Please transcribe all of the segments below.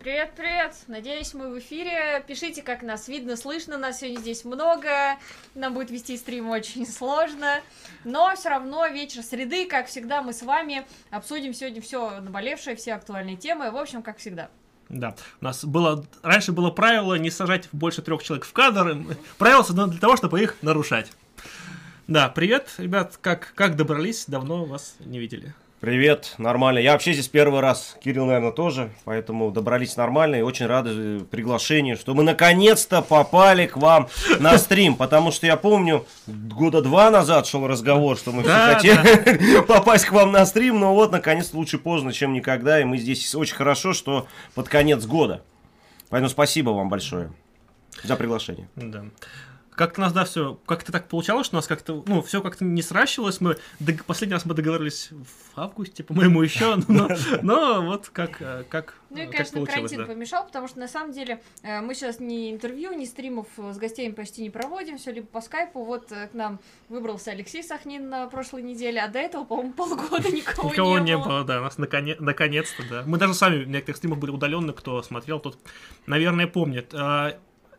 Привет, привет! Надеюсь, мы в эфире. Пишите, как нас видно, слышно. Нас сегодня здесь много. Нам будет вести стрим очень сложно. Но все равно вечер среды, как всегда, мы с вами обсудим сегодня все наболевшее, все актуальные темы. В общем, как всегда. Да, у нас было раньше было правило не сажать больше трех человек в кадр. Правило создано для того, чтобы их нарушать. Да, привет, ребят, как, как добрались? Давно вас не видели. Привет, нормально. Я вообще здесь первый раз, Кирилл, наверное, тоже, поэтому добрались нормально и очень рады приглашению, что мы наконец-то попали к вам на стрим, потому что я помню, года два назад шел разговор, что мы все хотели попасть к вам на стрим, но вот, наконец-то, лучше поздно, чем никогда, и мы здесь очень хорошо, что под конец года. Поэтому спасибо вам большое за приглашение. Да как-то нас, да, все, как-то так получалось, что у нас как-то, ну, все как-то не сращивалось. Мы, последний раз мы договорились в августе, по-моему, еще, но, но вот как, э, как Ну и, конечно, карантин помешал, потому что, на самом деле, э, мы сейчас ни интервью, ни стримов с гостями почти не проводим, все либо по скайпу. Вот э, к нам выбрался Алексей Сахнин на прошлой неделе, а до этого, по-моему, полгода никого, никого не, не было. было. да, у нас наконец- наконец-то, да. Мы даже сами в некоторых стримах были удалены, кто смотрел, тот, наверное, помнит.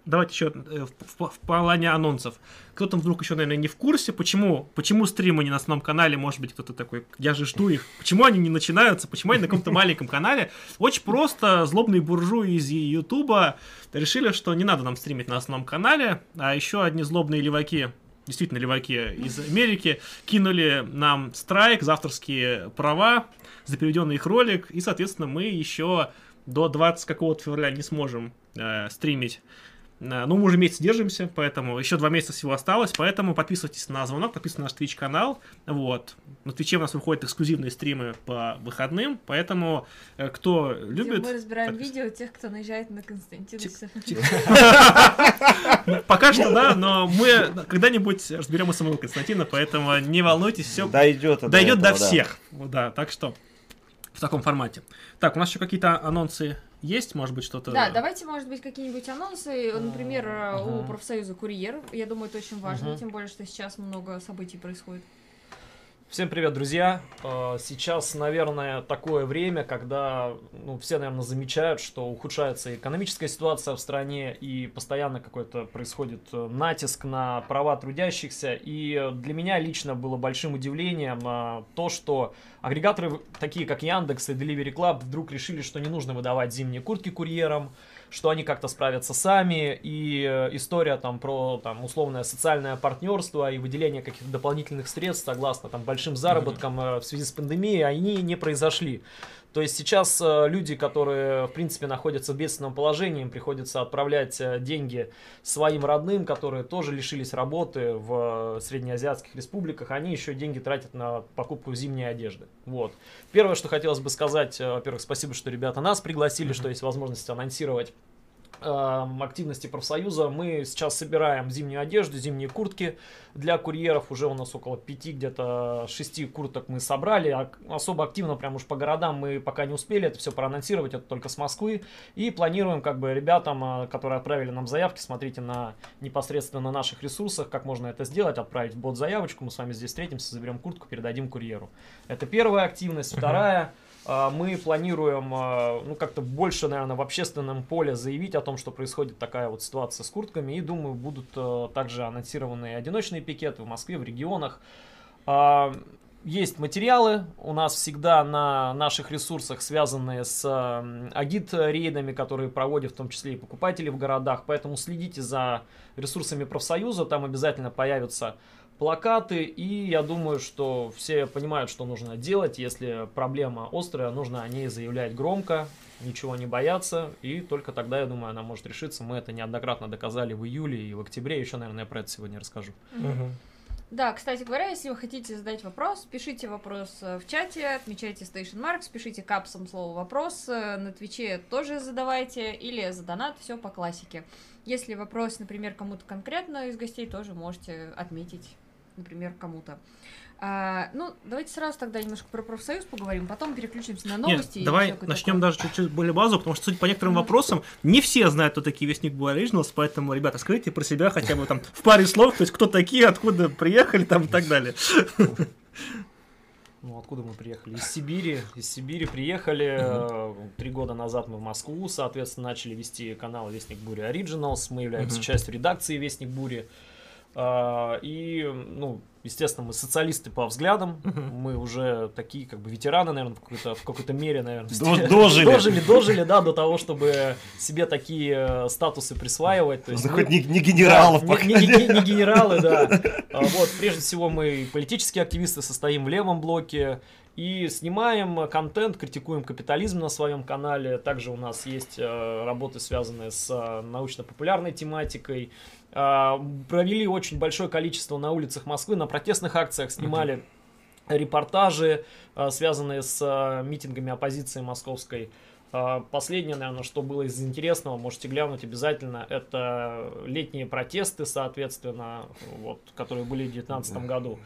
Давайте еще э, в, в, плане анонсов. Кто-то вдруг еще, наверное, не в курсе, почему, почему стримы не на основном канале, может быть, кто-то такой, я же жду их, почему они не начинаются, почему они на каком-то маленьком канале. Очень просто злобные буржуи из Ютуба решили, что не надо нам стримить на основном канале, а еще одни злобные леваки действительно леваки из Америки, кинули нам страйк за авторские права, за переведенный их ролик, и, соответственно, мы еще до 20 какого-то февраля не сможем э, стримить ну, мы уже месяц держимся, поэтому еще два месяца всего осталось, поэтому подписывайтесь на звонок, подписывайтесь на наш Twitch канал, вот. На Твиче у нас выходят эксклюзивные стримы по выходным, поэтому э, кто любит... Мы разбираем видео тех, кто наезжает на Константинуса. Пока что, да, но мы когда-нибудь разберем и самого Константина, поэтому не волнуйтесь, все дойдет, дойдет до всех. Да, так что в таком формате. Так, у нас еще какие-то анонсы есть, может быть, что-то... Да, давайте, может быть, какие-нибудь анонсы, например, uh-huh. у профсоюза «Курьер». Я думаю, это очень важно, uh-huh. тем более, что сейчас много событий происходит. Всем привет, друзья! Э, сейчас, наверное, такое время, когда ну, все, наверное, замечают, что ухудшается экономическая ситуация в стране и постоянно какой-то происходит э, натиск на права трудящихся. И для меня лично было большим удивлением э, то, что агрегаторы, такие как Яндекс и Delivery Club, вдруг решили, что не нужно выдавать зимние куртки курьерам, что они как-то справятся сами, и э, история там про там условное социальное партнерство и выделение каких-то дополнительных средств согласно там большим заработкам mm-hmm. в связи с пандемией, они не произошли. То есть сейчас э, люди, которые, в принципе, находятся в бедственном положении, им приходится отправлять э, деньги своим родным, которые тоже лишились работы в среднеазиатских республиках, они еще деньги тратят на покупку зимней одежды. Вот. Первое, что хотелось бы сказать, э, во-первых, спасибо, что ребята нас пригласили, mm-hmm. что есть возможность анонсировать активности профсоюза. Мы сейчас собираем зимнюю одежду, зимние куртки для курьеров. Уже у нас около 5, где-то 6 курток мы собрали. А особо активно прям уж по городам мы пока не успели это все проанонсировать, это только с Москвы. И планируем как бы ребятам, э, которые отправили нам заявки, смотрите на непосредственно на наших ресурсах, как можно это сделать, отправить в бот заявочку, мы с вами здесь встретимся, заберем куртку, передадим курьеру. Это первая активность. Вторая, мы планируем а, ну, как-то больше, наверное, в общественном поле заявить о том, что происходит такая вот ситуация с куртками. И думаю, будут а, также анонсированы одиночные пикеты в Москве, в регионах. Есть материалы у нас всегда на наших ресурсах, связанные с агит-рейдами, которые проводят в том числе и покупатели в городах. Поэтому следите за ресурсами профсоюза, там обязательно появятся плакаты, и я думаю, что все понимают, что нужно делать, если проблема острая, нужно о ней заявлять громко, ничего не бояться, и только тогда, я думаю, она может решиться. Мы это неоднократно доказали в июле и в октябре, еще, наверное, я про это сегодня расскажу. Угу. Да, кстати говоря, если вы хотите задать вопрос, пишите вопрос э, в чате, отмечайте Station Marks, пишите капсом слово вопрос, э, на Твиче тоже задавайте, или за донат, все по классике. Если вопрос, например, кому-то конкретно из гостей, тоже можете отметить например, кому-то. А, ну, давайте сразу тогда немножко про профсоюз поговорим, потом переключимся на новости. Нет, давай начнем такое. даже чуть-чуть более базу, потому что, судя по некоторым mm-hmm. вопросам, не все знают, кто такие Вестник Blue Originals, поэтому, ребята, скажите про себя хотя бы там в паре слов, то есть кто такие, откуда приехали там и так далее. Ну, откуда мы приехали? Из Сибири. Из Сибири приехали. э, Три года назад мы в Москву, соответственно, начали вести канал Вестник Бури Originals. Мы являемся Мгм. частью редакции Вестник Бури. А, И, ну, естественно, мы социалисты по взглядам. Мы уже такие, как бы, ветераны, наверное, в какой-то, в какой-то мере, наверное. До- дожили. Дожили, дожили, да, до того, чтобы себе такие э, статусы присваивать. То есть Ну, мы- хоть не, не генералов да, не, не- не- не генералы, да. А, Вот, прежде всего, мы политические активисты, состоим в левом блоке и снимаем контент, критикуем капитализм на своем канале. Также у нас есть э, работы, связанные с э, научно-популярной тематикой. А, Провели очень большое количество на улицах Москвы, на протестных акциях снимали репортажи, э, связанные с э, митингами оппозиции московской. А, Последнее, наверное, что было из интересного, можете глянуть обязательно, это летние протесты, соответственно, вот, которые были в 2019 году.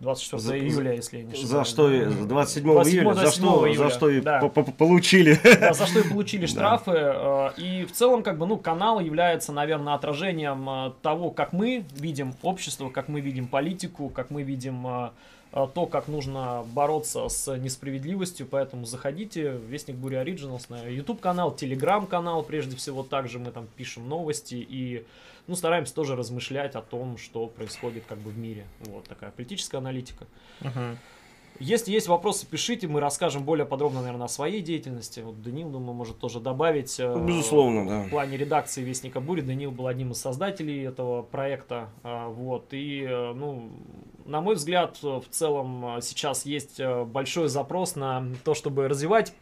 24 За- июля, если я не ошибаюсь. За что и- да. 27 июля, за 27 что, июля, за что и да. по- по- получили. Да, за что и получили Да. штрафы. э, И в целом, как бы, ну, канал является, наверное, отражением э, того, как мы видим общество, как мы видим политику, как мы видим э, то, как нужно бороться с несправедливостью. Поэтому заходите в Вестник Бури Originals на YouTube канал, Telegram канал, прежде всего, также мы там пишем новости и ну, стараемся тоже размышлять о том, что происходит как бы в мире. Вот такая политическая аналитика. Мгм. Если есть вопросы, пишите, мы расскажем более подробно, наверное, о своей деятельности. Вот Данил, думаю, может тоже добавить. э, Безусловно, да. В плане редакции Вестника Бури Данил был одним из создателей этого проекта. а, Вот. И, э, ну, на мой взгляд, э, в целом э, сейчас есть э, большой запрос на то, чтобы развивать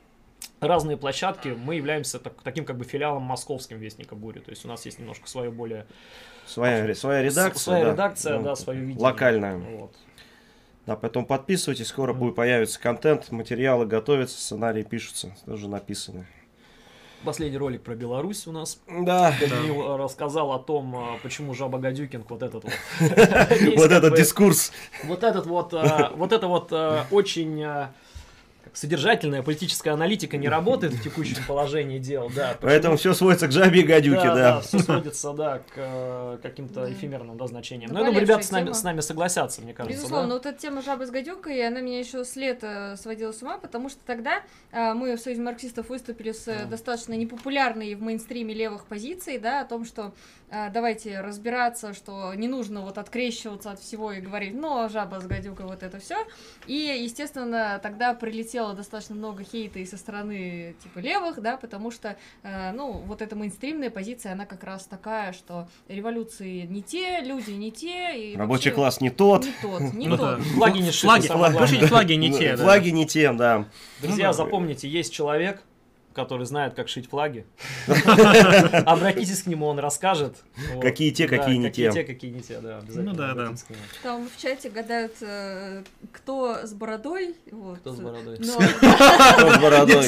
разные площадки. Мы являемся так- таким как бы филиалом московским Вестника Бури. То есть у нас есть немножко свое более... Своя, ре- своя редакция. Своя да. редакция, Ну, да, свое видение. Локальная. Вот. Да, поэтому подписывайтесь, скоро будет появится контент, материалы готовятся, сценарии пишутся, тоже написаны. Последний ролик про Беларусь у нас Да, Даниил э, рассказал о том, э, почему Жаба Гадюкинг вот этот вот. Вот этот дискурс. Вот этот вот, э, вот это вот э, очень содержательная политическая аналитика не работает в текущем положении дел, да. Поэтому все сводится к жабе и гадюке, да, да. все сводится, да, к э, каким-то Да. эфемерным да, значениям. Ну, Но я думаю, ребята с нами, с нами согласятся, мне кажется. Безусловно, да. вот эта тема жабы с гадюкой, она меня еще с лета сводила с ума, потому что тогда а, мы в Союзе марксистов выступили с э, Да. достаточно непопулярной в мейнстриме левых позиций, да, о том, что давайте разбираться, что не нужно вот открещиваться от всего и говорить, ну, жаба с гадюкой, вот это все. И, естественно, тогда прилетело достаточно много хейта и со стороны типа левых, да, потому что, э, ну, вот эта мейнстримная позиция, она как раз такая, что революции не те, люди не те. И Рабочий вообще класс не тот. Не тот, не Ну тот. да. Флаги не шиты, Флаги, не те, да. Флаги не те, да. Друзья, Ну, запомните, есть человек, который знает, как шить флаги. Обратитесь к нему, он расскажет. Какие те, какие не какие те. те, какие не те, да, обязательно. Ну да, да. обратитесь к нему. Там в чате гадают, кто с бородой. Кто с бородой? Кто с бородой.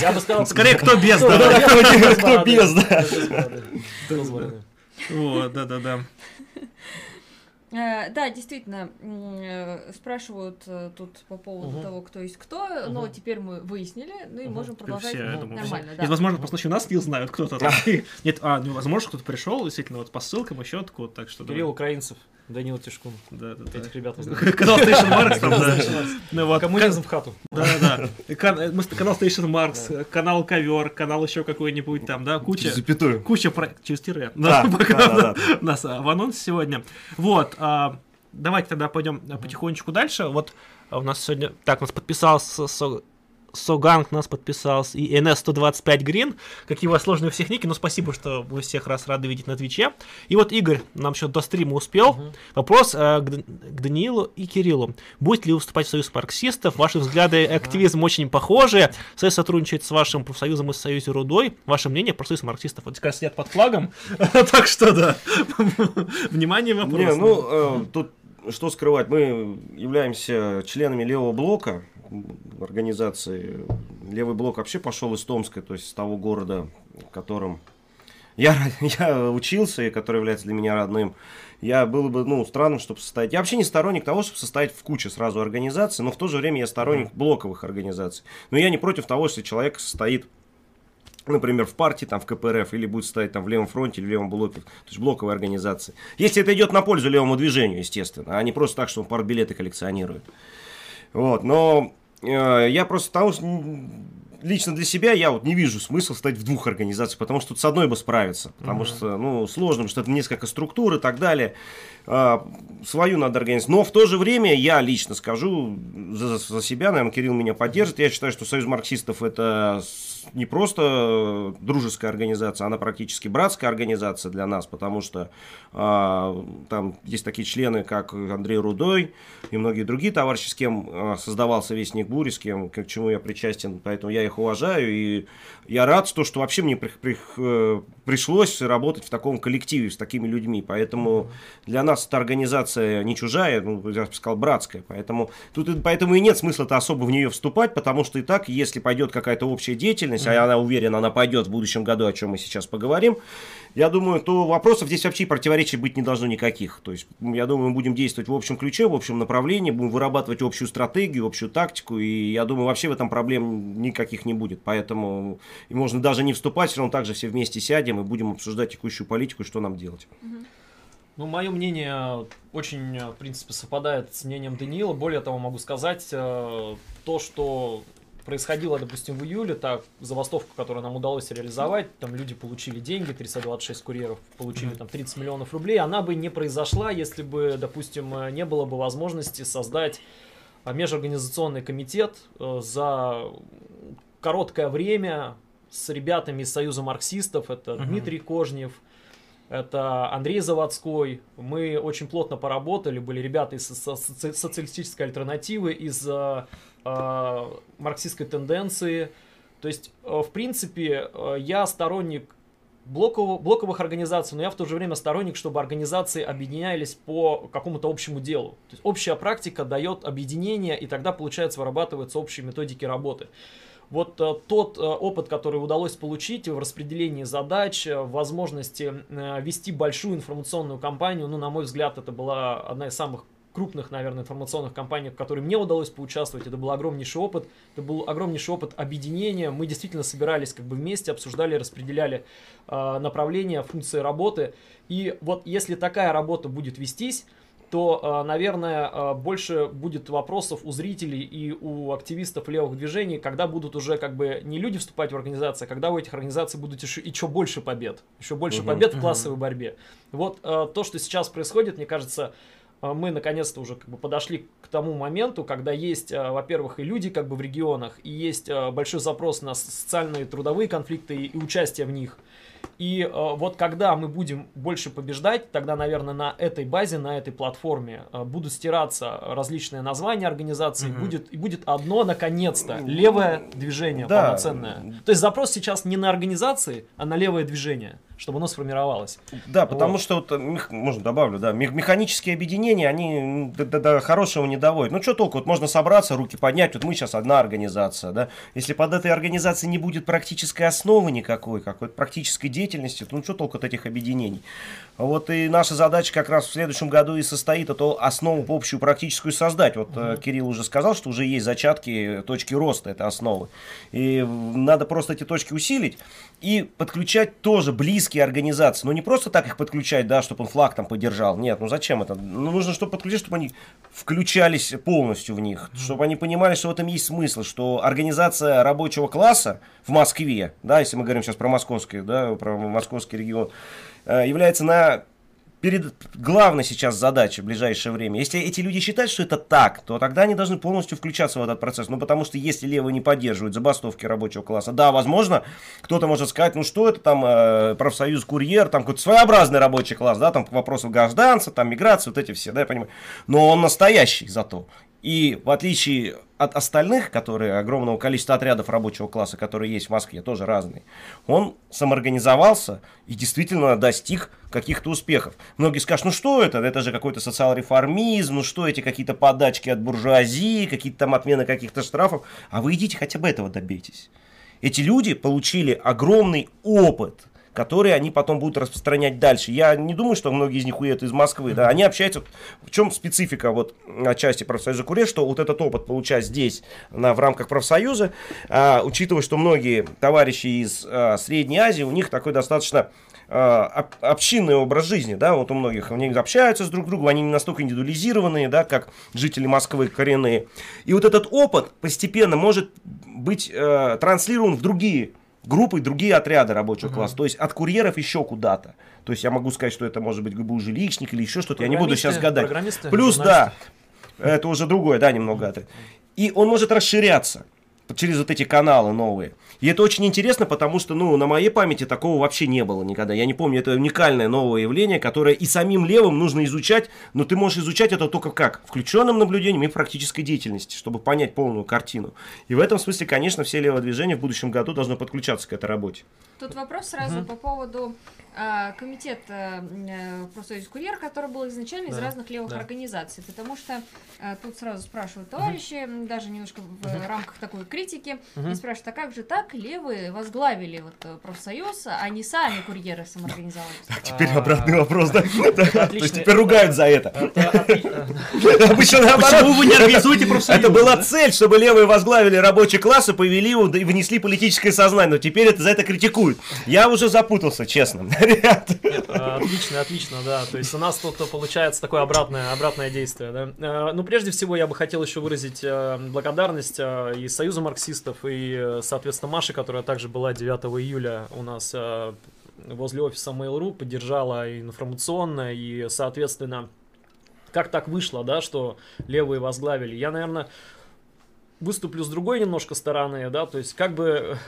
Я бы сказал, Скорее, кто без, кто- да. Кто без да. Кто с бородой. Вот, да-да-да. Э, Да, действительно, э, спрашивают э, тут по поводу Мгм. того, кто есть кто, но Мгм. теперь мы выяснили, ну и Мгм. можем продолжать все, я ну, думаю, нормально, все. да. Нет, возможно, по случаю нас не знают кто-то. Нет, а, ну, возможно, кто-то пришел, действительно, вот по ссылкам, еще откуда, так что... да. Кирилл Украинцев, Данил Тишкун. Да, да, да. Этих ребят. Канал Station Marks там, да. Ну вот, Коммунизм в хату. Да, да, да. Э, мы с- Канал Station Marks, канал Ковер, канал еще какой-нибудь там, да, куча. Запятую. Куча про... через тире. Да, Да, да, нас а, в анонсе сегодня. Вот, а, давайте тогда пойдем а, потихонечку дальше. Вот у нас сегодня... Так, у нас подписался Соганг, нас подписался, и NS125 Green. Какие у вас сложные у всех ники, но спасибо, что вы всех раз рады видеть на Твиче. И вот Игорь нам еще до стрима успел. Мгм. Вопрос э, к, к Даниилу и Кириллу. Будет ли выступать в Союз марксистов? Ваши взгляды и активизм очень похожи. Союз сотрудничает с вашим профсоюзом и с Союзе Рудой. Ваше мнение про Союз марксистов? Вот как раз сидят под флагом. Так что да. Внимание, вопрос. Не, ну, э, тут что скрывать, мы являемся членами левого блока организации. Левый блок вообще пошел из Томска, то есть с того города, в котором я, я учился и который является для меня родным. Я было бы, ну, странным, чтобы состоять. Я вообще не сторонник того, чтобы состоять в куче сразу организаций, но в то же время я сторонник блоковых организаций. Но я не против того, что человек состоит например, в партии, там, в КПРФ, или будет стоять там в левом фронте или в левом блоке, то есть блоковой организации. Если это идет на пользу левому движению, естественно, а не просто так, что он партбилеты коллекционирует. Вот, но э, я просто того, что лично для себя я вот не вижу смысла стать в двух организациях, потому что тут с одной бы справиться, потому mm-hmm. что, ну, сложно, потому что это несколько структур и так далее. А, свою надо организовать. Но в то же время я лично скажу за, за себя, наверное, Кирилл меня поддержит. Я считаю, что Союз марксистов это не просто дружеская организация, она практически братская организация для нас, потому что а, там есть такие члены, как Андрей Рудой и многие другие товарищи, с кем а, создавался Вестник Бури, с кем, к чему я причастен, поэтому я их уважаю, и я рад, то, что вообще мне при, при, э, пришлось работать в таком коллективе с такими людьми, поэтому для нас эта организация не чужая, ну, я бы сказал, братская, поэтому тут поэтому и нет смысла-то особо в нее вступать, потому что и так, если пойдет какая-то общая деятельность, mm-hmm. а она уверена, она пойдет в будущем году, о чем мы сейчас поговорим, я думаю, то вопросов здесь вообще противоречий быть не должно никаких. То есть, я думаю, мы будем действовать в общем ключе, в общем направлении, будем вырабатывать общую стратегию, общую тактику, и я думаю, вообще в этом проблем никаких не будет. Поэтому можно даже не вступать, все равно также все вместе сядем и будем обсуждать текущую политику, что нам делать. Ну, мое мнение очень, в принципе, совпадает с мнением Даниила. Более того, могу сказать, э, то, что происходило, допустим, в июле, так, забастовку, которую нам удалось реализовать, там люди получили деньги, 326 курьеров получили там 30 миллионов рублей, она бы не произошла, если бы, допустим, не было бы возможности создать межорганизационный комитет э, за короткое время с ребятами из Союза марксистов, это uh-huh. Дмитрий Кожнев, это Андрей Заводской. Мы очень плотно поработали, были ребята из социалистической альтернативы, из э, э, марксистской тенденции. То есть, э, в принципе, э, я сторонник блоковых, блоковых организаций, но я в то же время сторонник, чтобы организации объединялись по какому-то общему делу. То есть общая практика дает объединение, и тогда, получается, вырабатываются общие методики работы. Вот э, тот э, опыт, который удалось получить в распределении задач, э, возможности вести большую информационную кампанию, ну, на мой взгляд, это была одна из самых крупных, наверное, информационных компаний, в которой мне удалось поучаствовать. Это был огромнейший опыт. Это был огромнейший опыт объединения. Мы действительно собирались как бы вместе, обсуждали, распределяли э, направления, функции работы. И вот если такая работа будет вестись, то, а, наверное, а, больше будет вопросов у зрителей и у активистов левых движений, когда будут уже как бы не люди вступать в организации, а когда у этих организаций будут еще, еще больше побед, еще больше угу, побед в классовой борьбе. Вот то, что сейчас происходит, мне кажется, мы наконец-то уже как бы подошли к тому моменту, когда есть, во-первых, и люди как бы в регионах, и есть большой запрос на социальные трудовые конфликты и участие в них. И э, вот когда мы будем больше побеждать, тогда, наверное, на этой базе, на этой платформе э, будут стираться различные названия организации, угу. будет, и будет одно, наконец-то, левое движение да. полноценное. То есть запрос сейчас не на организации, а на левое движение чтобы оно сформировалось. Да, потому вот. что, вот, э, можно добавлю, да, механические объединения, они до, до, до хорошего не доводят. Ну, что толку, вот можно собраться, руки поднять, вот мы сейчас одна организация, да, если под этой организацией не будет практической основы никакой, какой-то практической деятельности, то ну, что толку от этих объединений? Вот и наша задача как раз в следующем году и состоит эту основу общую практическую создать. Вот mm-hmm. Кирилл уже сказал, что уже есть зачатки точки роста этой основы. И надо просто эти точки усилить и подключать тоже близкие организации. Ну не просто так их подключать, да, чтобы он флаг там поддержал. Нет, ну зачем это? Ну нужно, чтобы подключить, чтобы они включались полностью в них, mm-hmm. чтобы они понимали, что в этом есть смысл, что организация рабочего класса в Москве, да, если мы говорим сейчас про московский, да, про московский регион, Э, является на перед главной сейчас задачей в ближайшее время. Если эти люди считают, что это так, то тогда они должны полностью включаться в этот процесс. Ну, потому что если левые не поддерживают забастовки рабочего класса, да, возможно, кто-то может сказать, ну, что это там, э, профсоюз курьер, там какой-то своеобразный рабочий класс, да, там к вопросу гражданства, там миграции, вот эти все, да, я понимаю. Но он настоящий зато. И в отличие от остальных, которые, огромного количества отрядов рабочего класса, которые есть в Москве, тоже разные, он самоорганизовался и действительно достиг каких-то успехов. Многие скажут, ну что это? Это же какой-то социал-реформизм, ну что эти какие-то подачки от буржуазии, какие-то там отмены каких-то штрафов. А вы идите хотя бы этого добейтесь. Эти люди получили огромный опыт – которые они потом будут распространять дальше. Я не думаю, что многие из них уедут из Москвы, да, они общаются, в чем специфика вот части профсоюза Куре, что вот этот опыт получать здесь, на, в рамках профсоюза, а, учитывая, что многие товарищи из а, Средней Азии, у них такой достаточно об- общинный образ жизни, да, вот у многих, они общаются с друг другом, они не настолько индивидуализированные, да, как жители Москвы коренные. И вот этот опыт постепенно может быть э, транслирован в другие группы, другие отряды рабочего класса, то есть от курьеров еще куда-то. То есть я могу сказать, что это может быть ГБУ жилищник или еще что-то, я не буду сейчас гадать. Плюс, да, это уже другое, да, немного. И он может расширяться через вот эти каналы новые. И это очень интересно, потому что, ну, на моей памяти такого вообще не было никогда. Я не помню, это уникальное новое явление, которое и самим левым нужно изучать, но ты можешь изучать это только как? Включенным наблюдением и практической деятельности, чтобы понять полную картину. И в этом смысле, конечно, все левые движения в будущем году должны подключаться к этой работе. Тут вопрос сразу по поводу а, комитета э, профсоюз курьер, который был изначально из Да, разных левых да. организаций, потому что а, тут сразу спрашивают товарищи, м, даже немножко в рамках такой критики, Мгм. и спрашивают, а как же так левые возглавили вот э, профсоюз, а не сами курьеры самоорганизовались? Теперь А, обратный вопрос, да? То есть теперь ругают за это. Обычно Почему вы не организуете профсоюз? Это была цель, чтобы левые возглавили рабочий класс и повели и внесли политическое сознание. Но теперь это за это критикуют. Я уже запутался, честно. Ребята. Э, Отлично, отлично, да. То есть у нас тут э, получается такое обратное, обратное действие, да. Э, Ну, прежде всего, я бы хотел еще выразить благодарность и Союзу марксистов, и, соответственно, Маше, которая также была 9 июля у нас возле офиса Mail.ru, поддержала и информационно, и, соответственно, как так вышло, да, что левые возглавили. Я, наверное, выступлю с другой немножко стороны, да, то есть как бы...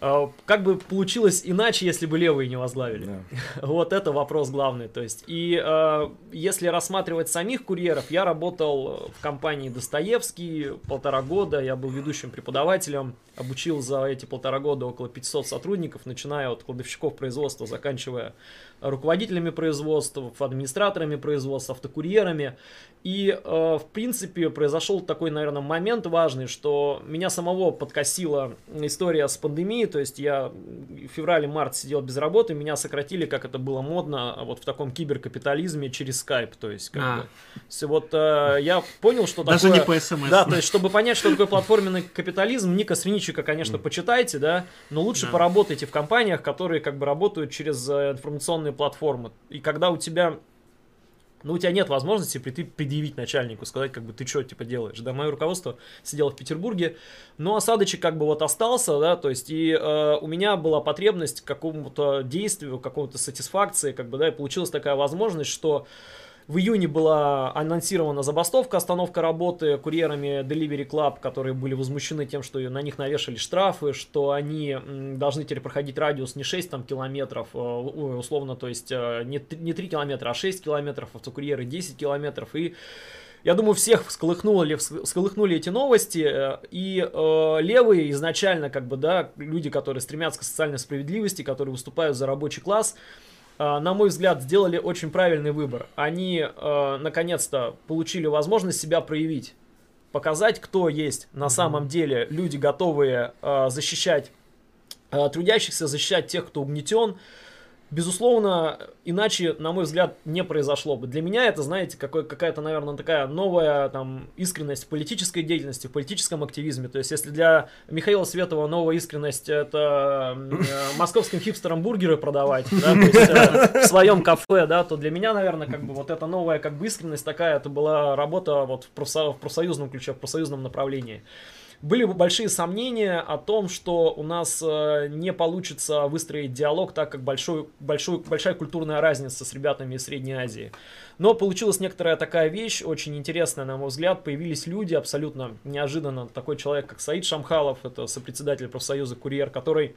э, Как бы получилось иначе, если бы левые не возглавили? Вот это вопрос главный. То есть, и э, если рассматривать самих курьеров, я работал в компании Достоевский полтора года, я был ведущим преподавателем, обучил за эти полтора года около 500 сотрудников, начиная от кладовщиков производства, заканчивая руководителями производств, администраторами производств, автокурьерами. И, э, в принципе, произошел такой, наверное, момент важный, что меня самого подкосила история с пандемией, то есть я в феврале-марте сидел без работы, меня сократили, как это было модно, вот в таком киберкапитализме через скайп, то есть как А. бы. Вот э, я понял, что Даже такое... не по СМС. Да, то есть, чтобы понять, что такое платформенный капитализм, Ника Свиничика, конечно, почитайте, да, но лучше Да. поработайте в компаниях, которые как бы работают через э, информационные платформы. И когда у тебя ну, у тебя нет возможности прийти предъявить начальнику, сказать, как бы, ты что, типа, делаешь, да, мое руководство сидело в Петербурге, но осадочек как бы вот остался, да, то есть, и э, у меня была потребность к какому-то действию, к какому-то сатисфакции, как бы, да, и получилась такая возможность, что в июне была анонсирована забастовка, остановка работы курьерами Delivery Club, которые были возмущены тем, что на них навешали штрафы, что они должны теперь проходить радиус не 6 там, километров, э, ой, условно, то есть э, не, т- не 3 километра, а 6 километров, автокурьеры 10 километров. И я думаю, всех всколыхнули, вс- всколыхнули эти новости, э, и э, левые изначально, как бы, да, люди, которые стремятся к социальной справедливости, которые выступают за рабочий класс, э, на мой взгляд, сделали очень правильный выбор. Они, э, наконец-то, получили возможность себя проявить, показать, кто есть на самом деле люди, готовые э, защищать э, трудящихся, защищать тех, кто угнетен. Безусловно, иначе, на мой взгляд, не произошло бы. Для меня это, знаете, какая-то, наверное, такая новая там искренность в политической деятельности, в политическом активизме. То есть, если для Михаила Светова новая искренность это э, московским хипстерам бургеры продавать, да, то есть, э, в своем кафе, да, то для меня, наверное, как бы вот эта новая как бы искренность такая, это была работа вот в, профсо- в профсоюзном ключе, в профсоюзном направлении были большие сомнения о том, что у нас э, не получится выстроить диалог, так как большой, большой, большая культурная разница с ребятами из Средней Азии. Но получилась некоторая такая вещь, очень интересная, на мой взгляд. Появились люди абсолютно неожиданно. Такой человек, как Саид Шамхалов, это сопредседатель профсоюза «Курьер», который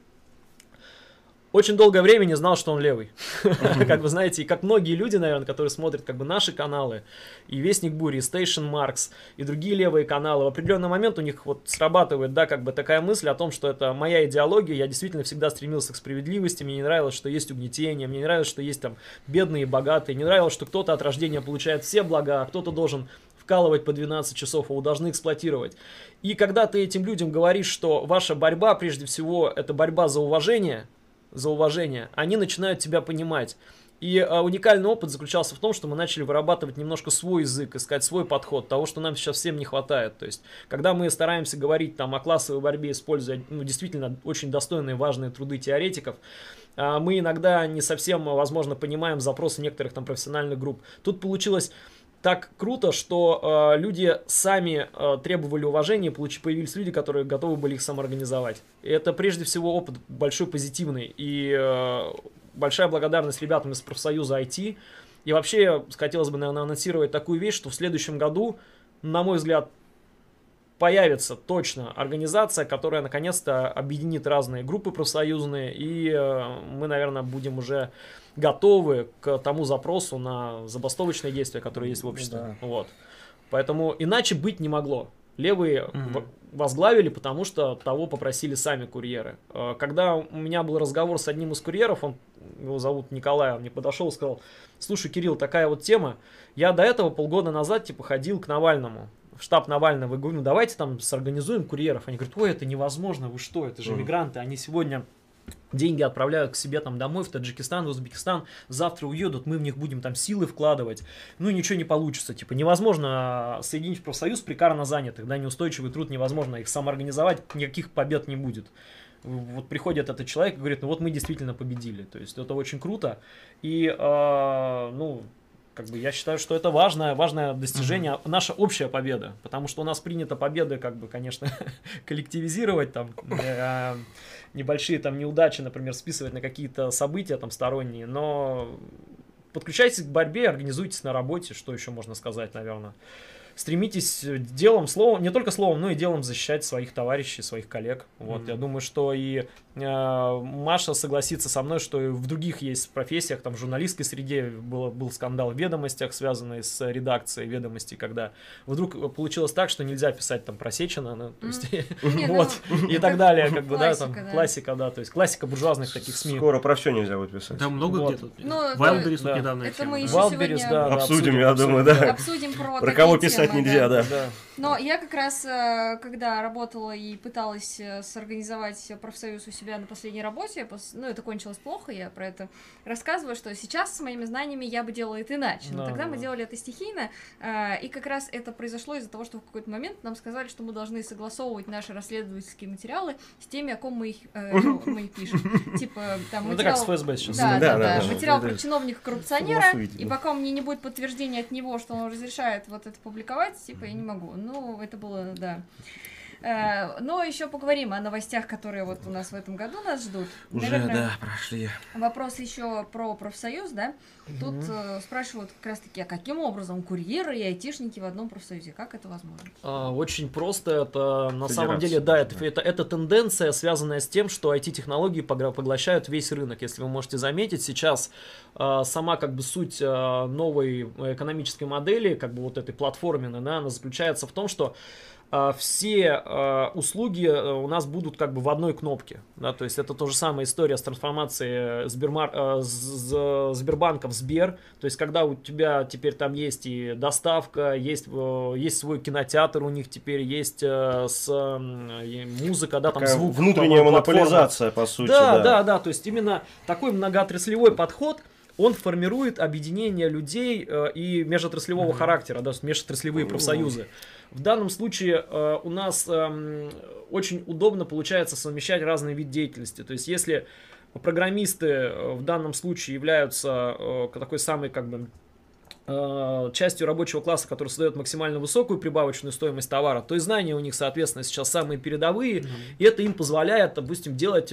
очень долгое время не знал, что он левый. Как вы знаете, и как многие люди, наверное, которые смотрят как бы наши каналы, и Вестник Бури, и Station Marks, и другие левые каналы, в определенный момент у них вот срабатывает, да, как бы такая мысль о том, что это моя идеология, я действительно всегда стремился к справедливости, мне не нравилось, что есть угнетение, мне не нравилось, что есть там бедные и богатые, не нравилось, что кто-то от рождения получает все блага, а кто-то должен вкалывать по 12 часов, а его должны эксплуатировать. И когда ты этим людям говоришь, что ваша борьба, прежде всего, это борьба за уважение, за уважение, они начинают тебя понимать. И а, уникальный опыт заключался в том, что мы начали вырабатывать немножко свой язык, искать свой подход, того, что нам сейчас всем не хватает. То есть, когда мы стараемся говорить там о классовой борьбе, используя ну, действительно очень достойные, важные труды теоретиков, а, мы иногда не совсем, возможно, понимаем запросы некоторых там профессиональных групп. Тут получилось так круто, что э, люди сами э, требовали уважения, получ, появились люди, которые готовы были их самоорганизовать. И это прежде всего опыт большой позитивный. И э, большая благодарность ребятам из профсоюза IT. И вообще хотелось бы, наверное, анонсировать такую вещь, что в следующем году, на мой взгляд, появится точно организация, которая наконец-то объединит разные группы профсоюзные, и э, мы, наверное, будем уже готовы к тому запросу на забастовочные действия, которые есть в обществе. Да. Вот. Поэтому иначе быть не могло. Левые в- возглавили, потому что того попросили сами курьеры. Э, Когда у меня был разговор с одним из курьеров, он, его зовут Николай, он мне подошел и сказал, слушай, Кирилл, такая вот тема, я до этого полгода назад типа ходил к Навальному, в штаб Навального, и говорю, ну давайте там сорганизуем курьеров. Они говорят, ой, это невозможно, вы что, это же Мгм. мигранты, они сегодня деньги отправляют к себе там домой, в Таджикистан, в Узбекистан, завтра уедут, мы в них будем там силы вкладывать, ну и ничего не получится, типа невозможно соединить в профсоюз прикарно занятых, да, неустойчивый труд невозможно, их самоорганизовать, никаких побед не будет. Вот приходит этот человек и говорит, ну вот мы действительно победили, то есть это очень круто, и, э, ну, как бы я считаю, что это важное, важное достижение, наша общая победа, потому что у нас принято победы, как бы, конечно, коллективизировать там, э, небольшие там неудачи, например, списывать на какие-то события там сторонние, но подключайтесь к борьбе, организуйтесь на работе, что еще можно сказать, наверное. Стремитесь делом, словом, не только словом, но и делом защищать своих товарищей, своих коллег. Вот, Мгм. я думаю, что и Маша согласится со мной, что и в других есть профессиях, там в журналистской среде было, был скандал в ведомостях, связанный с редакцией ведомостей, когда вдруг получилось так, что нельзя писать там про Сечина, ну, то есть, ну, вот, и так далее, как бы, да, там, классика, да. то есть классика буржуазных таких СМИ. Скоро про все нельзя будет писать. Да много где тут. Ну, Wildberries да. тут недавно. Это мы еще сегодня Обсудим, я думаю, да. обсудим про Про кого писать нельзя, да. Но я как раз, э, когда работала и пыталась э, сорганизовать профсоюз у себя на последней работе, ну, это кончилось плохо, я про это рассказываю, что сейчас с моими знаниями я бы делала это иначе. Но Да, тогда да, мы делали это стихийно, э, и как раз это произошло из-за того, что в какой-то момент нам сказали, что мы должны согласовывать наши расследовательские материалы с теми, о ком мы их, э, ну, мы их пишем. Типа, там, Ну, это как с материал... ФСБ сейчас. Да, да, Да. Материал про чиновника-коррупционера, и пока у меня не будет подтверждения от него, что он разрешает вот это публиковать, типа, я не могу. Ну, это было, да. Э, Но еще поговорим о новостях, которые вот у нас в этом году нас ждут. Уже, Наверное, да, прошли. Вопрос еще про профсоюз, да? Тут э, спрашивают как раз-таки, а каким образом курьеры и айтишники в одном профсоюзе? Как это возможно? А, Очень просто. Это на самом Федерация, деле, да, это, да. это, это тенденция, связанная с тем, что IT-технологии поглощают весь рынок. Если вы можете заметить, сейчас а, сама как бы суть а, новой экономической модели, как бы вот этой платформенной, да, она заключается в том, что а, все а, услуги э, у нас будут как бы в одной кнопке. Да, то есть это то же самая история с трансформацией Сбермар... э, с- с- Сбербанка в Сбер. То есть когда у тебя теперь там есть и доставка, есть, э, есть свой кинотеатр у них теперь, есть э, с, музыка, да, там Такая звук. внутренняя там, платформа. монополизация, по сути, Да, да. да, да, то есть именно такой многоотраслевой подход, он формирует объединение людей э, и межотраслевого характера, да, межотраслевые профсоюзы. В данном случае э, у нас эм, очень удобно получается совмещать разные виды деятельности. То есть если программисты э, в данном случае являются э, такой самой как бы э, частью рабочего класса, который создает максимально высокую прибавочную стоимость товара, то и знания у них, соответственно, сейчас самые передовые, и это им позволяет, допустим, делать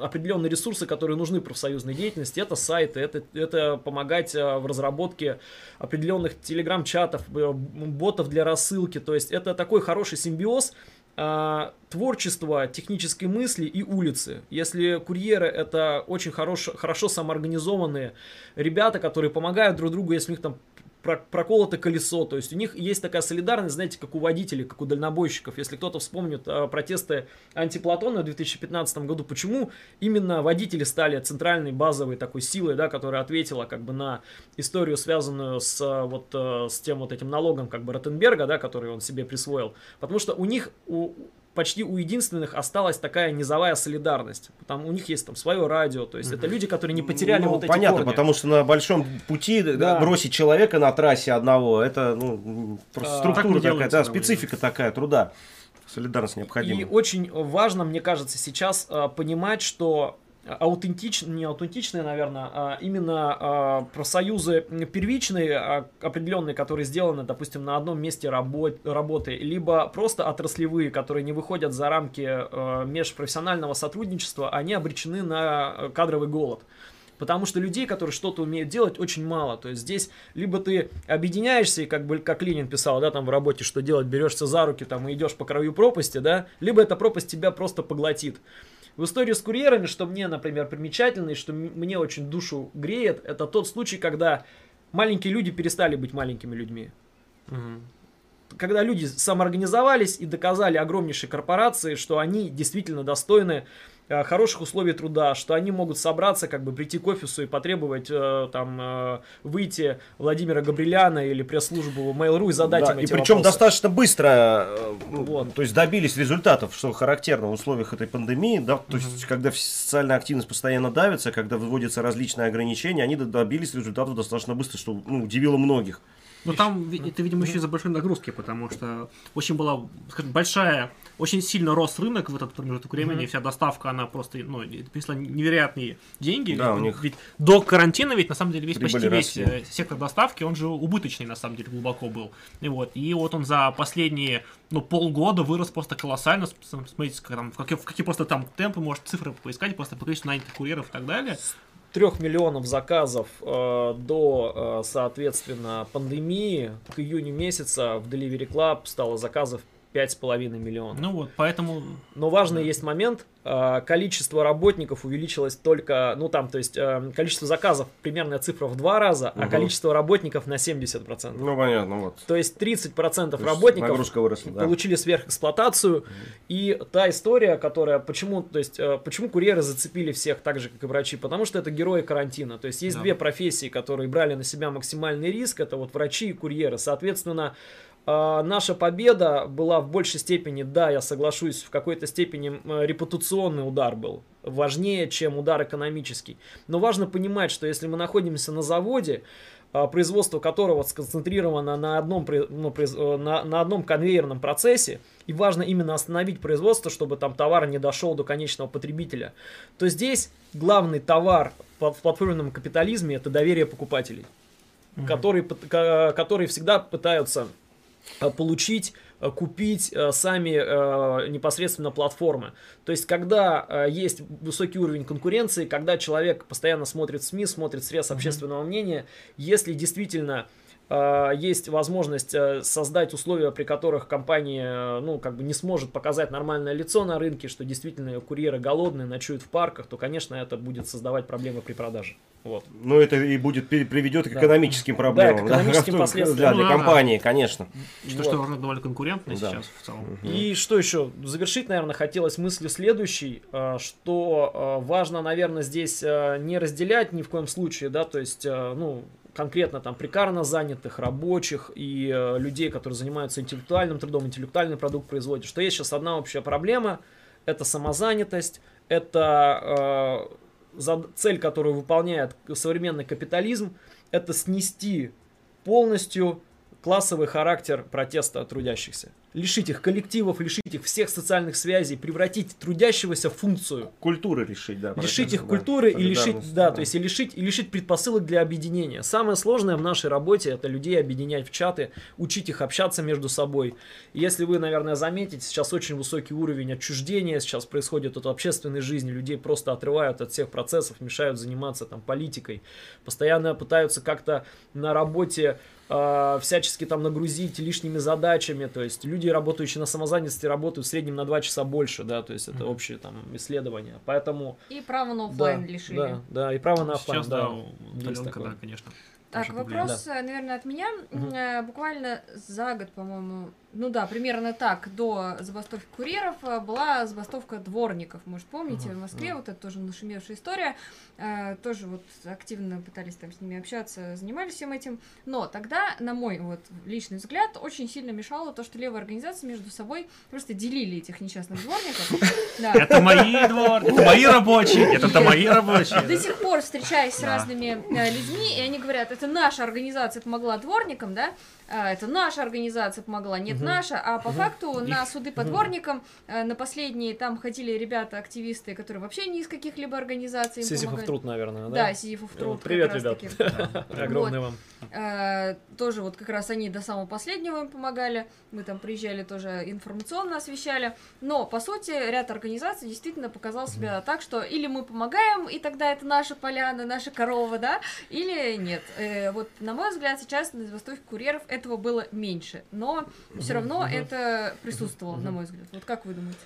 определенные ресурсы, которые нужны профсоюзной деятельности. Это сайты, это, это помогать в разработке определенных телеграм-чатов, ботов для рассылки. То есть это такой хороший симбиоз творчества, технической мысли и улицы. Если курьеры это очень хорош, хорошо самоорганизованные ребята, которые помогают друг другу, если у них там проколото колесо, то есть у них есть такая солидарность, знаете, как у водителей, как у дальнобойщиков. Если кто-то вспомнит э, протесты антиплатона в 2015 году, почему именно водители стали центральной базовой такой силой, да, которая ответила как бы на историю, связанную с э, вот э, с тем вот этим налогом как бы Ротенберга, да, который он себе присвоил, потому что у них у почти у единственных осталась такая низовая солидарность. Там у них есть там свое радио, то есть это люди, которые не потеряли Ну, вот эти понятно, корни. потому что на большом пути да, Да. бросить человека на трассе одного, это ну, просто А, так структура не такая, да, специфика такая труда. Солидарность И необходима. очень важно, мне кажется, сейчас а, понимать, что аутентич, не аутентичные, наверное, а именно а, профсоюзы первичные, а, определенные, которые сделаны, допустим, на одном месте рабо- работы, либо просто отраслевые, которые не выходят за рамки а, межпрофессионального сотрудничества, они обречены на э, кадровый голод. Потому что людей, которые что-то умеют делать, очень мало. То есть здесь либо ты объединяешься, и как бы как Ленин писал, да, там в работе, что делать, берешься за руки там и идешь по краю пропасти, да, либо эта пропасть тебя просто поглотит. В истории с курьерами, что мне, например, примечательно, и что мне очень душу греет, это тот случай, когда маленькие люди перестали быть маленькими людьми. Когда люди самоорганизовались и доказали огромнейшей корпорации, что они действительно достойны хороших условий труда, что они могут собраться, как бы прийти к офису и потребовать э, там э, выйти Владимира Габриляна или пресс-службу Mail.ru и задать Да, им и эти причем вопросы. достаточно быстро, э, ну, Вот. то есть добились результатов, что характерно в условиях этой пандемии, да, то есть когда вс- социальная активность постоянно давится, когда вводятся различные ограничения, они добились результатов достаточно быстро, что ну, удивило многих. Ну там это, видимо, еще из-за большой нагрузки, потому что очень была, скажем, большая, очень сильно рос рынок в этот промежуток времени, вся доставка, она просто, ну, принесла невероятные деньги. Да, у Ведь- них Ведь до карантина ведь на самом деле весь прибыли почти весь росли. э, сектор доставки, он же убыточный на самом деле глубоко был. И вот, и вот он за последние, ну, полгода вырос просто колоссально. Смотрите, как там, в какие, в какие просто там темпы, может, цифры поискать, просто по количеству нанятых курьеров и так далее. трех миллионов заказов э, до, э, соответственно, пандемии к июню месяца в Delivery Club стало заказов 5,5 миллионов. Ну вот, поэтому Но важный есть момент, э, количество работников увеличилось только, ну там, то есть э, количество заказов примерная цифра в два раза, а Мгм. количество работников на 70%. Ну, понятно, вот. То есть 30% То есть работников выросла, да. получили сверхэксплуатацию. И та история, которая почему, то есть, э, почему курьеры зацепили всех так же, как и врачи? Потому что это герои карантина. То есть есть Да. две профессии, которые брали на себя максимальный риск. Это вот врачи и курьеры. Соответственно, наша победа была в большей степени, да, я соглашусь, в какой-то степени э, репутационный удар был важнее, чем удар экономический. Но важно понимать, что если мы находимся на заводе, а, производство которого сконцентрировано на одном, ну, э, на, на одном конвейерном процессе, и важно именно остановить производство, чтобы там товар не дошел до конечного потребителя, то здесь главный товар в платформенном капитализме это доверие покупателей, которые, пыт- ка- которые всегда пытаются получить, э, купить э, сами э, непосредственно платформы. То есть, когда э, есть высокий уровень конкуренции, когда человек постоянно смотрит СМИ, смотрит срез общественного мнения, если действительно э, есть возможность э, создать условия, при которых компания, э, ну, как бы не сможет показать нормальное лицо на рынке, что действительно курьеры голодные, ночуют в парках, то, конечно, это будет создавать проблемы при продаже. Вот. Ну, это и будет приведет к Да. экономическим проблемам. к экономическим да, последствиям. Да, для Ну, да. компании, конечно. что, Вот. что уже довольно конкурентно Да. сейчас в целом. И что еще? Завершить, наверное, хотелось мыслью следующей, э, что важно, наверное, здесь не разделять ни в коем случае, да, то есть, ну, конкретно там прикарно занятых, рабочих и э, людей, которые занимаются интеллектуальным трудом, интеллектуальный продукт производят, что есть сейчас одна общая проблема, это самозанятость, это э, за- цель, которую выполняет современный капитализм, это снести полностью классовый характер протеста трудящихся. Лишить их коллективов, лишить их всех социальных связей, превратить трудящегося в функцию. Культуры решить, да. Лишить их да, культуры и лишить, солидарности, да, то есть и лишить, и лишить предпосылок для объединения. Самое сложное в нашей работе это людей объединять в чаты, учить их общаться между собой. И если вы, наверное, заметите, сейчас очень высокий уровень отчуждения сейчас происходит от общественной жизни, людей просто отрывают от всех процессов, мешают заниматься там политикой, постоянно пытаются как-то на работе э, всячески там нагрузить лишними задачами, то есть люди, работающие на самозанятости, работают в среднем на 2 часа больше, да, то есть это общее там исследование, поэтому И право на да, оффлайн лишили. Да, да, и право на оффлайн, Сейчас, да. да, удаленка, да, конечно. Так, вопрос, э, наверное, от меня. Э, Буквально за год, по-моему, ну да, примерно так, до забастовки курьеров э, была забастовка дворников, может, помните, Ага, в Москве, да. вот это тоже нашумевшая история, Э, тоже вот активно пытались там с ними общаться, занимались всем этим, но тогда, на мой вот личный взгляд, очень сильно мешало то, что левые организации между собой просто делили этих несчастных дворников. Это мои двор, это мои рабочие, это мои До рабочие. сих пор встречаясь с разными э, людьми, и они говорят, это наша организация помогла дворникам, да, а, это наша организация помогла, нет. Наша, а по факту на суды по дворникам э, на последние там ходили ребята-активисты, которые вообще не из каких-либо организаций Сизифов труд, наверное, Да, да? Сизифов труд. Привет, ребят. Огромное вам. Э, тоже вот как раз они до самого последнего им помогали. Мы там приезжали тоже информационно освещали. Но, по сути, ряд организаций действительно показал себя так, что или мы помогаем, и тогда это наша поляна, наша корова, да, или нет. Э, вот, на мой взгляд, сейчас на забастовке курьеров этого было меньше. Но все равно мгм. это присутствовало, на мой взгляд. Вот как вы думаете?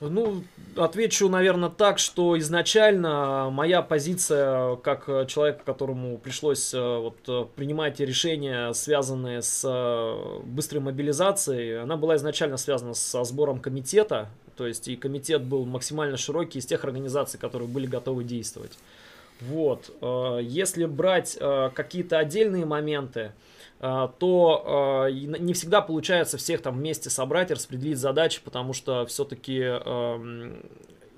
Ну, отвечу, наверное, так, что изначально моя позиция, как человека, которому пришлось э, вот, э, принимать решения, связанные с э, быстрой мобилизацией, она была изначально связана со сбором комитета, то есть и комитет был максимально широкий из тех организаций, которые были готовы действовать. Вот. Если брать какие-то отдельные моменты, то э, и н- не всегда получается всех там вместе собрать и распределить задачи, потому что все-таки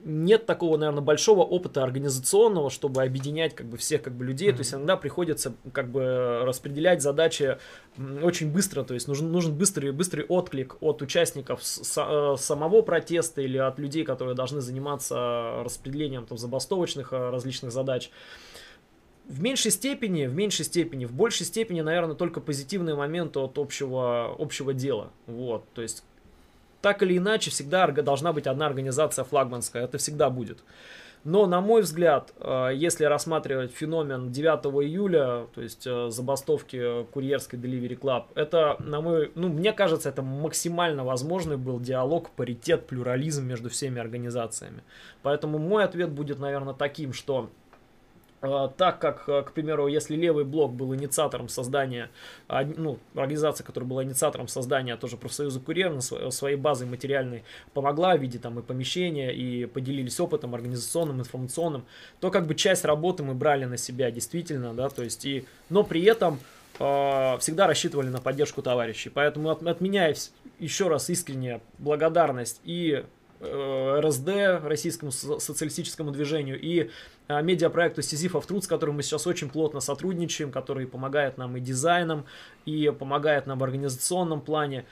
нет такого, наверное, большого опыта организационного, чтобы объединять как бы всех как бы людей. То есть иногда приходится как бы распределять задачи очень быстро. То есть нужен, нужен быстрый, быстрый отклик от участников с- э, самого протеста или от людей, которые должны заниматься распределением там, забастовочных э, различных задач. В меньшей степени, в меньшей степени, в большей степени, наверное, только позитивные моменты от общего, общего дела. Вот, то есть так или иначе, всегда должна быть одна организация флагманская, это всегда будет. Но, на мой взгляд, э, если рассматривать феномен 9 июля, то есть э, забастовки курьерской Delivery Club, это, на мой, ну, мне кажется, это максимально возможный был диалог, паритет, плюрализм между всеми организациями. Поэтому мой ответ будет, наверное, таким, что так как, э, к примеру, если левый блок был инициатором создания, а, ну, организация, которая была инициатором создания тоже профсоюза курьеров своей базой материальной помогла в виде там и помещения, и поделились опытом организационным, информационным, то как бы часть работы мы брали на себя действительно, да, то есть и, но при этом э, всегда рассчитывали на поддержку товарищей. Поэтому от, от меня вс- еще раз искренняя благодарность и РСД, Российскому со- социалистическому движению, и э, медиапроекту Сизифов Труд, с которым мы сейчас очень плотно сотрудничаем, который помогает нам и дизайном, и помогает нам в организационном плане.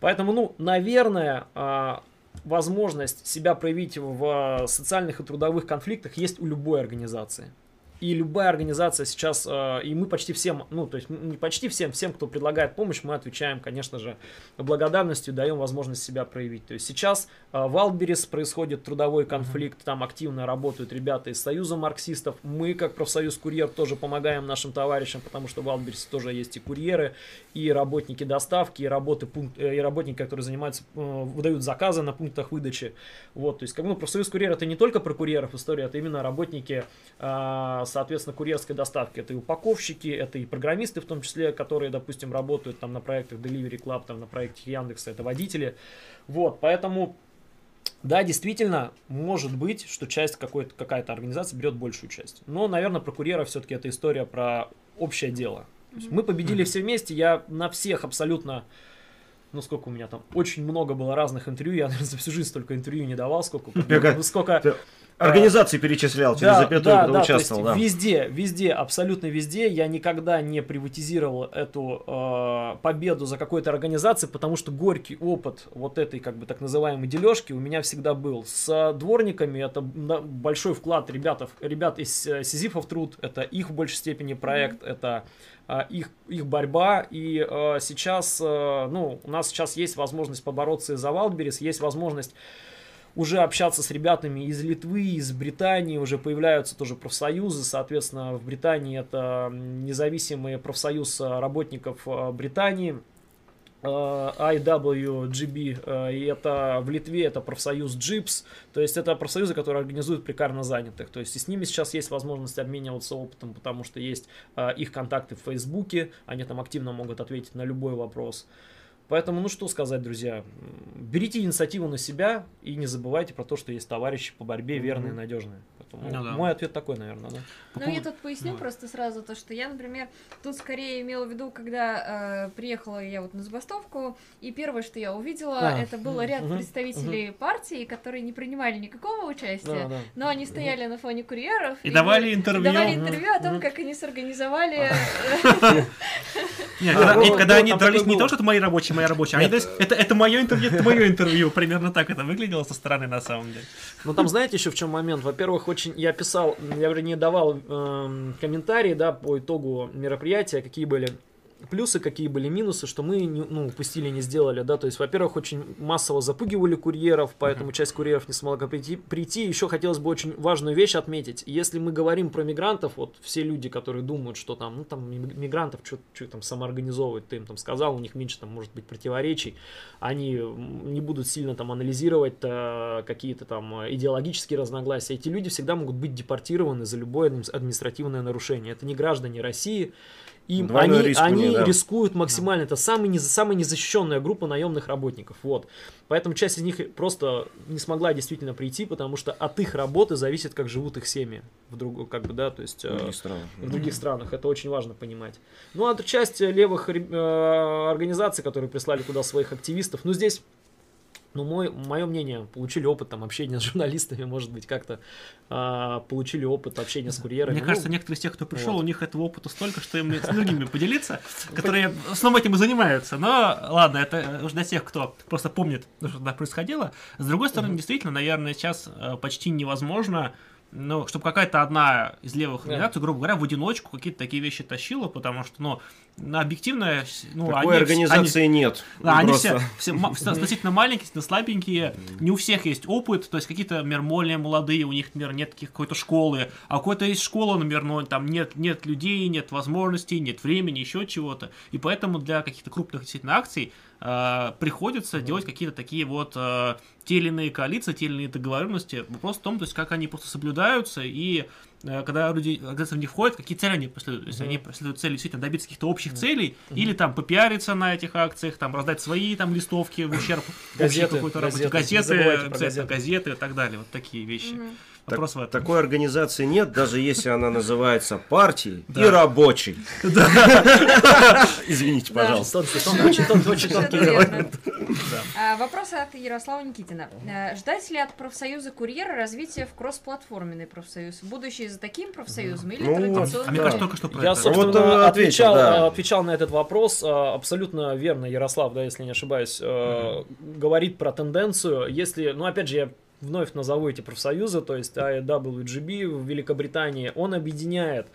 Поэтому, ну, наверное, а, возможность себя проявить в э, социальных и трудовых конфликтах есть у любой организации. И любая организация сейчас, э, и мы почти всем, ну, то есть не почти всем, всем, кто предлагает помощь, мы отвечаем, конечно же, благодарностью, даем возможность себя проявить. То есть сейчас э, в Альберис происходит трудовой конфликт, там активно работают ребята из Союза марксистов. Мы, как профсоюз курьер, тоже помогаем нашим товарищам, потому что в Альберисе тоже есть и курьеры, и работники доставки, и, работы, э, и работники, которые занимаются, выдают заказы на пунктах выдачи. Вот, то есть, как бы, ну, профсоюз курьер это не только про курьеров история, это именно работники, соответственно, курьерской доставки. Это и упаковщики, это и программисты, в том числе, которые, допустим, работают там на проектах Delivery Club, там на проекте Яндекса, это водители. Вот, поэтому да, действительно, может быть, что часть какой-то, какая-то организация берет большую часть. Но, наверное, про курьера все-таки это история про общее дело. Есть мы победили все вместе, я на всех абсолютно, ну сколько у меня там, очень много было разных интервью, я, наверное, за всю жизнь столько интервью не давал, сколько, ну, сколько Организации перечислял, через запятую, когда то участвовал, есть да. Везде, везде, абсолютно везде я никогда не приватизировал эту э, победу за какой-то организацией, потому что горький опыт вот этой как бы так называемой дележки у меня всегда был. С дворниками это большой вклад ребят, ребят из э, Сизифов труд, это их в большей степени проект, это э, их, их борьба. И э, сейчас, э, ну, у нас сейчас есть возможность побороться и за Валберис, есть возможность уже общаться с ребятами из Литвы, из Британии, уже появляются тоже профсоюзы, соответственно, в Британии это независимый профсоюз э, работников э, Британии, э, IWGB, и это в Литве это профсоюз JIPS, то есть это профсоюзы, которые организуют прикарно занятых, то есть и с ними сейчас есть возможность обмениваться опытом, потому что есть их контакты в Фейсбуке, они там активно могут ответить на любой вопрос. Поэтому, ну что сказать, друзья, берите инициативу на себя и не забывайте про то, что есть товарищи по борьбе верные и надежные. Поэтому Ну да. мой ответ такой, наверное, да. Ну, я тут поясню Давай. просто сразу то, что я, например, тут скорее имела в виду, когда э, приехала я вот на забастовку, и первое, что я увидела, А, это было ряд мгм, представителей партии, которые не принимали никакого участия, Да, да. но они стояли на фоне курьеров И давали и интервью. давали интервью о том, как они сорганизовали. Нет, А, когда, ну, они дрались не то, что это мои рабочие, мои рабочие, они дрались, это, это мое интервью, это мое интервью. Примерно так это выглядело со стороны на самом деле. Ну там знаете еще в чем момент? Во-первых, очень я писал, я вернее давал эм, комментарии, да, по итогу мероприятия, какие были плюсы, какие были минусы, что мы не, ну, упустили, не сделали, да, то есть, во-первых, очень массово запугивали курьеров, поэтому часть курьеров не смогла прийти, прийти. Еще хотелось бы очень важную вещь отметить. Если мы говорим про мигрантов, вот все люди, которые думают, что там, ну там ми- мигрантов что там самоорганизовывать, ты им там сказал, у них меньше там может быть противоречий, они не будут сильно там анализировать э, какие-то там э, идеологические разногласия. Эти люди всегда могут быть депортированы за любое админ- административное нарушение. Это не граждане России. Им, Двойной они риск они них, да. рискуют максимально. Это самый, не, самая незащищенная группа наемных работников. Вот. Поэтому часть из них просто не смогла действительно прийти, потому что от их работы зависит, как живут их семьи. В друг, как бы, да, то есть... э, Другие страны. в других странах. Это очень важно понимать. Ну, а часть левых э, организаций, которые прислали туда своих активистов, ну, здесь, ну, мой, мое мнение, получили опыт там общения с журналистами, может быть, как-то а, получили опыт общения с курьерами. Мне Ну, кажется, некоторые из тех, кто пришел, вот. у них этого опыта столько, что им с другими поделиться, которые в основном этим и занимаются. Но ладно, это уже для тех, кто просто помнит, что тогда происходило. С другой стороны, действительно, наверное, сейчас э, почти невозможно ну, чтобы какая-то одна из левых Да. организаций, грубо говоря, в одиночку какие-то такие вещи тащила, потому что, ну, на объективно, ну, Такой они- организации они- нет. да, они Просто. все, все относительно маленькие, относительно слабенькие, не у всех есть опыт, то есть какие-то, например, более молодые, у них, например, нет таких какой-то школы, а у какой-то есть школа, например, но там нет, нет людей, нет возможностей, нет времени, еще чего-то, и поэтому для каких-то крупных действительно акций э, приходится делать какие-то такие вот э, те или иные коалиции, те или иные договоренности. Вопрос в том, то есть как они просто соблюдаются, и э, когда люди организации в них входят, какие цели они преследуют. То есть Мгм. они преследуют цели действительно добиться каких-то общих целей, или там попиариться на этих акциях, там раздать свои там листовки в ущерб общей Газеты, какой-то работе. газеты. Газеты, газеты. газеты и так далее. Вот такие вещи. Мгм. Вопрос в этом. Такой организации нет, даже если она называется партией и рабочей. Извините, пожалуйста. А, Вопрос от Ярослава Никитина. Э, Ждать ли от профсоюза курьера развития в кросс-платформенный профсоюз? Будущее за таким профсоюзом или Ну, традиционным? А мне кажется, только что про Я, собственно, отвечал, на этот вопрос. э, Абсолютно верно, Ярослав, да, если не ошибаюсь, говорит про тенденцию. Если, ну, опять же, я вновь назову эти профсоюзы, то есть IWGB в Великобритании, он объединяет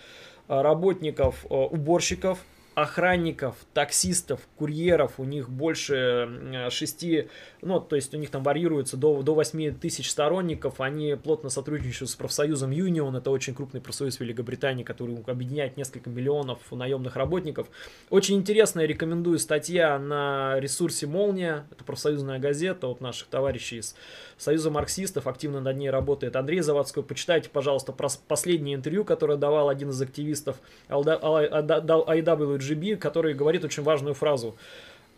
э, работников, э, уборщиков, охранников, таксистов, курьеров, у них больше э, шести, ну, то есть у них там варьируется до, до 8 тысяч сторонников, они плотно сотрудничают с профсоюзом Union, это очень крупный профсоюз Великобритании, который объединяет несколько миллионов наемных работников. Очень интересная, рекомендую, статья на ресурсе «Молния», это профсоюзная газета от наших товарищей из Союза марксистов, активно над ней работает Андрей Заводской. Почитайте, пожалуйста, про последнее интервью, которое давал один из активистов IWGB, который говорит очень важную фразу.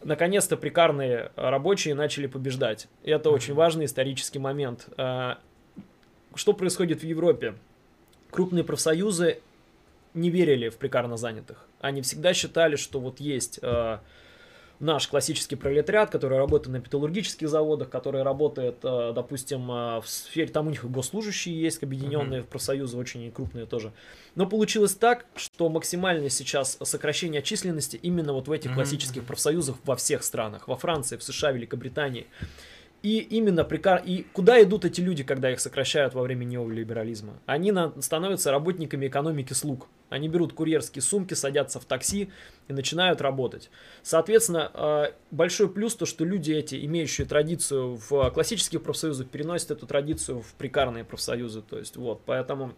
Наконец-то прикарные рабочие начали побеждать. И это очень важный исторический момент. А, Что происходит в Европе? Крупные профсоюзы не верили в прикарно занятых. Они всегда считали, что вот есть э, наш классический пролетариат, который работает на металлургических заводах, который работает, э, допустим, э, в сфере, там у них и госслужащие есть, объединенные в профсоюзы, очень крупные тоже. Но получилось так, что максимальное сейчас сокращение численности именно вот в этих Мгм. классических профсоюзах во всех странах, во Франции, в США, Великобритании. И именно прикар... И куда идут эти люди, когда их сокращают во время неолиберализма? Они на... становятся работниками экономики слуг. Они берут курьерские сумки, садятся в такси и начинают работать. Соответственно, э, большой плюс то, что люди эти, имеющие традицию в классических профсоюзах, переносят эту традицию в прикарные профсоюзы. То есть вот, поэтому...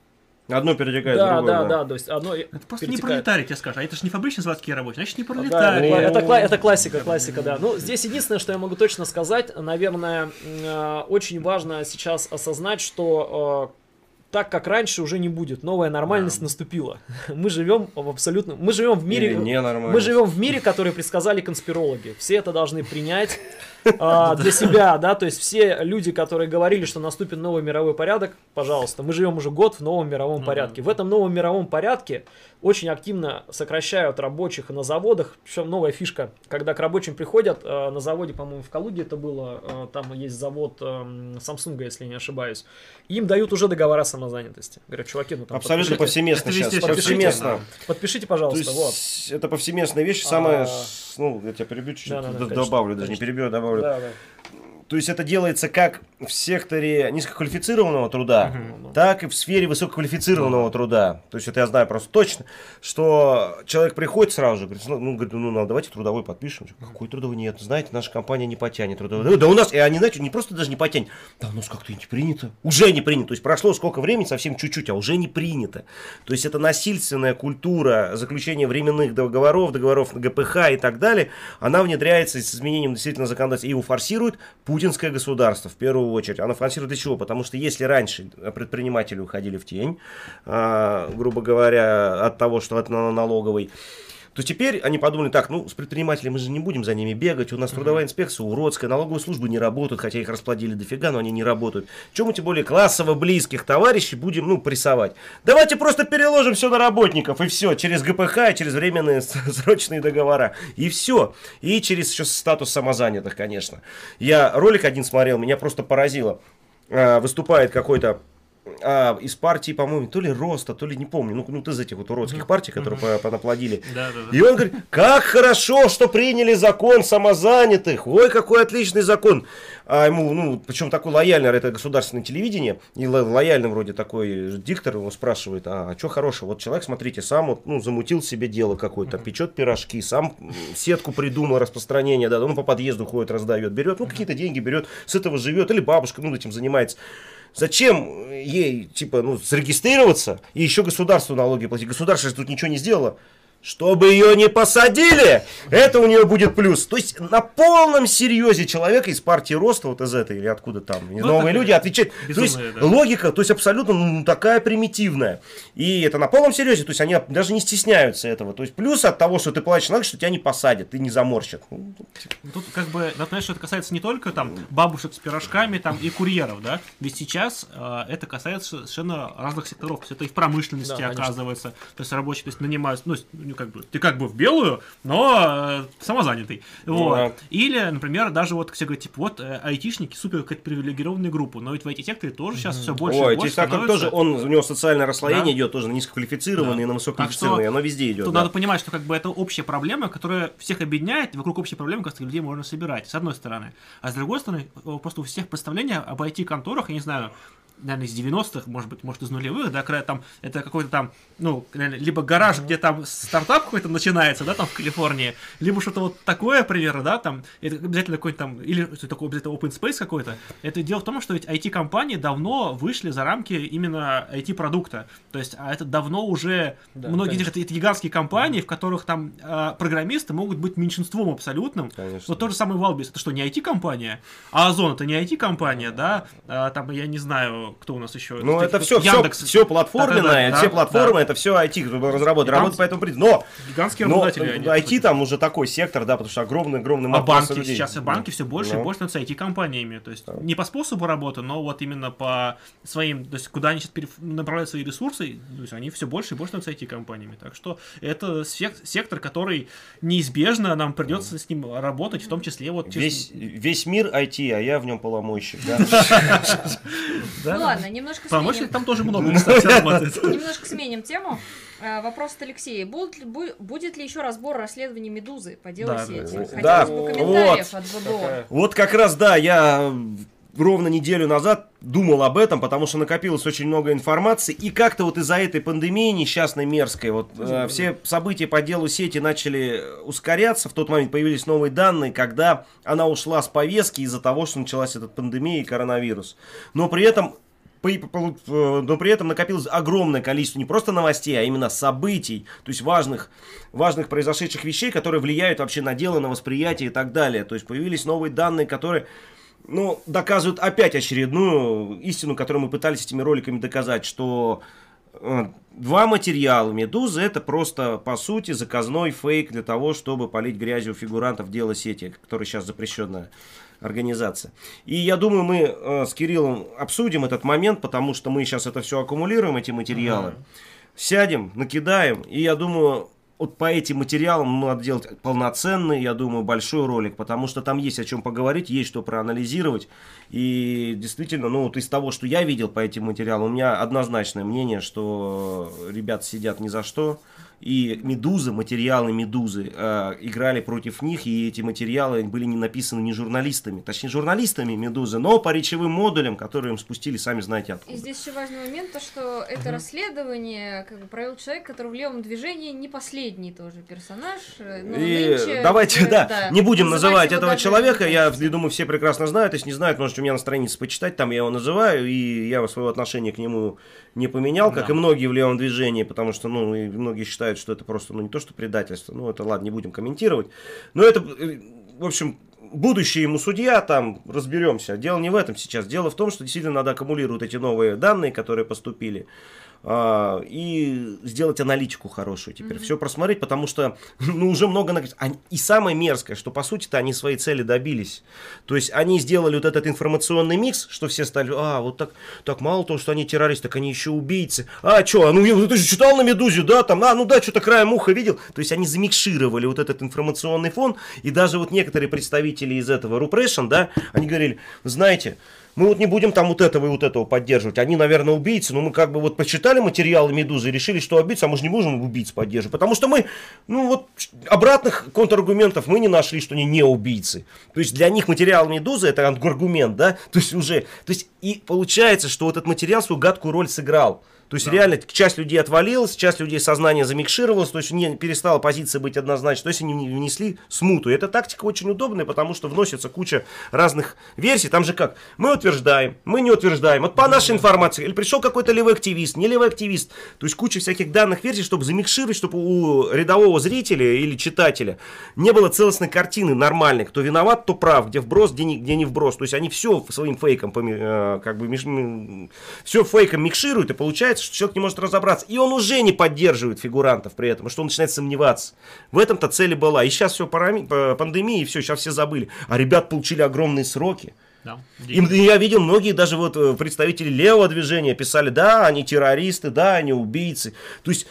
Одно перетекает в Да, другое. да, да, то есть одно... Это просто не перетекает. пролетарий, тебе скажут. А это же не фабричные заводские рабочие, значит, не Да, пролетарий. это, это кла- это классика, классика, да. Ну, здесь единственное, что я могу точно сказать, наверное, э, очень важно сейчас осознать, что э, так, как раньше, уже не будет. Новая нормальность наступила. Мы живем в абсолютно... Мы живем в мире... Мы живем в мире, который предсказали конспирологи. Все это должны принять для себя, да, то есть все люди, которые говорили, что наступит новый мировой порядок, пожалуйста, мы живем уже год в новом мировом порядке. В этом новом мировом порядке очень активно сокращают рабочих на заводах, причем новая фишка, когда к рабочим приходят, э, на заводе, по-моему, в Калуге это было, э, там есть завод э, Samsung, если не ошибаюсь, им дают уже договора самозанятости. Говорят, чуваки, ну там Абсолютно повсеместно сейчас. Повсеместно. подпишите, пожалуйста, вот. это повсеместная вещь, самая, А. ну, я тебя перебью чуть-чуть, добавлю, даже не перебью, а добавлю. Да, да. То есть это делается как в секторе низкоквалифицированного труда, Мгм. так и в сфере высококвалифицированного труда. То есть это я знаю просто точно, что человек приходит сразу же, говорит, ну, ну, говорит, ну, ну, давайте трудовой подпишем. Какой трудовой? Нет, знаете, наша компания не потянет трудовой. «Да, у нас, и они, знаете, не просто даже не потянет, да у нас как-то не принято. Уже не принято. То есть прошло сколько времени, совсем чуть-чуть, а уже не принято. То есть это насильственная культура заключения временных договоров, договоров на ГПХ и так далее, она внедряется с изменением действительно законодательства. И его форсирует путинское государство в первую очередь. Она форсирует для чего? Потому что если раньше предприниматели уходили в тень, а, грубо говоря, от того, что от на- налоговой, то теперь они подумали, так, ну, с предпринимателями мы же не будем за ними бегать, у нас трудовая инспекция уродская, налоговые службы не работают, хотя их расплодили дофига, но они не работают. Чем мы тем более классово близких товарищей будем, ну, прессовать? Давайте просто переложим все на работников, и все, через ГПХ, и через временные срочные договора, и все. И через еще статус самозанятых, конечно. Я ролик один смотрел, меня просто поразило. А, выступает какой-то а, из партии, по-моему, то ли Роста, то ли не помню, ну, ну из этих вот уродских партий, которые по- понаплодили. Да, да, да. И он говорит, как хорошо, что приняли закон самозанятых. Ой, какой отличный закон. А ему, ну, причем такой лояльный, это государственное телевидение, и ло- лояльный вроде такой диктор его спрашивает, а, что хорошего? Вот человек, смотрите, сам вот, ну, замутил себе дело какое-то, печет пирожки, сам сетку придумал распространения, да, ну, по подъезду ходит, раздает, берет, ну, какие-то деньги берет, с этого живет, или бабушка, ну, этим занимается. Зачем ей, типа, ну, зарегистрироваться и еще государству налоги платить? Государство же тут ничего не сделало. Чтобы ее не посадили, это у нее будет плюс. То есть на полном серьезе человека из партии Роста, вот из этой или откуда там, Ну, новые люди отвечают. То есть да. логика, то есть абсолютно ну, такая примитивная. И это на полном серьезе, то есть они даже не стесняются этого. То есть плюс от того, что ты платишь налоги, что тебя не посадят, ты не заморщат. Ну, Тут как бы, надо понять, что это касается не только там бабушек с пирожками там и курьеров, да, ведь сейчас э, это касается совершенно разных секторов, то есть это и в промышленности Да, конечно. оказывается, то есть рабочие, то есть нанимаются, ну, ну, как бы, ты как бы в белую, но э, самозанятый, Ну вот. да. Или, например, даже вот все говорят, типа, вот э, айтишники супер какая-то привилегированная группа, но ведь в IT-секторе тоже сейчас все больше Ой, и больше становится. тоже он, у него социальное расслоение Да. идет тоже на низкоквалифицированные Да. и на высококвалифицированные, оно везде идет. Тут да. надо понимать, что как бы это общая проблема, которая всех объединяет, вокруг общей проблемы, как людей можно собирать, с одной стороны. А с другой стороны, просто у всех представление об IT-конторах, я не знаю, наверное, из 90-х, может быть, может, из нулевых, да, когда там, это какой-то там, ну, наверное, либо гараж, где там стартап какой-то начинается, да, там в Калифорнии, либо что-то вот такое, примерно, да, там, это обязательно какой-то там, или что такое обязательно open space какой-то. Это дело в том, что ведь IT-компании давно вышли за рамки именно IT-продукта. То есть, а это давно уже Да, многие конечно. это, это гигантские компании, в которых там а, программисты могут быть меньшинством абсолютным. Конечно. Вот тот же самый Валбис, это что, не IT-компания? А Озон это не IT-компания, да? А, там, я не знаю, кто у нас еще. Ну, это все, все, Яндекс. все платформенное, все да, платформы, да. это все IT, кто разработает, И там работает по этому принципу. Но, Гигантские но они. IT там уже такой сектор, да, потому что огромный, огромный А банки, людей. сейчас и банки все больше и Ну. больше становятся IT-компаниями. То есть не по способу работы, но вот именно по своим, то есть куда они сейчас направляют свои ресурсы, то есть они все больше и больше становятся IT-компаниями. Так что это сек- сектор, который неизбежно нам придется с ним работать, в том числе вот через- Весь, весь мир IT, а я в нем поломойщик. да. Да, Ну ладно, немножко Помощник сменим, там тоже много, немножко сменим тему. Э, Вопрос от Алексея. Будут ли- бу- будет ли еще разбор расследований «Медузы» по делу Да, сети? да. Хотелось Да, бы комментариев вот. от ВБО. Вот как раз, да, я ровно неделю назад думал об этом, потому что накопилось очень много информации, и как-то вот из-за этой пандемии несчастной, мерзкой, вот э, все события по делу сети начали ускоряться, в тот момент появились новые данные, когда она ушла с повестки из-за того, что началась эта пандемия и коронавирус. Но при этом но при этом накопилось огромное количество не просто новостей, а именно событий, то есть важных, важных произошедших вещей, которые влияют вообще на дело, на восприятие и так далее. То есть появились новые данные, которые ну, доказывают опять очередную истину, которую мы пытались этими роликами доказать, что э, два материала Медузы это просто, по сути, заказной фейк для того, чтобы полить грязью фигурантов дела сети, которая сейчас запрещенная организация. И я думаю, мы э, с Кириллом обсудим этот момент, потому что мы сейчас это все аккумулируем, эти материалы. Сядем, накидаем, и я думаю, вот по этим материалам надо делать полноценный, я думаю, большой ролик, потому что там есть о чем поговорить, есть что проанализировать. И действительно, ну вот из того, что я видел по этим материалам, у меня однозначное мнение, что ребята сидят ни за что и Медуза, материалы Медузы э, играли против них, и эти материалы были не написаны не журналистами, точнее журналистами Медузы, но по речевым модулям, которые им спустили, сами знаете откуда. И здесь еще важный момент, то, что это расследование как бы провел человек, который в левом движении не последний тоже персонаж. но И нынче, давайте, э, да, не будем называть этого человека, я хочется. думаю, все прекрасно знают, если не знают, можете у меня на странице почитать, там я его называю, и я своего отношения к нему не поменял, как Да. и многие в левом движении, потому что, ну, и многие считают, что это просто, ну, не то, что предательство, ну, это, ладно, не будем комментировать, но это, э, в общем, будущий ему судья, там, разберемся. Дело не в этом сейчас. Дело в том, что действительно надо аккумулировать эти новые данные, которые поступили, а, и сделать аналитику хорошую теперь. Все просмотреть, потому что, ну, уже много... И самое мерзкое, что, по сути-то, они своей цели добились. То есть, они сделали вот этот информационный микс, что все стали, а, вот так, так мало того, что они террористы, так они еще убийцы. А, что, ну, я- ты же читал на «Медузе», да, там, а, ну да, что-то краем уха видел. То есть, они замикшировали вот этот информационный фон, и даже вот некоторые представители из этого Рупрешн, да, они говорили, знаете, мы вот не будем там вот этого и вот этого поддерживать. Они, наверное, убийцы, но мы как бы вот почитали материалы Медузы и решили, что убийцы, а мы же не можем убийц поддерживать. Потому что мы, ну вот, обратных контраргументов мы не нашли, что они не убийцы. То есть для них материал Медузы это аргумент, да? То есть уже, то есть и получается, что вот этот материал свою гадкую роль сыграл. То есть реально часть людей отвалилась, часть людей сознание замикшировалось, то есть не перестала позиция быть однозначной, то есть они не- внесли смуту. И эта тактика очень удобная, потому что вносится куча разных версий. Там же как? Мы утверждаем, мы не утверждаем. Вот по нашей информации, или пришел какой-то левый активист, не левый активист. То есть куча всяких данных версий, чтобы замикшировать, чтобы у рядового зрителя или читателя не было целостной картины нормальной, кто виноват, кто прав, где вброс, где не, где не вброс. То есть они все своим фейком, э, как бы, все фейком микшируют, и получается, что человек не может разобраться. И он уже не поддерживает фигурантов при этом, что он начинает сомневаться. В этом-то цели была. И сейчас все пандемия, и все, сейчас все забыли. А ребят получили огромные сроки. Да. И я видел, многие даже вот э, представители левого движения писали, да, они террористы, да, они убийцы. То есть,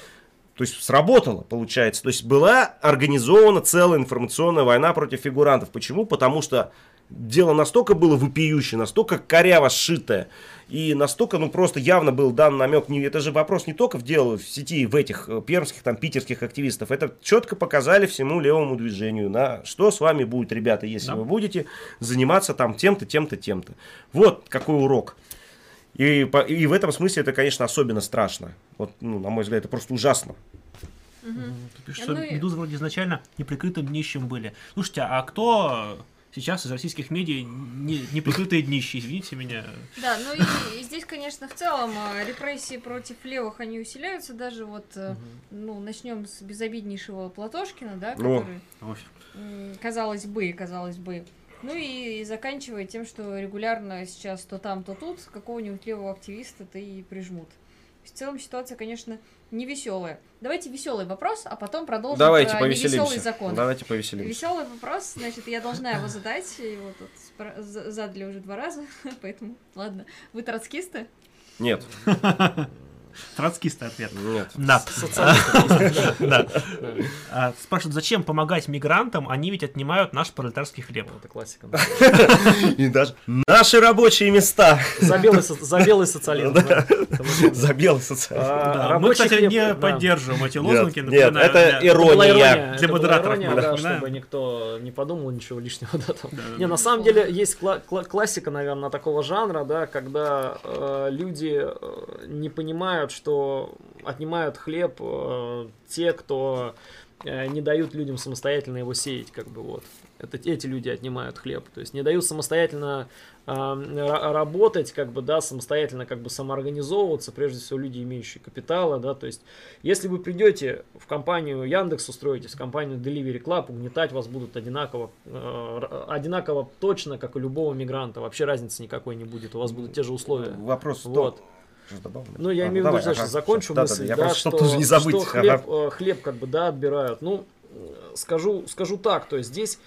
то есть сработало, получается. То есть была организована целая информационная война против фигурантов. Почему? Потому что дело настолько было вопиющее, настолько коряво сшитое, и настолько, ну, просто явно был дан намек, не, это же вопрос не только в дело в сети, в этих э, пермских, там, питерских активистов, это четко показали всему левому движению, на что с вами будет, ребята, если Да. вы будете заниматься там тем-то, тем-то, тем-то. Вот какой урок. И, и в этом смысле это, конечно, особенно страшно. Вот, ну, на мой взгляд, это просто ужасно. Ты пишешь, что Ну и- Медузы вроде изначально неприкрытым днищем были. Слушайте, а кто сейчас из российских медиа не, неприкрытые днищи, извините меня? Да, ну и, и здесь, конечно, в целом э, репрессии против левых, они усиляются. Даже вот, э, ну, начнем с безобиднейшего Платошкина, да, который, м, казалось бы, казалось бы. Ну и, и заканчивая тем, что регулярно сейчас то там, то тут какого-нибудь левого активиста-то и прижмут. В целом ситуация, конечно, не веселая. Давайте веселый вопрос, а потом продолжим Давайте про невеселые повеселимся. законы. Давайте повеселимся. Веселый вопрос, значит, я должна его задать. Его тут спро- за- задали уже два раза, поэтому ладно. Вы троцкисты? Нет, Троцкистый ответ. нет. Да. Да. А, Спрашивают, зачем помогать мигрантам, они ведь отнимают наш пролетарский хлеб. Это классика. да. И даже наши рабочие места За белый, за белый социализм. за белый социализм. Мы, кстати, не поддерживаем эти Нет, лозунги. нет, это Ирония. Для модераторов чтобы никто не подумал ничего лишнего. Не, на самом деле есть кла- кла- классика, наверное, такого жанра, да, когда э, люди э, не понимают, что отнимают хлеб э, те, кто э, не дают людям самостоятельно его сеять, как бы вот. Это эти люди отнимают хлеб. То есть не дают самостоятельно э, ра- работать, как бы, да, самостоятельно как бы самоорганизовываться, прежде всего люди, имеющие капитала, да, то есть если вы придете в компанию Яндекс, устроитесь, в компанию Delivery Club, угнетать вас будут одинаково, э, одинаково точно, как и любого мигранта. Вообще разницы никакой не будет, у вас будут те же условия. Вопрос в том... Что добавлю? Ну, я А, имею в виду, знаешь, ага, закончу всё. мысль, Да-да-да, я да, просто, что, тоже не забыть. что хлеб, Ага. э, хлеб как бы, да, отбирают. Ну, э, скажу, скажу так, то есть здесь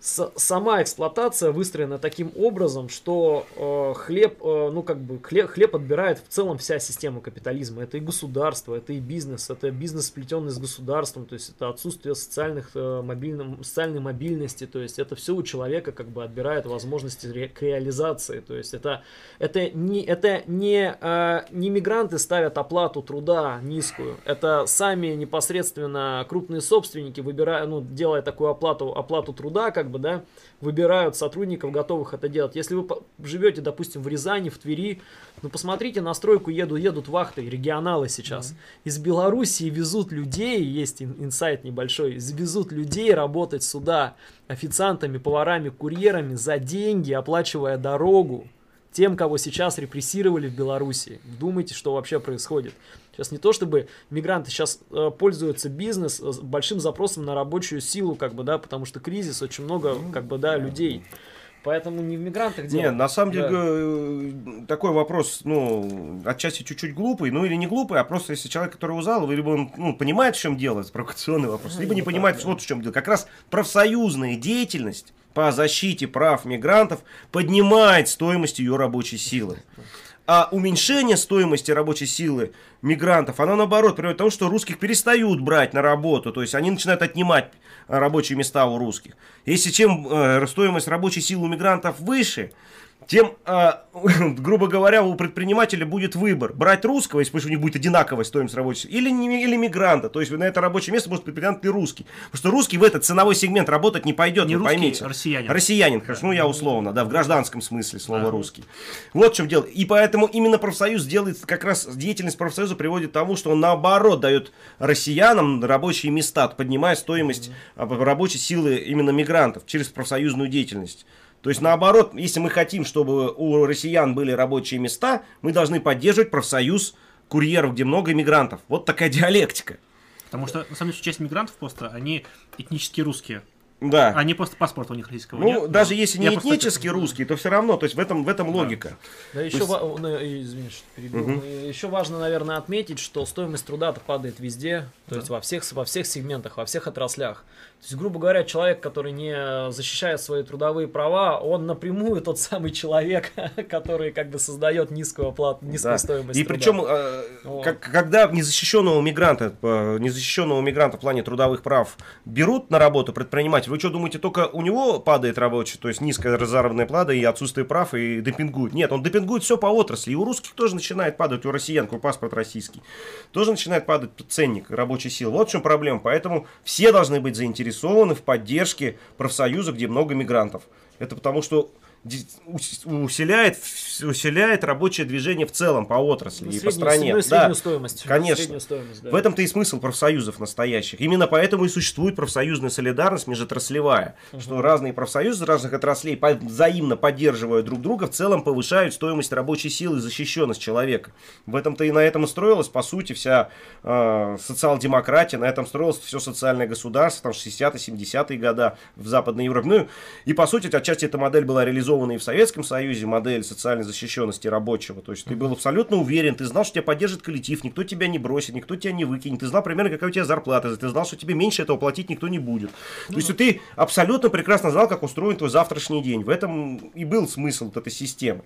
сама эксплуатация выстроена таким образом, что э, хлеб, э, ну как бы хлеб, хлеб отбирает в целом вся система капитализма. Это и государство, это и бизнес, это бизнес сплетенный с государством, то есть это отсутствие социальных, э, мобильном, социальной мобильности, то есть это все у человека как бы отбирает возможности ре- к реализации. То есть это, это не, это не, э, не мигранты ставят оплату труда низкую, это сами непосредственно крупные собственники, выбирая, ну, делая такую оплату, оплату труда, как бы, да, выбирают сотрудников, готовых это делать. Если вы живете, допустим, в Рязани, в Твери, ну, посмотрите, на стройку еду, едут вахты, регионалы сейчас. Из Белоруссии везут людей, есть ин- инсайт небольшой, везут людей работать сюда официантами, поварами, курьерами за деньги, оплачивая дорогу тем, кого сейчас репрессировали в Беларуси. Вдумайте, что вообще происходит. Сейчас не то, чтобы мигранты сейчас э, пользуются бизнес э, большим запросом на рабочую силу, как бы, да, потому что кризис, очень много, как бы, да, людей. Поэтому не в мигрантах дело. Не, на самом деле Да. э, такой вопрос, ну, отчасти чуть-чуть глупый, ну или не глупый, а просто если человек, который у зала, либо он ну, понимает, в чем дело, это провокационный вопрос, либо не ну, понимает, вот в чем дело. Как раз профсоюзная деятельность по защите прав мигрантов поднимает стоимость ее рабочей силы. А уменьшение стоимости рабочей силы мигрантов, оно наоборот приводит к тому, что русских перестают брать на работу, то есть они начинают отнимать э, рабочие места у русских. Если чем э, стоимость рабочей силы у мигрантов выше, тем, э, грубо говоря, у предпринимателя будет выбор. Брать русского, если у них будет одинаковая стоимость рабочей силы, или, или мигранта. То есть на это рабочее место может предприниматель и русский. Потому что русский в этот ценовой сегмент работать не пойдет, Не вы русский, поймите. россиянин. Россиянин, хорошо, ну я условно, да, в гражданском смысле слова Да. русский. Вот в чем дело. И поэтому именно профсоюз делает, как раз деятельность профсоюза приводит к тому, что он наоборот дает россиянам рабочие места, поднимая стоимость а, рабочей силы именно мигрантов через профсоюзную деятельность. То есть наоборот, если мы хотим, чтобы у россиян были рабочие места, мы должны поддерживать профсоюз курьеров, где много иммигрантов. Вот такая диалектика. Потому что, на самом деле, часть мигрантов просто, они этнически русские. Да. Они просто паспорта у них российского ну, нет. даже если я не просто- этнически русские, то все равно, то есть в этом, в этом логика. Да, еще, есть- ва- ну, и- извини, что перебил. Мгм. Ну, Еще важно, наверное, отметить, что стоимость труда-то падает везде, то есть во всех, во всех сегментах, во всех отраслях. То есть, грубо говоря, человек, который не защищает свои трудовые права, он напрямую тот самый человек, который как бы создает низкую оплату, низкую Да. стоимость И труда. причем, э, Вот. как- когда незащищенного мигранта, э, незащищенного мигранта в плане трудовых прав берут на работу предприниматель, вы что думаете, только у него падает рабочий, то есть низкая заработная плата и отсутствие прав и демпингует? Нет, он демпингует все по отрасли. И у русских тоже начинает падать, у россиян, у паспорт российский, тоже начинает падать ценник рабочей силы. Вот в чем проблема. Поэтому все должны быть заинтересованы в поддержке профсоюза, где много мигрантов. Это потому что усиляет, усиляет рабочее движение в целом по отрасли Ну, и по стране. ну, Да. стоимость. конечно. Стоимость, да. В этом-то и смысл профсоюзов настоящих. Именно поэтому и существует профсоюзная солидарность межотраслевая, что разные профсоюзы разных отраслей по- взаимно поддерживая друг друга, в целом повышают стоимость рабочей силы и защищенность человека. В этом-то и на этом и строилась, по сути, вся э, социал-демократия, на этом строилось все социальное государство, там 60-е, 70-е года в Западной Европе. Ну, и, по сути, отчасти эта модель была реализована и в Советском Союзе, модель социальной защищенности рабочего. То есть ты был абсолютно уверен, ты знал, что тебя поддержит коллектив, никто тебя не бросит, никто тебя не выкинет, ты знал примерно, какая у тебя зарплата, ты знал, что тебе меньше этого платить никто не будет. То есть ты абсолютно прекрасно знал, как устроен твой завтрашний день. В этом и был смысл вот этой системы.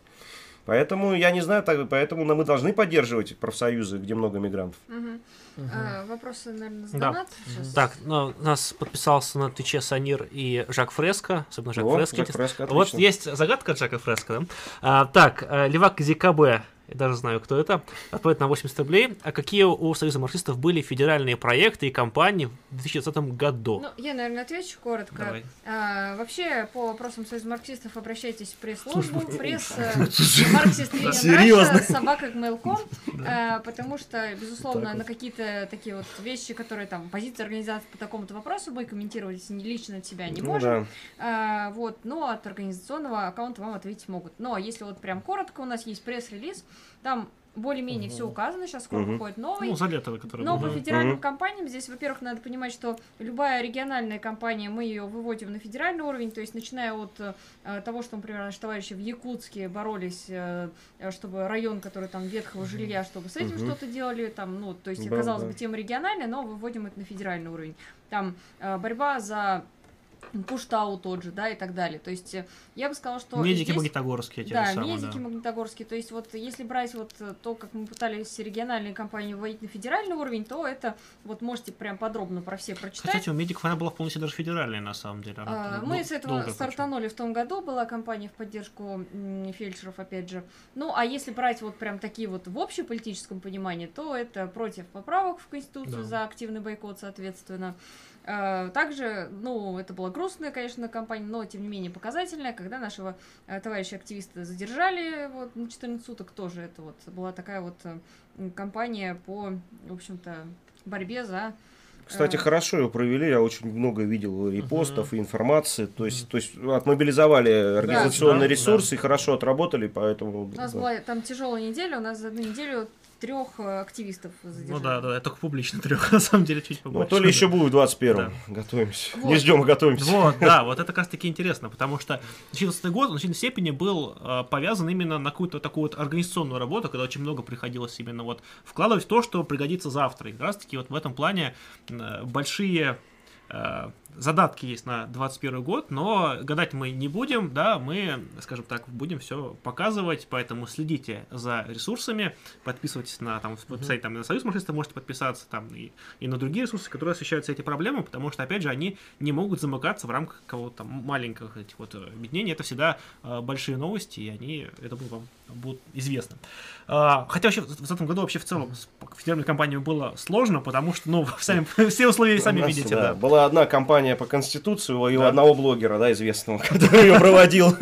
Поэтому я не знаю, так, поэтому мы должны поддерживать профсоюзы, где много мигрантов. Мгм. А, Вопросы, наверное, с Да. донат сейчас? Так, ну, у нас подписался на Твиче Санир и Жак Фреско, особенно Жак О, Фреско. Жак Фреско, вот есть загадка от Жака Фреско, да? А, так, э, Левак ЗКБ, я даже знаю, кто это, отправит на 80 рублей. А какие у Союза марксистов были федеральные проекты и кампании в 2020 году? Ну, я, наверное, отвечу коротко. Давай. А, вообще, по вопросам союза марксистов обращайтесь в пресс-службу, пресс э, марксист Серьезно? Собака mail.com, э, потому что, безусловно, на какие-то такие вот вещи, которые там, позиция организации по такому-то вопросу, мы комментировать не лично от себя не Ну можем. А, вот, но от организационного аккаунта вам ответить могут. Но если вот прям коротко, у нас есть пресс-релиз, там более-менее все указано, сейчас скоро Мгм. выходит новый. Ну, за лето, который Но был. по федеральным Мгм. компаниям здесь, во-первых, надо понимать, что любая региональная компания, мы ее выводим на федеральный уровень, то есть начиная от э, того, что, например, наши товарищи в Якутске боролись, э, э, чтобы район, который там ветхого жилья, чтобы с этим Мгм. что-то делали, там, ну, то есть, Да, казалось да. бы, тема региональная, но выводим это на федеральный уровень. Там э, борьба за Пуштау тот же, да, и так далее. То есть, э, я бы сказала, что Медики здесь- Магнитогорские, те да, же самые, медики да. Магнитогорские. То есть вот если брать вот э, то, как мы пытались региональные компании вводить на федеральный уровень, то это вот можете прям подробно про все прочитать. Кстати, у медиков она была вполне себе даже федеральная, на самом деле. А, Она Мы с этого долго причем. стартанули в том году, была кампания в поддержку фельдшеров, опять же. Ну, а если брать вот прям такие вот в общеполитическом понимании, то это против поправок в Конституцию Да. за активный бойкот, соответственно. А, Также, ну, это была грустная, конечно, кампания, но, тем не менее, показательная, когда нашего э, товарища активиста задержали вот, на 14 суток, тоже это вот была такая вот э, м, кампания по, в общем-то, борьбе за Кстати, Э. хорошо его провели, я очень много видел репостов и информации, то есть, то есть отмобилизовали организационные Да, ресурсы и хорошо отработали, поэтому... У нас да. была там тяжелая неделя, у нас за одну неделю трех активистов задержали. Ну да, да, я только публично трех, на самом деле, чуть побольше. Ну, то ли еще будет в 21-м. Да. Готовимся. Вот. Не ждем, а готовимся. Вот, да, вот это как раз таки интересно, потому что 2014 год, он в значительной степени был э, повязан именно на какую-то такую вот организационную работу, когда очень много приходилось именно вот вкладывать в то, что пригодится завтра. И как раз таки вот в этом плане э, большие э, задатки есть на 21 год, но гадать мы не будем, да, мы, скажем так, будем все показывать, поэтому следите за ресурсами, подписывайтесь на там веб-сайт, там на Союз марксистов можете подписаться, там и, и на другие ресурсы, которые освещают все эти проблемы, потому что, опять же, они не могут замыкаться в рамках какого-то там маленьких этих вот э, объединений, это всегда э, большие новости, и они, это будет вам будут известны. А, хотя вообще в этом году вообще в целом с федеральными компаниями было сложно, потому что, ну, сами, все условия сами нас, видите, да, да. Была одна компания по Конституции у Да. одного блогера, да, известного, который ее проводил.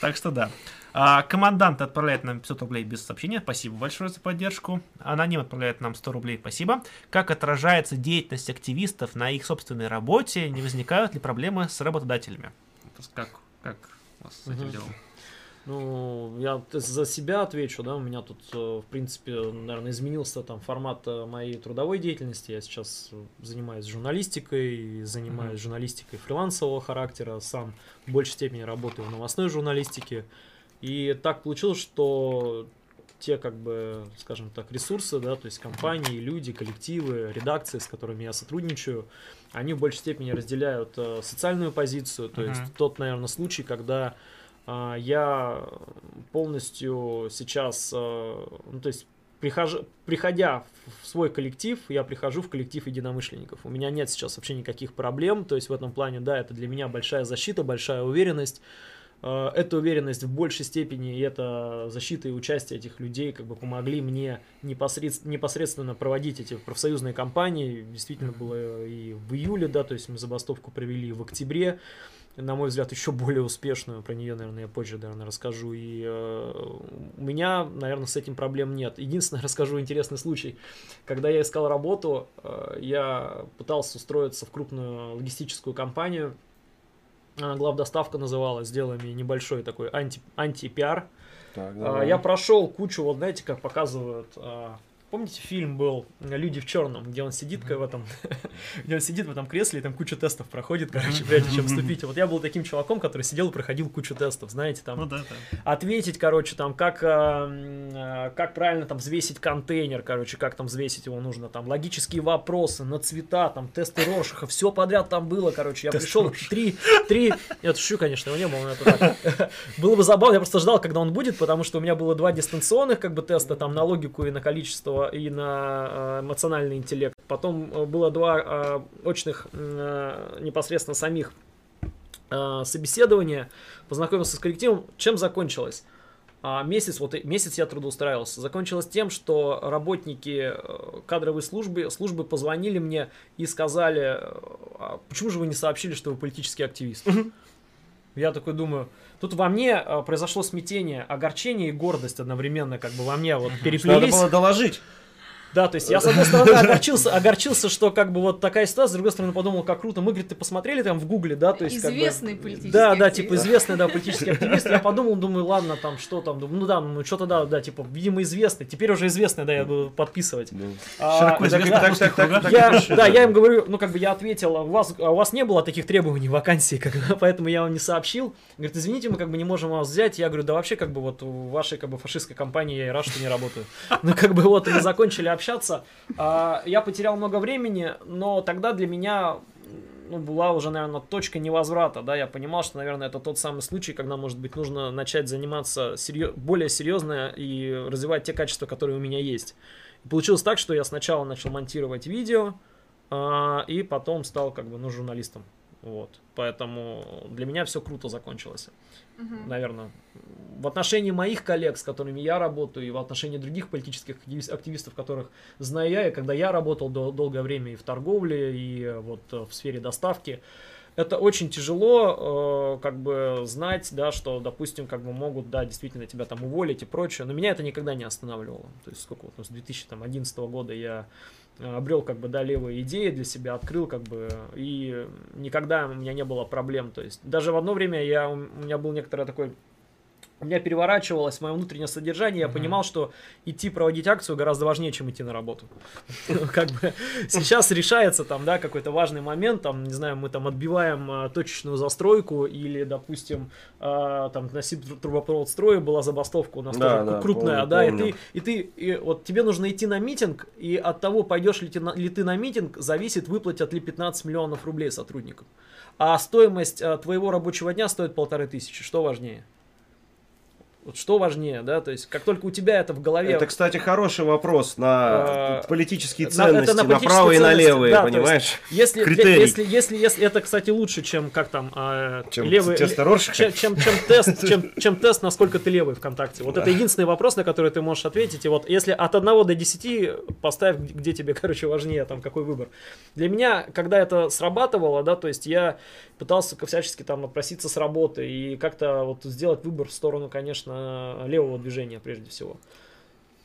Так что да. А, командант отправляет нам 500 рублей без сообщения. Спасибо большое за поддержку. Аноним отправляет нам 100 рублей. Спасибо. Как отражается деятельность активистов на их собственной работе? Не возникают ли проблемы с работодателями? Как, как у вас с этим делом? Ну, я за себя отвечу, да, у меня тут, э, в принципе, наверное, изменился там формат э, моей трудовой деятельности. Я сейчас э, занимаюсь журналистикой, занимаюсь журналистикой фрилансового характера, сам в большей степени работаю в новостной журналистике. И так получилось, что те, как бы, скажем так, ресурсы, да, то есть компании, люди, коллективы, редакции, с которыми я сотрудничаю, они в большей степени разделяют социальную позицию, то Мгм. есть тот, наверное, случай, когда я полностью сейчас, э, ну, то есть прихожу, приходя в свой коллектив, я прихожу в коллектив единомышленников. У меня нет сейчас вообще никаких проблем, то есть в этом плане, да, это для меня большая защита, большая уверенность. Э, Эта уверенность в большей степени и эта защита и участие этих людей как бы помогли мне непосредственно, непосредственно проводить эти профсоюзные кампании. Действительно было и в июле, да, то есть мы забастовку провели в октябре на мой взгляд, еще более успешную. Про нее, наверное, я позже, наверное, расскажу. И э, у меня, наверное, с этим проблем нет. Единственное, расскажу интересный случай. Когда я искал работу, э, я пытался устроиться в крупную логистическую компанию. Главдоставка называлась. Сделали мне небольшой такой анти, анти-пиар. Так, А, давай. Я прошел кучу, вот знаете, как показывают. Помните, фильм был «Люди в черном», где он сидит в этом, где он сидит в этом кресле, и там куча тестов проходит, короче, прежде чем вступить. Вот я был таким чуваком, который сидел и проходил кучу тестов, знаете, там Ну да, да. ответить, короче, там, как, м, а, как правильно там взвесить контейнер, короче, как там взвесить его нужно, там, логические вопросы на цвета, там, тесты Рошиха, все подряд там было, короче, я Тест пришел, три, три, я шучу, конечно, его не было, но это так. Было бы забавно, я просто ждал, когда он будет, потому что у меня было два дистанционных, как бы, теста, там, на логику и на количество, и на э, эмоциональный интеллект. Потом э, было два э, очных непосредственно самих собеседования, познакомился с коллективом. Чем закончилось? А, месяц, вот месяц я трудоустраивался. Закончилось тем, что работники кадровой службы, службы позвонили мне и сказали, а почему же вы не сообщили, что вы политический активист? Я такой думаю, тут во мне э, произошло смятение, огорчение и гордость одновременно, как бы во мне вот Надо переплелись. было доложить. Да, то есть я, с одной стороны, огорчился, огорчился, что как бы вот такая ситуация, с другой стороны, подумал, как круто. Мы, говорит, ты посмотрели там в гугле, да, то есть как бы- Известный политический Да, да, активист. типа известный, да, политический активист. Я подумал, думаю, ладно, там что там, думаю, ну да, ну что-то да, да, типа, видимо, известный. Теперь уже известный, да, я буду подписывать. А, Широко да, известный да, кругах. я, да, им говорю, ну как бы я ответил, а у вас, а у вас не было таких требований вакансии, как, поэтому я вам не сообщил. Говорит, извините, мы как бы не можем вас взять. Я говорю, да вообще как бы вот в вашей как бы фашистской компании я и рад, что не работаю. Ну как бы вот мы закончили общаться. А, я потерял много времени, но тогда для меня ну, была уже, наверное, точка невозврата, да, я понимал, что, наверное, это тот самый случай, когда, может быть, нужно начать заниматься серьё- более серьезно и развивать те качества, которые у меня есть. И получилось так, что я сначала начал монтировать видео, а, и потом стал, как бы, ну, журналистом. Вот. Поэтому для меня все круто закончилось. Мгм. Наверное. В отношении моих коллег, с которыми я работаю, и в отношении других политических активис- активистов, которых знаю я, и когда я работал дол- долгое время и в торговле, и вот э, в сфере доставки, это очень тяжело, э, как бы знать, да, что, допустим, как бы могут, да, действительно тебя там уволить и прочее, но меня это никогда не останавливало. То есть сколько вот, ну, с 2011 года я обрел как бы да левые идеи для себя открыл как бы и никогда у меня не было проблем. То есть даже в одно время я у меня был некоторое такой у меня переворачивалось мое внутреннее содержание, я Мгм. понимал, что идти проводить акцию гораздо важнее, чем идти на работу. Как бы сейчас решается там, да, какой-то важный момент, там, не знаю, мы там отбиваем а, точечную застройку или, допустим, а, там на трубопровод строя была забастовка у нас тоже крупная, да, и ты и ты, вот тебе нужно идти на митинг, и от того, пойдешь ли ты, на, ли ты на митинг, зависит, выплатят ли 15 миллионов рублей сотрудникам. А стоимость а, твоего рабочего дня стоит полторы тысячи. Что важнее? Вот что важнее, да? То есть, как только у тебя это в голове... Это, кстати, хороший вопрос на Э, политические на- ценности, это на политические направо и ценности, налево, да, то есть понимаешь? Если, критерий. если, если, если, это, кстати, лучше, чем как там а, Чем левый, Роршаха? чем, чем, чем тест, чем, чем тест, насколько ты левый ВКонтакте. Вот это единственный вопрос, на который ты можешь ответить. И вот если от 1 до 10 поставь, где тебе, короче, важнее, там, какой выбор. Для меня, когда это срабатывало, да, то есть я пытался всячески там отпроситься с работы и как-то вот сделать выбор в сторону, конечно, левого движения прежде всего.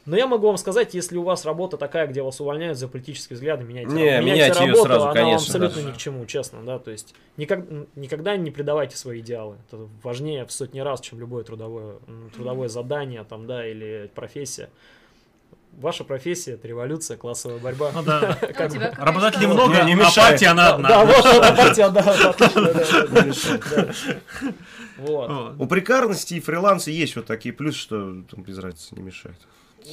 Но я могу вам сказать, если у вас работа такая, где вас увольняют за политические взгляды, меняйте, Не, меняйте её работу, сразу, она конечно, вам абсолютно да. ни к чему, честно, да, то есть никак- никогда не предавайте свои идеалы, это важнее в сотни раз, чем любое трудовое, трудовое задание, там, да, или профессия. Ваша профессия это революция, классовая борьба. Ну да. У Как тебя бы- какая Работателей много, а партия она одна. да, вот она партия, отлично. Вот. У прикарности и фриланса есть вот такие плюсы, что там без разницы не мешает.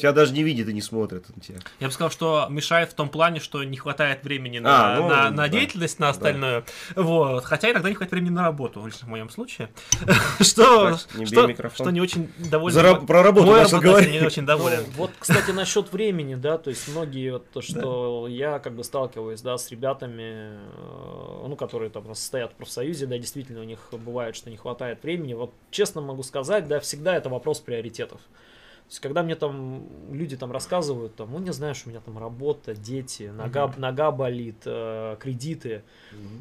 Тебя даже не видят и не смотрят на тебя. Я бы сказал, что мешает в том плане, что не хватает времени на, А, ну, на, да. на деятельность, на остальное. Вот. Хотя иногда не хватает времени на работу, лично в моем случае. Что, Так, не что, микрофон. что не очень довольно. За, про работу Мой работодатель не очень доволен. Ну, Вот, кстати, насчет времени, да, то есть многие, вот то, что я как бы сталкиваюсь, да, с ребятами, э, ну, которые там состоят в профсоюзе, да, действительно у них бывает, что не хватает времени. Вот честно могу сказать, да, всегда это вопрос приоритетов. Есть, когда мне там люди там рассказывают, там, ну, не знаешь, у меня там работа, дети, нога, нога болит, э, кредиты.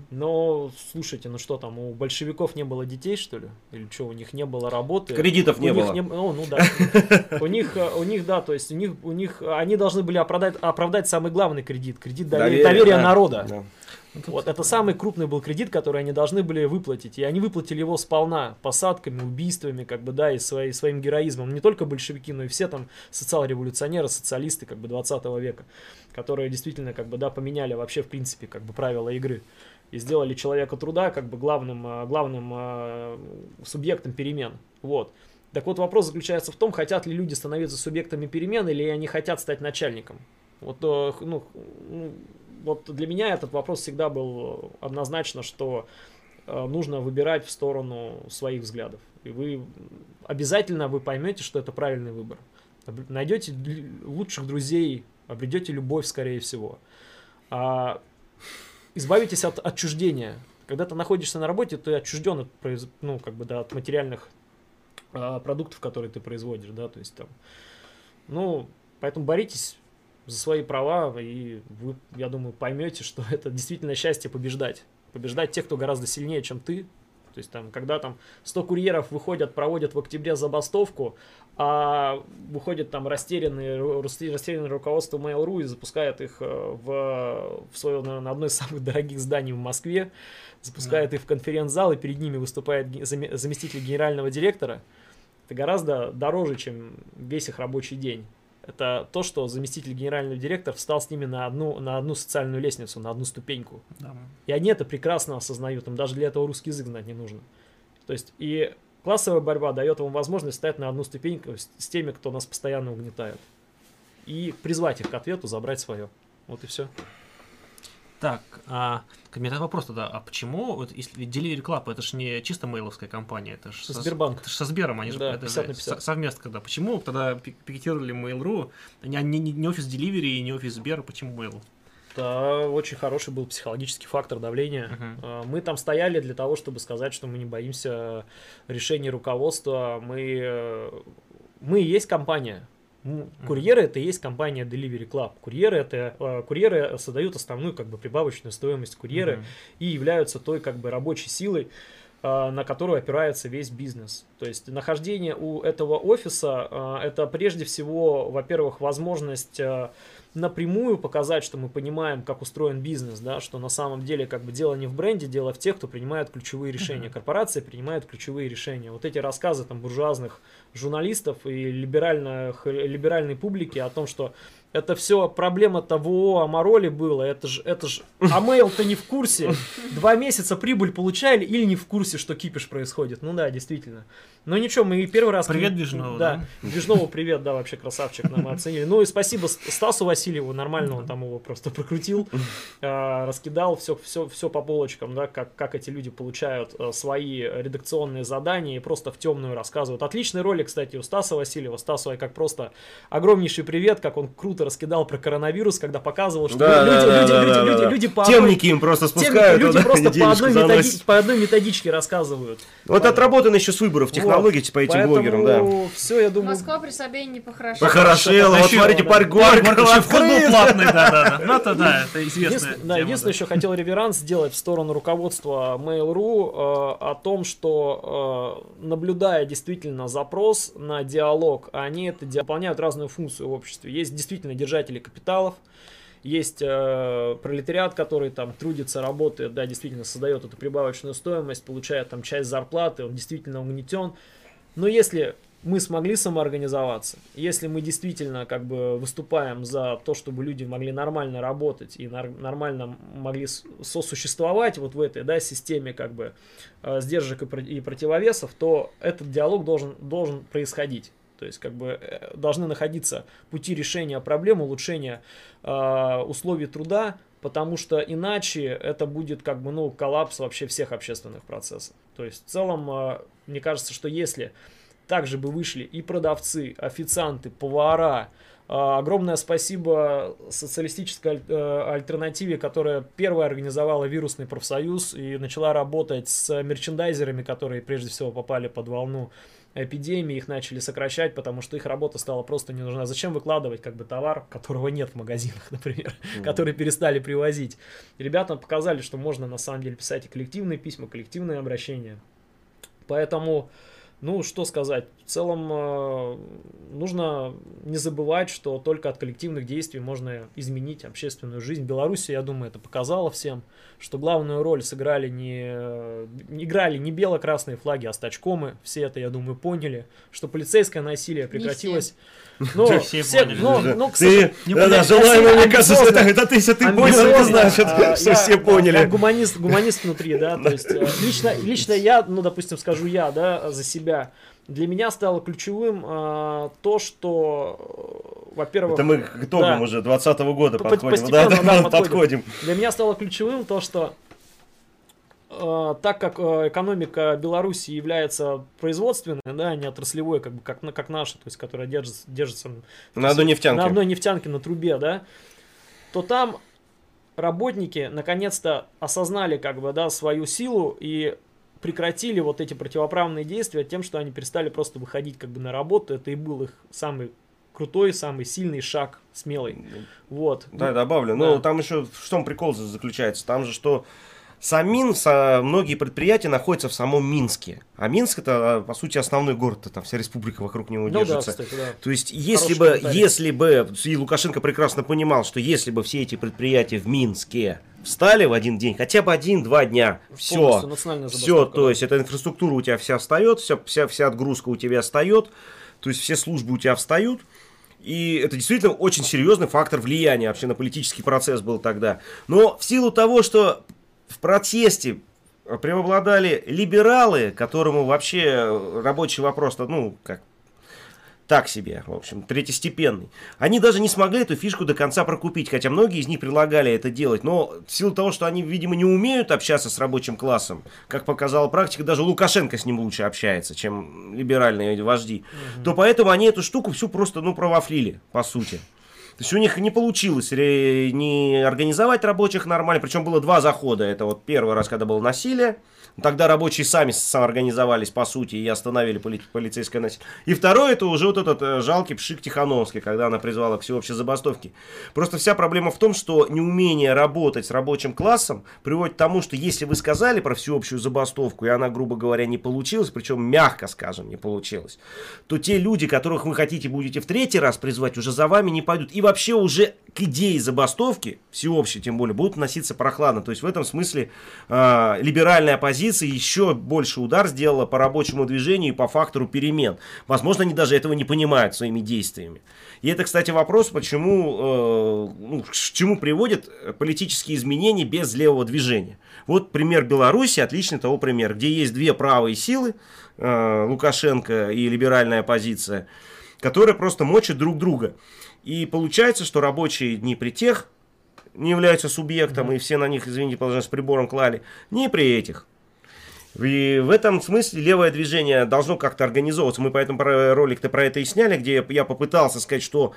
Но, слушайте, ну что там, у большевиков не было детей, что ли? Или что, у них не было работы? Кредитов У не них было. ну, ну да. У них, э, у них, да, то есть у них, у них, они должны были оправдать, оправдать самый главный кредит, кредит доверия, доверия да, народа. да. Вот это самый крупный был кредит, который они должны были выплатить. И они выплатили его сполна, посадками, убийствами, как бы, да, и свои, своим героизмом. Не только большевики, но и все там социал-революционеры, социалисты, как бы, 20 века, которые действительно, как бы, да, поменяли вообще, в принципе, как бы, правила игры. И сделали человека труда, как бы, главным, а, главным а, субъектом перемен. Вот. Так вот, вопрос заключается в том, хотят ли люди становиться субъектами перемен, или они хотят стать начальником. Вот, э, ну, ну, вот для меня этот вопрос всегда был однозначно, что э, нужно выбирать в сторону своих взглядов. И вы обязательно вы поймете, что это правильный выбор. Найдете лучших друзей, обретете любовь, скорее всего. А, избавитесь от отчуждения. Когда ты находишься на работе, ты отчужден от, ну, как бы, да, от материальных а, продуктов, которые ты производишь, да, то есть там, ну, поэтому боритесь за свои права, и вы, я думаю, поймете, что это действительно счастье побеждать. Побеждать тех, кто гораздо сильнее, чем ты, То есть там, когда там 100 курьеров выходят, проводят в октябре забастовку, а выходит там растерянное, растерянное руководство Mail.ru и запускает их э, в, в свое, наверное, одно из самых дорогих зданий в Москве, запускает да. их в конференц-зал, и перед ними выступает заместитель генерального директора, это гораздо дороже, чем весь их рабочий день. Это то, что заместитель генерального директора встал с ними на одну, на одну социальную лестницу, на одну ступеньку. Да. И они это прекрасно осознают, им даже для этого русский язык знать не нужно. То есть, и классовая борьба дает вам возможность стать на одну ступеньку с, с теми, кто нас постоянно угнетает. И призвать их к ответу, забрать свое. Вот и все. Так, а у меня вопрос тогда, а почему, вот если Delivery Club, это же не чисто мейловская компания, это же со, Сбербанк. Это же со Сбером, они же да, это 50 на 50. совместно когда. Почему тогда пикетировали Mail.ru, не, не, не офис Delivery и не офис Сбера, почему Mail? Это очень хороший был психологический фактор давления. Uh-huh. Мы там стояли для того, чтобы сказать, что мы не боимся решений руководства. Мы, э, мы и есть компания. Курьеры это и есть компания Delivery Club. Курьеры это э, курьеры создают основную как бы прибавочную стоимость курьеры mm-hmm. и являются той как бы рабочей силой, на которую опирается весь бизнес. То есть нахождение у этого офиса э, это прежде всего, во-первых, возможность напрямую показать, что мы понимаем, как устроен бизнес, да, что на самом деле как бы дело не в бренде, дело в тех, кто принимает ключевые решения. Корпорации принимают ключевые решения. Вот эти рассказы там буржуазных журналистов и либеральных, либеральной публики о том, что это все проблема того Амароли было. Это же, это же, Амейл-то не в курсе. Два месяца прибыль получали или не в курсе, что кипиш происходит. Ну да, действительно. Но ничего, мы первый раз... Привет, Движнову, да? Да, Движнову привет, да, вообще красавчик, нам оценили. Ну и спасибо Стасу Васильеву, нормально он там его просто прокрутил, а, раскидал все, все, все по полочкам, да, как, как эти люди получают э, свои редакционные задания и просто в темную рассказывают. Отличный ролик, кстати, у Стаса Васильева. Стасу как просто огромнейший привет, как он круто раскидал про коронавирус, когда показывал, что да, люди, да, люди, да, люди, да, люди, да. люди по Темники им просто спускают. Темники, люди просто по одной, методи, по одной методичке рассказывают. Вот отработано еще с выборов технологий вот. по этим Поэтому блогерам, да. Все, я думаю... Москва при себе не похорошела. Похорошела, вот смотрите, парк Горького вход был платный, да, да, да. Ну, это да, это известная Да, единственное, еще хотел реверанс сделать в сторону руководства Mail.ru э, о том, что э, наблюдая действительно запрос на диалог, они это выполняют разную функцию в обществе. Есть действительно держатели капиталов, есть э, пролетариат, который там трудится, работает, да, действительно создает эту прибавочную стоимость, получает там часть зарплаты, он действительно угнетен. Но если мы смогли самоорганизоваться, если мы действительно как бы выступаем за то, чтобы люди могли нормально работать и нар- нормально могли сосуществовать вот в этой да, системе как бы э, сдержек и, про- и противовесов, то этот диалог должен, должен происходить. То есть как бы э, должны находиться пути решения проблем, улучшения э, условий труда, потому что иначе это будет как бы ну коллапс вообще всех общественных процессов. То есть в целом э, мне кажется, что если также бы вышли и продавцы, официанты, повара, Огромное спасибо социалистической э, альтернативе, которая первая организовала вирусный профсоюз и начала работать с мерчендайзерами, которые прежде всего попали под волну эпидемии, их начали сокращать, потому что их работа стала просто не нужна. Зачем выкладывать как бы товар, которого нет в магазинах, например, mm-hmm. который перестали привозить? И ребятам показали, что можно на самом деле писать и коллективные письма, коллективные обращения. Поэтому ну, что сказать, в целом э, нужно не забывать, что только от коллективных действий можно изменить общественную жизнь. Беларуси, я думаю, это показало всем, что главную роль сыграли не, не играли не бело-красные флаги, а стачкомы. Все это, я думаю, поняли, что полицейское насилие прекратилось. Ну, все, все поняли. К ты, да, да, желаемо, мне кажется, это, это ты, если ты понял, это значит, а, что все поняли. Я гуманист, гуманист внутри, да, то есть э, лично, лично я, ну, допустим, скажу я, да, за себя, для меня стало ключевым э, то, что, э, во-первых... Это мы к итогам да, уже 20 -го года подходим. Да, да, да, подходим. Для меня стало ключевым то, что э, так как э, экономика Беларуси является производственной, да, а не отраслевой, как бы как, как наша, то есть которая держится, держится на одной нефтянке. На одной нефтянке на трубе, да, то там работники наконец-то осознали как бы, да, свою силу и прекратили вот эти противоправные действия тем, что они перестали просто выходить как бы на работу. Это и был их самый крутой, самый сильный шаг, смелый. Вот. Да, ну, добавлю. Ну, да. Ну, там еще в чем прикол заключается? Там же что Сам Минск, а, многие предприятия находятся в самом Минске. А Минск это, а, по сути, основной город, там вся республика вокруг него Ну да, держится. кстати, да. То есть, если Хороший бы, если бы, и Лукашенко прекрасно понимал, что если бы все эти предприятия в Минске встали в один день, хотя бы один-два дня, все, все, то да. есть эта инфраструктура у тебя вся встает, вся, вся, вся отгрузка у тебя встает, то есть все службы у тебя встают, и это действительно очень серьезный фактор влияния вообще на политический процесс был тогда. Но в силу того, что в протесте преобладали либералы, которому вообще рабочий вопрос, ну, как так себе, в общем, третьестепенный. Они даже не смогли эту фишку до конца прокупить, хотя многие из них предлагали это делать, но в силу того, что они, видимо, не умеют общаться с рабочим классом, как показала практика, даже Лукашенко с ним лучше общается, чем либеральные вожди, то поэтому они эту штуку всю просто, ну, провафлили, по сути. То есть у них не получилось не организовать рабочих нормально, причем было два захода. Это вот первый раз, когда было насилие, тогда рабочие сами самоорганизовались по сути и остановили поли- полицейское насилие. И второе, это уже вот этот э, жалкий Пшик Тихановский, когда она призвала к всеобщей забастовке. Просто вся проблема в том, что неумение работать с рабочим классом приводит к тому, что если вы сказали про всеобщую забастовку, и она, грубо говоря, не получилась, причем мягко скажем, не получилась, то те люди, которых вы хотите будете в третий раз призвать, уже за вами не пойдут. И вообще уже к идее забастовки, всеобщей тем более, будут относиться прохладно. То есть в этом смысле э, либеральная оппозиция еще больше удар сделала по рабочему движению и по фактору перемен. Возможно, они даже этого не понимают своими действиями. И это, кстати, вопрос, почему, э, ну, к чему приводят политические изменения без левого движения. Вот пример Беларуси, отличный того пример, где есть две правые силы, э, Лукашенко и либеральная оппозиция, которые просто мочат друг друга. И получается, что рабочие не при тех не являются субъектом, и все на них, извините, положение с прибором клали, не при этих. И в этом смысле левое движение должно как-то организовываться. Мы поэтому ролик-то про это и сняли, где я попытался сказать, что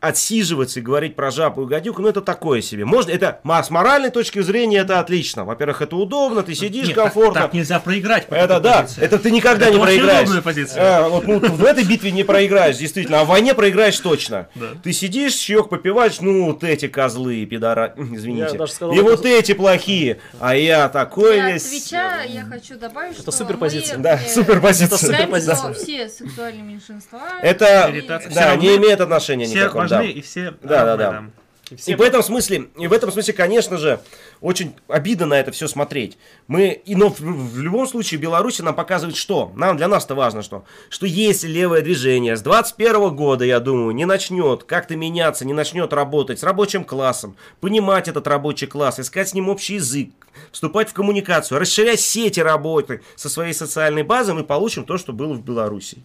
отсиживаться и говорить про жабу и гадюку, ну это такое себе. Можно, это с моральной точки зрения это отлично. Во-первых, это удобно, ты сидишь Нет, так- комфортно. Так, нельзя проиграть. по Это да, позиции. это ты никогда Это не очень проиграешь. удобная позиция. А, вот, ну, в этой битве не проиграешь, действительно, а в войне проиграешь точно. Да. Ты сидишь, щек попиваешь, ну вот эти козлы, пидора, извините. Я даже сказал, И это- вот эти плохие, а я такой Для весь... Твича я хочу добавить, что суперпозиция. мы, Да, э, суперпозиция. Это считаем, суперпозиция. что все сексуальные меньшинства... Это, да, не имеет отношения Все никакого. да. важны и все Да, да, равны, да. И И все в этом смысле, и в этом смысле, конечно же, очень обидно на это все смотреть. Мы, и, но в, в любом случае Беларусь нам показывает что? Нам, для нас-то важно что? Что если левое движение с 21 года, я думаю, не начнет как-то меняться, не начнет работать с рабочим классом, понимать этот рабочий класс, искать с ним общий язык, вступать в коммуникацию, расширять сети работы со своей социальной базой, мы получим то, что было в Беларуси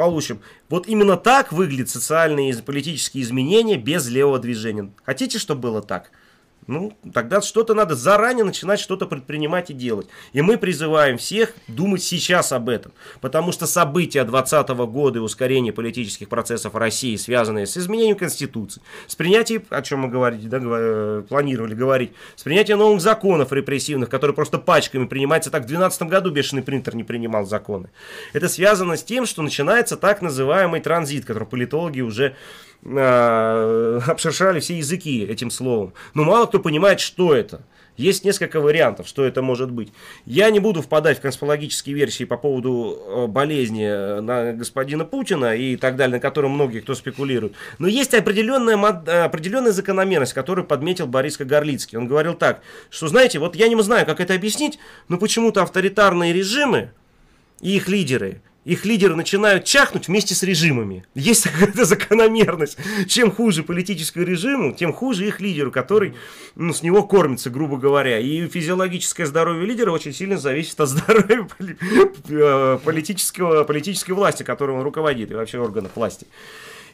получим. Вот именно так выглядят социальные и политические изменения без левого движения. Хотите, чтобы было так? Ну, тогда что-то надо заранее начинать что-то предпринимать и делать. И мы призываем всех думать сейчас об этом. Потому что события 2020 года и ускорение политических процессов России, связанные с изменением Конституции, с принятием, о чем мы говорили, да, э, планировали говорить, с принятием новых законов репрессивных, которые просто пачками принимаются. Так в 2012 году бешеный принтер не принимал законы. Это связано с тем, что начинается так называемый транзит, который политологи уже э, обшершали все языки этим словом. Но мало кто понимает, что это. Есть несколько вариантов, что это может быть. Я не буду впадать в конспирологические версии по поводу э, болезни э, на господина Путина и так далее, на котором многие кто спекулирует. Но есть определенная, э, определенная закономерность, которую подметил Борис Горлицкий. Он говорил так, что, знаете, вот я не знаю, как это объяснить, но почему-то авторитарные режимы и их лидеры, их лидеры начинают чахнуть вместе с режимами. Есть такая закономерность. Чем хуже политический режиму, тем хуже их лидеру, который ну, с него кормится, грубо говоря. И физиологическое здоровье лидера очень сильно зависит от здоровья э, политического, политической власти, которой он руководит, и вообще органов власти.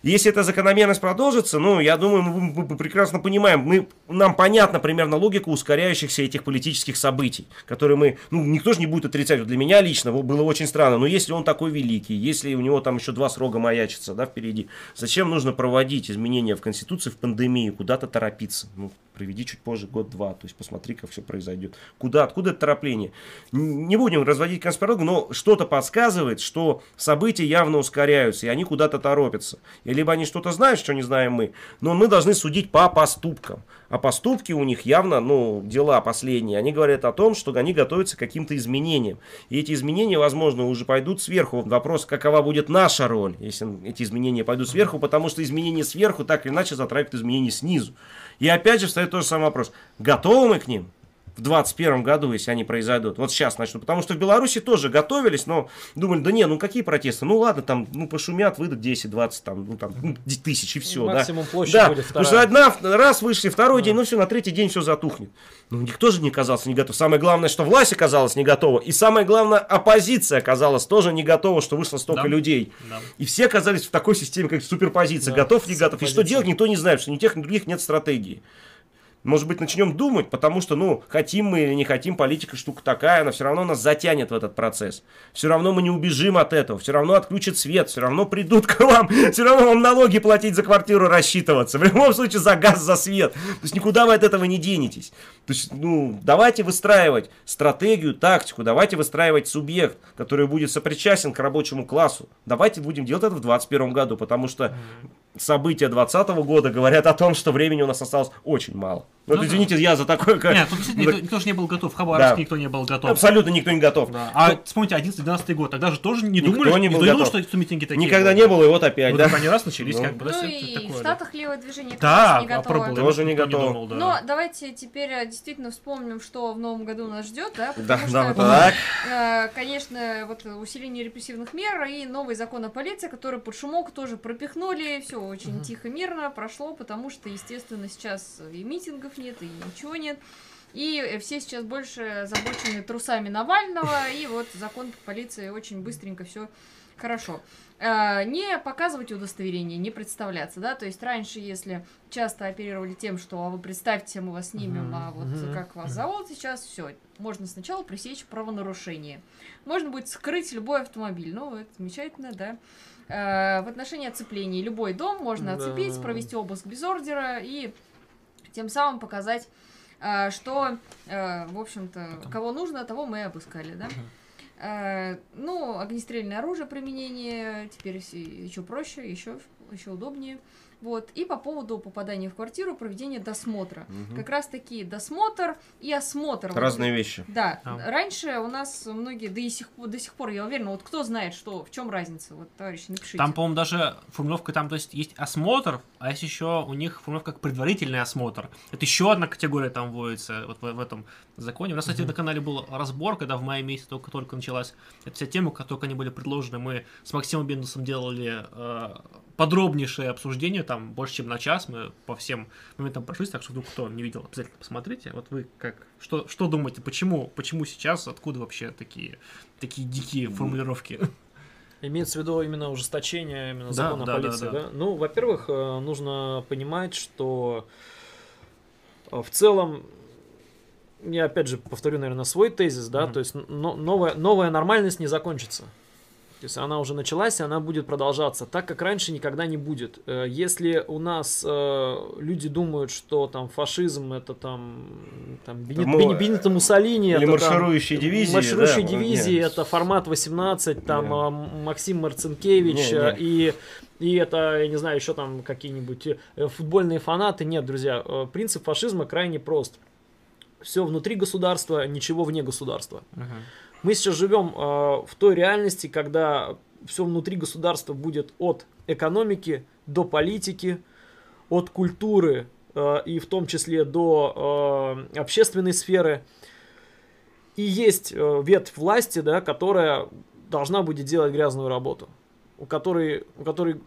Если эта закономерность продолжится, ну, я думаю, мы, мы- прекрасно понимаем, мы, нам понятна примерно логика ускоряющихся этих политических событий, которые мы, ну, никто же не будет отрицать. Вот Для меня лично было очень странно, но если он такой великий, если у него там еще два срока маячится, да, впереди, зачем нужно проводить изменения в Конституции в пандемию, куда-то торопиться? Ну, проведи чуть позже год-два, то есть посмотри, как все произойдет. Куда, откуда это торопление? Не будем разводить конспирологию, но что-то подсказывает, что события явно ускоряются, и они куда-то торопятся. И либо они что-то знают, что не знаем мы, но мы должны судить по поступкам. А поступки у них явно, ну, дела последние, они говорят о том, что они готовятся к каким-то изменениям. И эти изменения, возможно, уже пойдут сверху. Вопрос, какова будет наша роль, если эти изменения пойдут сверху, потому что изменения сверху так или иначе затрагивают изменения снизу. И опять же встает тот же самый вопрос. Готовы мы к ним? В 2021 году, если они произойдут. Вот сейчас начнут. Потому что в Беларуси тоже готовились, но думали, да не, ну какие протесты? Ну ладно, там, ну пошумят, выйдут 10-20 там, ну, там, ну, тысяч и все. Максимум да. площадь да. будет Потому что вторая. одна, раз вышли, второй день, ну все, на третий день все затухнет. Ну, никто же не оказался не готов. Самое главное, что власть оказалась не готова. И самое главное, оппозиция оказалась тоже не готова, что вышло столько Да. людей. Да. И все оказались в такой системе, как суперпозиция. Да, готов, не готов. И что делать, никто не знает, что ни тех, ни других нет стратегии. Может быть, начнем думать, потому что, ну, хотим мы или не хотим, политика штука такая, она все равно нас затянет в этот процесс. Все равно мы не убежим от этого, все равно отключат свет, все равно придут к вам, все равно вам налоги платить за квартиру рассчитываться, в любом случае за газ, за свет. То есть никуда вы от этого не денетесь. То есть, ну, давайте выстраивать стратегию, тактику, давайте выстраивать субъект, который будет сопричастен к рабочему классу. Давайте будем делать это в 2021 году, потому что события 2020 года говорят о том, что времени у нас осталось очень мало. Ну, Ну вот да. извините, я за такое... как- Нет, тут действительно никто, никто же не был готов. В Хабаровске Да. никто не был готов. Абсолютно никто не готов. Да. А вспомните 11-12 год, тогда же тоже не Никто думали, не был никто думал, готов. что эти митинги такие Никогда будут. не было, и вот опять, Вот да? они раз начались, Ну. как бы, да, Ну и такое, в да. Штатах левое движение Да, раз не готово. Тоже не никто готов. думал, да. Но давайте теперь э, действительно вспомним, что в новом году нас ждет, да? Да, Потому да, что, так. э, конечно, вот усиление репрессивных мер и новый закон о полиции, который под шумок тоже пропихнули, все очень тихо, мирно прошло, потому что, естественно, сейчас и митингов нет, и ничего нет. И э, все сейчас больше забочены трусами Навального, и вот закон полиции очень быстренько все хорошо. Э, Не показывать удостоверение, не представляться, да, то есть раньше, если часто оперировали тем, что а вы представьте, мы вас снимем, а вот как вас зовут сейчас, все, можно сначала пресечь правонарушение. Можно будет скрыть любой автомобиль, ну, это замечательно, да. Э, В отношении оцепления любой дом можно Да. оцепить, провести обыск без ордера и тем самым показать, э, что, э, в общем-то, кого нужно, того мы и обыскали, да. Э, Ну, огнестрельное оружие применение теперь еще проще, еще, еще удобнее. Вот. И по поводу попадания в квартиру, проведения досмотра. Мгм. Как раз таки досмотр и осмотр. Вот Разные вещи. да, А. раньше у нас многие, да и сих, до сих пор, я уверена, вот кто знает, что, в чем разница, вот, товарищи, напишите. Там, по-моему, даже формулировка там, то есть есть осмотр, а есть еще у них формулировка как предварительный осмотр. Это еще одна категория там вводится вот в, в этом законе. У нас, кстати, на канале был разбор, когда в мае месяце только-только началась эта вся тема, как только они были предложены. Мы с Максимом Бендусом делали э, подробнейшее обсуждение, там больше, чем на час. Мы по всем моментам прошлись, так что вдруг кто не видел, обязательно посмотрите. Вот вы как, что, что думаете, почему, почему сейчас, откуда вообще такие, такие дикие формулировки? Имеется в виду именно ужесточение именно Да, закона да, да, полиции, да. да? Ну, во-первых, э, нужно понимать, что э, в целом, я опять же повторю, наверное, свой тезис, да, Мгм. то есть но- новая, новая нормальность не закончится. То есть она уже началась, и она будет продолжаться. Так как раньше никогда не будет. Э, Если у нас э, люди думают, что там фашизм это там, там Бенит, мы- Бени- Бенито Муссолини, Или это там- марширующие дивизии. Марширующие да, дивизии, нет. это формат 18, там Не. а, Максим Марцинкевич Не, а, не. и и это, я не знаю, еще там какие-нибудь э, футбольные фанаты. Нет, друзья, э, принцип фашизма крайне прост. Все внутри государства, ничего вне государства. Мы сейчас живем э, в той реальности, когда все внутри государства будет от экономики до политики, от культуры э, и в том числе до э, общественной сферы. И есть э, ветвь власти, да, которая должна будет делать грязную работу, у которой, у которой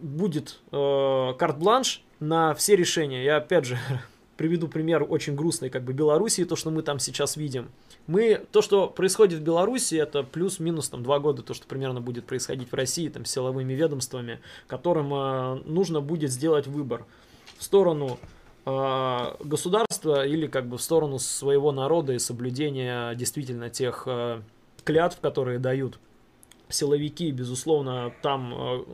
будет э, карт-бланш на все решения. Я опять же приведу пример очень грустный, как бы Белоруссии, то, что мы там сейчас видим. Мы, то, что происходит в Беларуси, это плюс-минус там два года, то, что примерно будет происходить в России, там, силовыми ведомствами, которым э, нужно будет сделать выбор в сторону э, государства или как бы в сторону своего народа и соблюдения действительно тех э, клятв, которые дают силовики, безусловно, там э,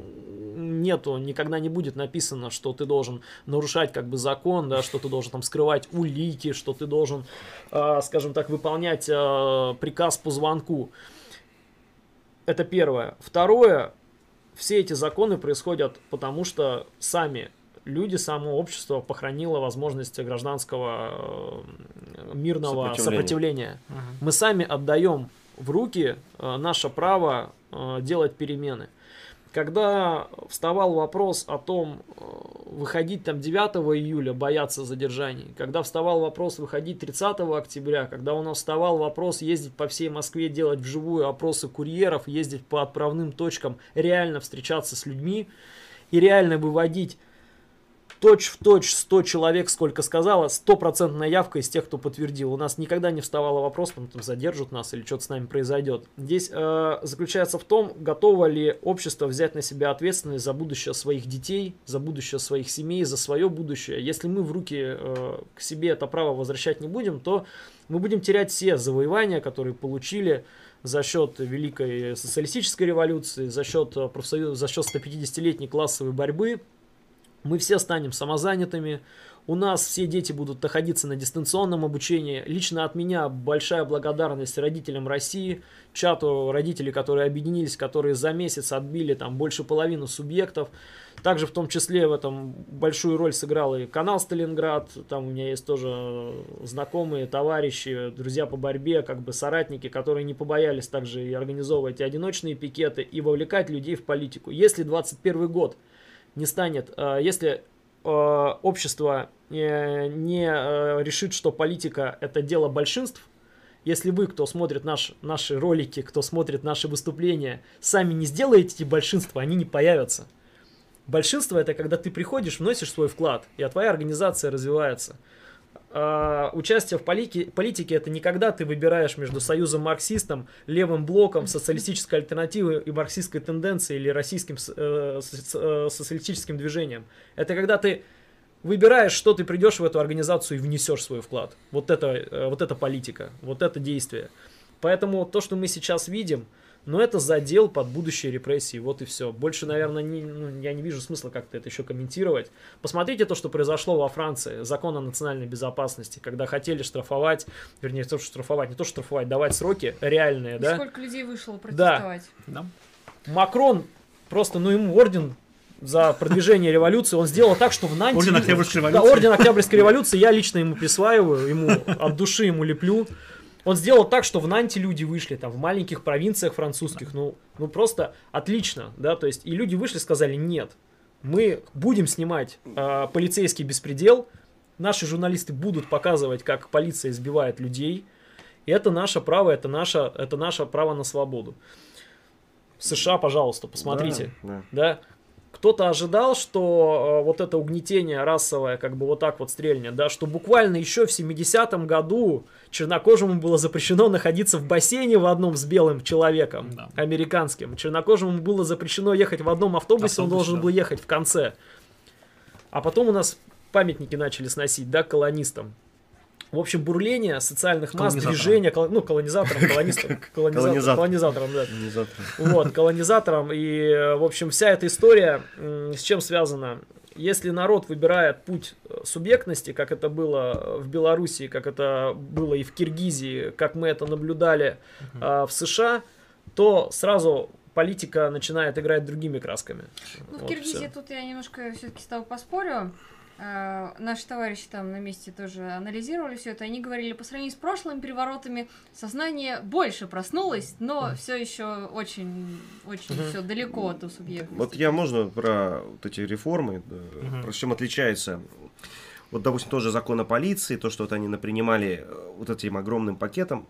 нету, никогда не будет написано, что ты должен нарушать как бы закон, да, что ты должен там скрывать улики, что ты должен, э, скажем так, выполнять э, приказ по звонку. Это первое. Второе, все эти законы происходят потому, что сами люди, само общество похоронило возможность гражданского мирного Сопротивления. сопротивления. Мы сами отдаем в руки э, наше право делать перемены. Когда вставал вопрос о том, э, выходить там 9 июля, бояться задержаний, когда вставал вопрос выходить 30 октября, когда у нас вставал вопрос ездить по всей Москве, делать вживую опросы курьеров, ездить по отправным точкам, реально встречаться с людьми и реально выводить точь в точь 100 человек, сколько сказала, стопроцентная явка из тех, кто подтвердил. У нас никогда не вставало вопрос, там, там задержат нас или что-то с нами произойдет. Здесь э, заключается в том, готово ли общество взять на себя ответственность за будущее своих детей, за будущее своих семей, за свое будущее. Если мы в руки э, к себе это право возвращать не будем, то мы будем терять все завоевания, которые получили за счет Великой социалистической революции, за счет, э, профсоюз, за счет 150-летней классовой борьбы, мы все станем самозанятыми, у нас все дети будут находиться на дистанционном обучении. Лично от меня большая благодарность родителям России, чату родителей, которые объединились, которые за месяц отбили там больше половины субъектов. Также в том числе в этом большую роль сыграл и канал Сталинград. Там у меня есть тоже знакомые, товарищи, друзья по борьбе, как бы соратники, которые не побоялись также и организовывать и одиночные пикеты, и вовлекать людей в политику. Если 21 год не станет, э, если э, общество э, не решит, что политика это дело большинств, если вы, кто смотрит наш, наши ролики, кто смотрит наши выступления, сами не сделаете эти большинства, они не появятся. Большинство это когда ты приходишь, вносишь свой вклад, и а твоя организация развивается. А, участие в политике, политике это не когда ты выбираешь между союзом марксистом, левым блоком, социалистической альтернативой и марксистской тенденцией или российским э, э, социалистическим движением. Это когда ты выбираешь, что ты придешь в эту организацию и внесешь свой вклад. Вот это, э, вот это политика, вот это действие. Поэтому то, что мы сейчас видим, ну это задел под будущие репрессии, вот и все. Больше, наверное, не, ну, я не вижу смысла как-то это еще комментировать. Посмотрите то, что произошло во Франции, закон о национальной безопасности, когда хотели штрафовать, вернее, не то, что штрафовать, не то, что штрафовать, давать сроки реальные, да? Сколько людей вышло протестовать? Да. Макрон просто, ну ему орден за продвижение революции, он сделал так, что в Нанте... Орден Октябрьской Да, революции. орден Октябрьской революции я лично ему присваиваю, ему от души ему леплю. Он сделал так, что в Нанте люди вышли, там, в маленьких провинциях французских, ну, ну просто отлично, да, то есть, и люди вышли сказали, нет, мы будем снимать э, полицейский беспредел, наши журналисты будут показывать, как полиция избивает людей, и это наше право, это наше, это наше право на свободу. США, пожалуйста, посмотрите, Да, да. Кто-то ожидал, что э, вот это угнетение расовое как бы вот так вот стрельнет, да, что буквально еще в 70-м году чернокожему было запрещено находиться в бассейне в одном с белым человеком, Да. американским. Чернокожему было запрещено ехать в одном автобусе, он Автобус, должен да. был ехать в конце. А потом у нас памятники начали сносить, да, колонистам. В общем, бурление социальных масс, движения, коло- ну, колонизаторам, колонистам, колонизаторам, Колонизатор. колонизаторам, да завтра. вот, колонизаторам. И, в общем, вся эта история с чем связана? Если народ выбирает путь э, субъектности, как это было в Белоруссии, как это было и в Киргизии, как мы это наблюдали а, в США, то сразу политика начинает играть другими красками. Ну, в Вот Киргизии всё. тут я немножко все-таки с тобой поспорю. Э, Наши товарищи там на месте тоже анализировали все это. Они говорили, по сравнению с прошлыми переворотами, сознание больше проснулось, но все еще очень, очень Мгм. все далеко от субъекта. Вот я можно про вот эти реформы, Мгм. про чем отличается. Вот, допустим, тоже закон о полиции, то, что вот они напринимали э, вот этим огромным пакетом.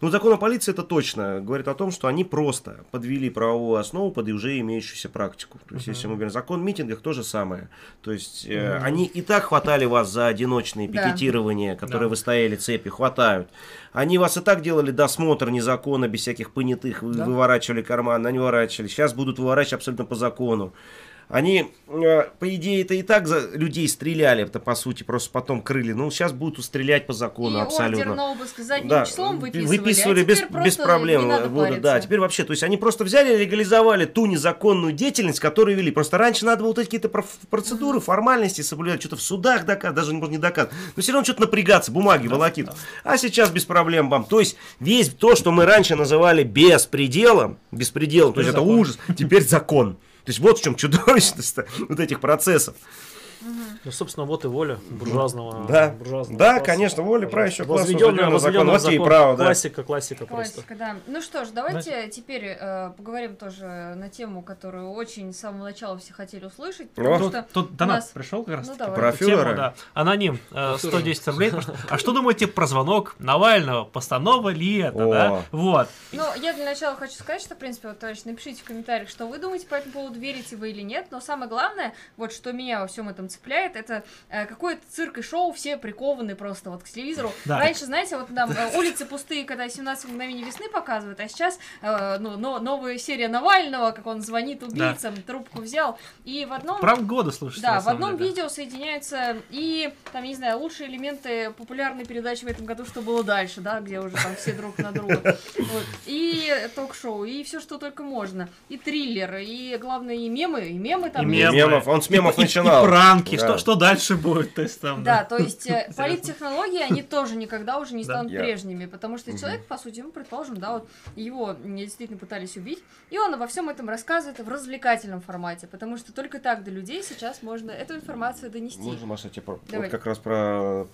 Ну, закон о полиции это точно говорит о том, что они просто подвели правовую основу под уже имеющуюся практику. То есть, если мы говорим закон о митингах, то же самое. То есть, э, они и так хватали вас за одиночные Да. пикетирования, которые Да. вы стояли цепи, хватают. Они вас и так делали досмотр незаконно, без всяких понятых, Да. выворачивали карман, они выворачивали. Сейчас будут выворачивать абсолютно по закону. Они, э, по идее, это и так за людей стреляли, это по сути, просто потом крыли. Ну, сейчас будут стрелять по закону и абсолютно. ордер на обыск задним Да, числом выписывали, выписывали а без, теперь без проблем. будут, да, теперь вообще, то есть они просто взяли и легализовали ту незаконную деятельность, которую вели. Просто раньше надо было вот какие-то процедуры, формальности соблюдать, что-то в судах доказывать, даже может не доказывать. Но все равно что-то напрягаться, бумаги волокит. А сейчас без проблем, бам. То есть весь то, что мы раньше называли беспределом, беспределом, то есть это закон. ужас, теперь закон. То есть вот в чем чудовищность вот этих процессов. Ну, собственно, вот и воля буржуазного. Да. буржуазного да, класса. конечно, воля правящего класса, Возведенная, возведенная закон, закон. право, да. Классика, классика просто. Классика, да. Ну что ж, давайте теперь э, поговорим тоже на тему, которую очень с самого начала все хотели услышать, потому. Тут, что тут донат нас- пришел как раз Ну, таки давай. Про фюрера? да. Аноним, э, 110 рублей. А что думаете про звонок Навального? Постанова ли это, да? Вот. Ну, я для начала хочу сказать, что, в принципе, вот, товарищи, напишите в комментариях, что вы думаете по этому поводу, верите вы или нет. Но самое главное, вот что меня во всем этом цепляет, это э, какой-то цирк и шоу, все прикованы просто вот к телевизору. Да. Раньше, знаете, вот там э, улицы пустые, когда 17 мгновений весны показывают, а сейчас э, ну, но- новая серия Навального, как он звонит убийцам, трубку взял. И в одном... Пранк года, слушайте. Да, в одном деле. видео соединяются и, там, я не знаю, лучшие элементы популярной передачи в этом году, что было дальше, да, где уже там все друг на друга. Вот. И ток-шоу, и все, что только можно. И триллер, и, главное, и мемы, и мемы там И. Мемов, он с мемов И- и- начинал. И пранки, Да. что, что дальше будет? То есть там, Да, то есть э, политтехнологии, они тоже никогда уже не Да. станут Я- прежними, потому что Мгм. человек, по сути, мы предположим, да, вот его действительно пытались убить, и он обо всем этом рассказывает в развлекательном формате, потому что только так до людей сейчас можно эту информацию донести. Можно, Маша, тебе про- вот как раз про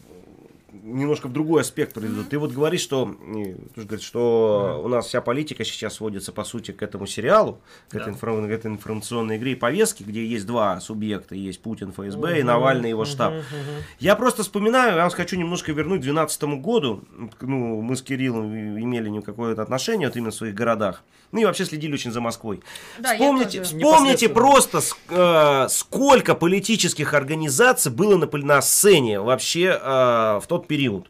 немножко в другой аспект приведу. Ты вот говоришь, что, и, ты говоришь, что у нас вся политика сейчас сводится, по сути, к этому сериалу, к, этой, Да. информ- к этой информационной игре и повестке, где есть два субъекта. Есть Путин, ФСБ и Мгм, Навальный, его штаб. мгм. Я просто вспоминаю, я вас хочу немножко вернуть к 2012 году. Ну, мы с Кириллом и- имели не какое-то отношение вот именно в своих городах. Ну и вообще следили очень за Москвой. Да, вспомните, вспомните просто, э, сколько политических организаций было на, на сцене вообще э, в тот период.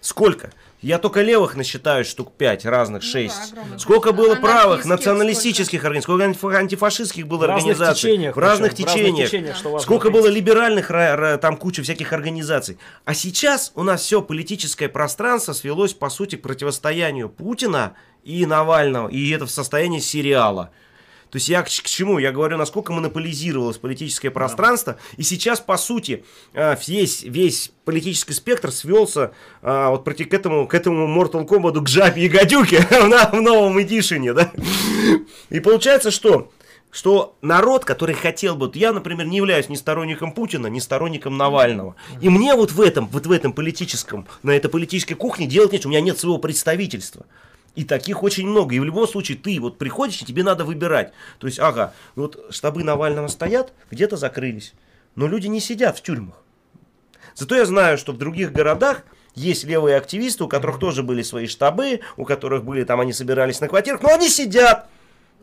Сколько? Я только левых насчитаю штук 5, разных, Ну да, 6. сколько было правых, националистических организаций, сколько антиф- антифашистских было В разных организаций. течениях. в разных причем, в разных течениях. течениях, что Сколько было либеральных, ра- ра- там куча всяких организаций. А сейчас у нас все политическое пространство свелось, по сути, к противостоянию Путина и Навального. И это в состоянии сериала. То есть я к, к чему? Я говорю, насколько монополизировалось политическое пространство. И сейчас, по сути, э, весь, весь политический спектр свелся э, вот против, к этому, к этому Mortal Kombat, к жабе и гадюке в, новом эдишене, да? И получается, что что народ, который хотел бы, я, например, не являюсь ни сторонником Путина, ни сторонником Навального. И мне вот в этом, вот в этом политическом, на этой политической кухне делать нечего, у меня нет своего представительства. И таких очень много. И в любом случае ты вот приходишь, и тебе надо выбирать. То есть, ага, вот штабы Навального стоят, где-то закрылись. Но люди не сидят в тюрьмах. Зато я знаю, что в других городах есть левые активисты, у которых тоже были свои штабы, у которых были там, они собирались на квартирах, но они сидят.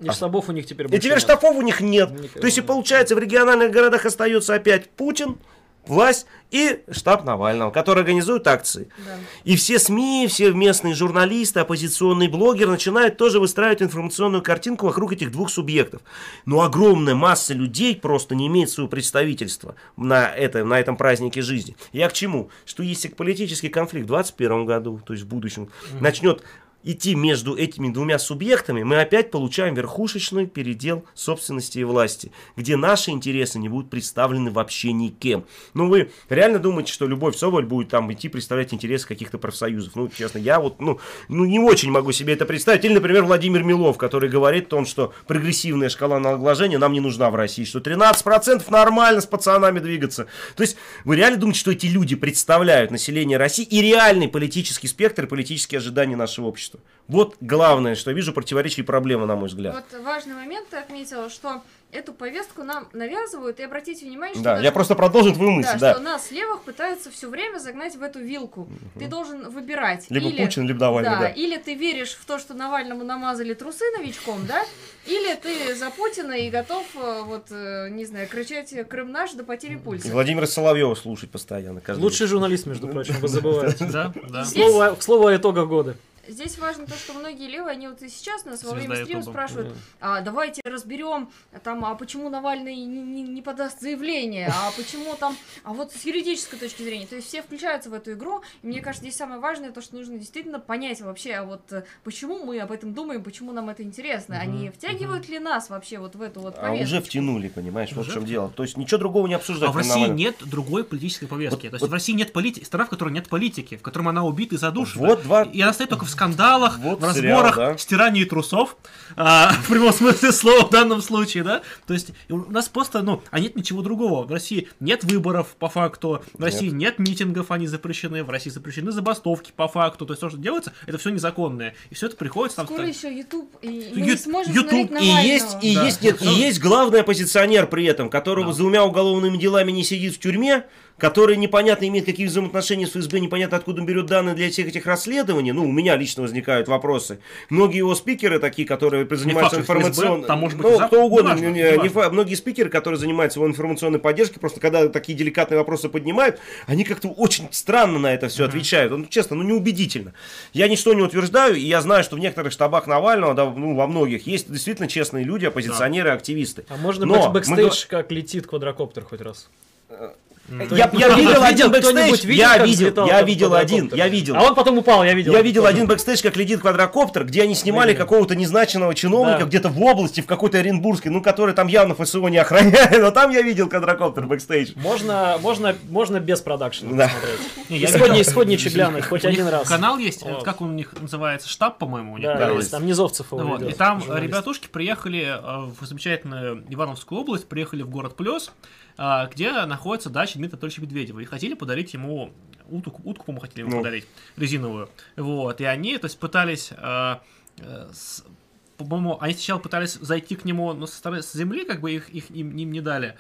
И штабов у них теперь И больше теперь нет. штабов у них нет. Никого То есть и получается в региональных городах остается опять Путин, власть и штаб Навального, который организует акции. Да. И все СМИ, все местные журналисты, оппозиционные блогеры начинают тоже выстраивать информационную картинку вокруг этих двух субъектов. Но огромная масса людей просто не имеет своего представительства на, это, на этом празднике жизни. Я к чему? Что если политический конфликт в 2021 году, то есть в будущем, начнет идти между этими двумя субъектами, мы опять получаем верхушечный передел собственности и власти, где наши интересы не будут представлены вообще никем. Ну, вы реально думаете, что Любовь Соболь будет там идти представлять интересы каких-то профсоюзов? Ну, честно, я вот, ну, ну, не очень могу себе это представить. Или, например, Владимир Милов, который говорит о том, что прогрессивная шкала налогообложения нам не нужна в России, что 13% нормально с пацанами двигаться. То есть, вы реально думаете, что эти люди представляют население России и реальный политический спектр, политические ожидания нашего общества? Вот главное, что я вижу противоречие и проблема, на мой взгляд. Вот важный момент ты отметила, что эту повестку нам навязывают, и обратите внимание, что Да, даже- я просто продолжу твою мысль, да, да. что нас левых пытаются все время загнать в эту вилку. Ты должен выбирать. Либо или, Путин, либо Навальный, да, да. Или ты веришь в то, что Навальному намазали трусы новичком, да? Или ты за Путина и готов, э, вот, э, не знаю, кричать «Крым наш» до потери И пульса. Владимира Соловьева слушать постоянно. Лучший журналист, между прочим, вы забываете. Да, к слову о итогах года. Здесь важно то, что многие левые, они вот и сейчас нас во Звезда время стрима спрашивают, а, давайте разберем, там, а почему Навальный не, не- не подаст заявление, а почему там, а вот с юридической точки зрения. То есть все включаются в эту игру, и мне кажется, здесь самое важное то, что нужно действительно понять вообще, а вот э, почему мы об этом думаем, почему нам это интересно, они втягивают ли нас вообще вот в эту вот А уже втянули, понимаешь, вот в чем дело. То есть ничего другого не обсуждать. А в России Навальном. нет другой политической повестки. Вот- То есть вот- в России нет политики, страна, в которой нет политики, в котором она убита и задушена. Вот два- И она стоит только в скандалах, Вот в сериал, разборах, да. стирании трусов, а, в прямом смысле слова в данном случае, да. То есть у нас просто, ну, а нет ничего другого. В России нет выборов по факту, в России нет митингов, они запрещены, в России запрещены забастовки по факту. То есть то, что делается, это все незаконное. И все это приходится там... Скоро еще YouTube, и мы Ю- не сможем YouTube И есть, и Да. есть, нет, и есть главный оппозиционер при этом, которого Да. за двумя уголовными делами не сидит в тюрьме, который непонятно имеет какие взаимоотношения с ФСБ, непонятно откуда он берет данные для всех этих расследований. Ну, у меня лично возникают вопросы. Многие его спикеры такие, которые занимаются информационной... там может быть и ну, кто угодно. не- не- неважно. не фа- Многие спикеры, которые занимаются его информационной поддержкой, просто когда такие деликатные вопросы поднимают, они как-то очень странно на это все отвечают. Ну, честно, ну, неубедительно. Я ничто не утверждаю, и я знаю, что в некоторых штабах Навального, да, ну, во многих, есть действительно честные люди, оппозиционеры, активисты. А можно Но быть мы бэкстейдж, как летит квадрокоптер хоть раз? Я, я видел один бэкстейдж, видел, я видел, я видел один, я видел. А он потом упал, я видел. Я видел Тоже. один бэкстейдж, как летит квадрокоптер, где они снимали какого-то незначенного чиновника Да. где-то в области, в какой-то Оренбургской, ну, который там явно ФСО не охраняет, но там я видел квадрокоптер бэкстейдж. Можно, можно, можно без продакшена Да. посмотреть. Не, я Исходни- видел. исходничек глянуть хоть один раз. Канал есть, Вот. как он у них называется, штаб, по-моему, у них. Да, там Низовцев его и там журналист. ребятушки приехали э, в замечательную Ивановскую область, приехали в город Плес, э, где находится дача Дмитрия Анатольевича Медведева. И хотели подарить ему утку, утку по-моему, хотели ему Ну. подарить, резиновую. Вот, и они, то есть, пытались... э, э, по-моему, они сначала пытались зайти к нему, но со стороны с земли, как бы их, их им, им не дали.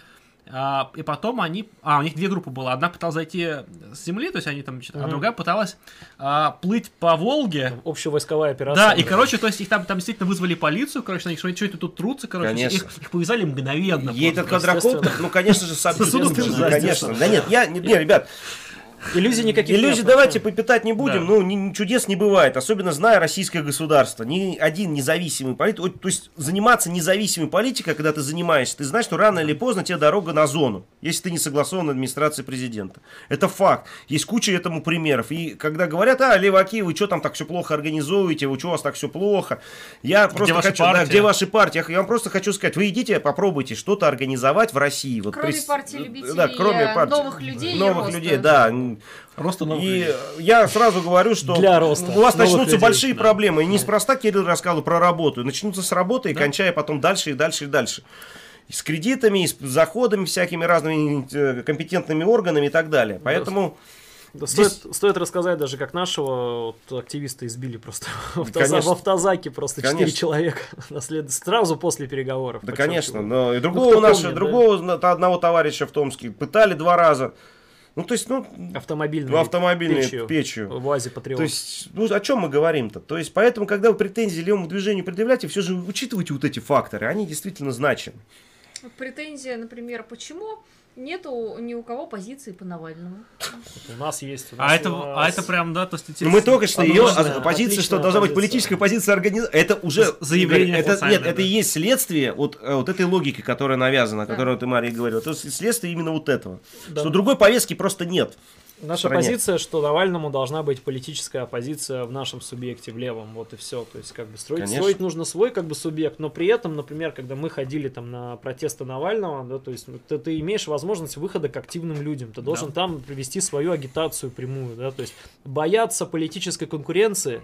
А, и потом они... А, у них две группы было. Одна пыталась зайти с земли, то есть они там... что-то- А другая пыталась а, плыть по Волге, Общевойсковая операция. да, и, короче, то есть их там, там действительно вызвали полицию, короче, они что, это тут трутся, короче, Конечно. их, их повязали мгновенно. И этот квадрокоптер, ну, конечно же, сам конечно, ты же конечно. Да нет, я, не, не, ребят, Иллюзий никаких Иллюзий нет, давайте вообще. попитать не будем, Да. ну ни- ни чудес не бывает, особенно зная российское государство. Ни один независимый политик, то есть заниматься независимой политикой, когда ты занимаешься, ты знаешь, что рано или поздно тебе дорога на зону, если ты не согласован администрацией президента. Это факт. Есть куча этому примеров. И когда говорят, а, леваки, вы что там так все плохо организуете, вы что у вас так все плохо, я просто ваша хочу, да, партия? где ваши партии? Я вам просто хочу сказать, вы идите, попробуйте что-то организовать в России. Вот Кроме прис- партии любителей да, кроме э, партии- новых людей и новых людей, да. Просто новых И людей. я сразу говорю, что Для роста у вас начнутся людей. большие Да. проблемы. И неспроста Кирилл рассказывал про работу. Начнутся с работы, и Да. кончая потом дальше и дальше и дальше. И с кредитами, и с заходами всякими разными э, компетентными органами и так далее. Поэтому Да, Здесь- стоит, стоит рассказать даже, как нашего вот, активиста избили просто в, автоза- конечно. в автозаке просто четыре Конечно. человека наслед- сразу после переговоров. Да, конечно. Но и Ну, другого кто нашего, помнит, да? другого на- одного товарища в Томске пытали два раза. Ну, то есть, ну, Автомобильный. в автомобильной печью. печью. В УАЗе Патриот. То есть, ну, о чем мы говорим-то? То есть, поэтому, когда вы претензии левому движению предъявляете, все же учитывайте вот эти факторы, они действительно значимы. Вот Претензия, например, почему нету ни у кого позиции по Навальному? у нас есть. у А нас это, у а нас- это прям, да, то есть... Ну, мы только что ее Отличная, позиция, что отличная должна быть политическая позиция организации, это уже заявление это, нет, это да. и есть следствие вот, э, вот этой логики, которая навязана, о которой ты, Мария, говорила. Это следствие именно вот этого. Да. Что другой повестки просто нет. Наша стране. позиция, что Навальному должна быть политическая оппозиция в нашем субъекте, в левом, вот и все. То есть, как бы строить, Конечно. строить нужно свой как бы субъект, но при этом, например, когда мы ходили там на протесты Навального, да, то есть ты, ты имеешь возможность выхода к активным людям, ты должен там привести свою агитацию прямую, да, то есть бояться политической конкуренции,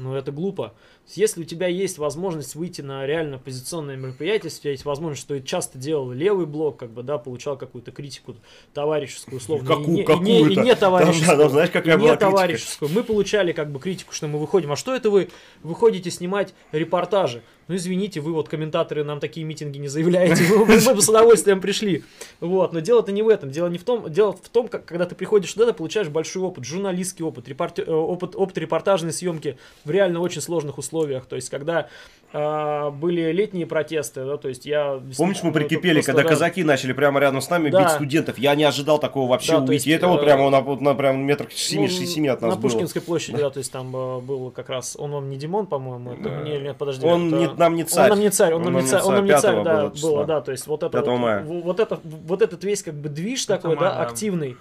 ну это глупо. Если у тебя есть возможность выйти на реально позиционное мероприятие, если у тебя есть возможность, что и часто делал левый блок, как бы, да, получал какую-то критику товарищескую, условно, Какую- и, не, и, не, и не товарищескую, Там, там, знаешь, какая и была не критика? товарищескую. Мы получали как бы критику, что мы выходим. А что это вы выходите снимать репортажи? Ну извините, вы вот комментаторы нам такие митинги не заявляете, мы, бы с удовольствием пришли. Вот, но дело-то не в этом, дело не в том, дело в том, как, когда ты приходишь туда, ты получаешь большой опыт, журналистский опыт, репорте, э, опыт, опыт репортажной съемки в реально очень сложных условиях, то есть когда были летние протесты, да, то есть я... Помнишь, мы прикипели, просто, когда да, казаки начали прямо рядом с нами Да. бить студентов. Я не ожидал такого вообще Да, увидеть. И есть, это вот э, прямо на, на прям метрах 7, ну, 7 от нас на было. Пушкинской площади, да, то есть там э, был как раз, он вам не Димон, по-моему, Да. не, нет, подожди. Он это- не- нам не царь. Он нам не царь, он, нам не царь, он нам не царь, да, было было, да, то есть вот это 5 вот, мая. вот это, вот этот весь как бы движ такой, мая, да, да. активный,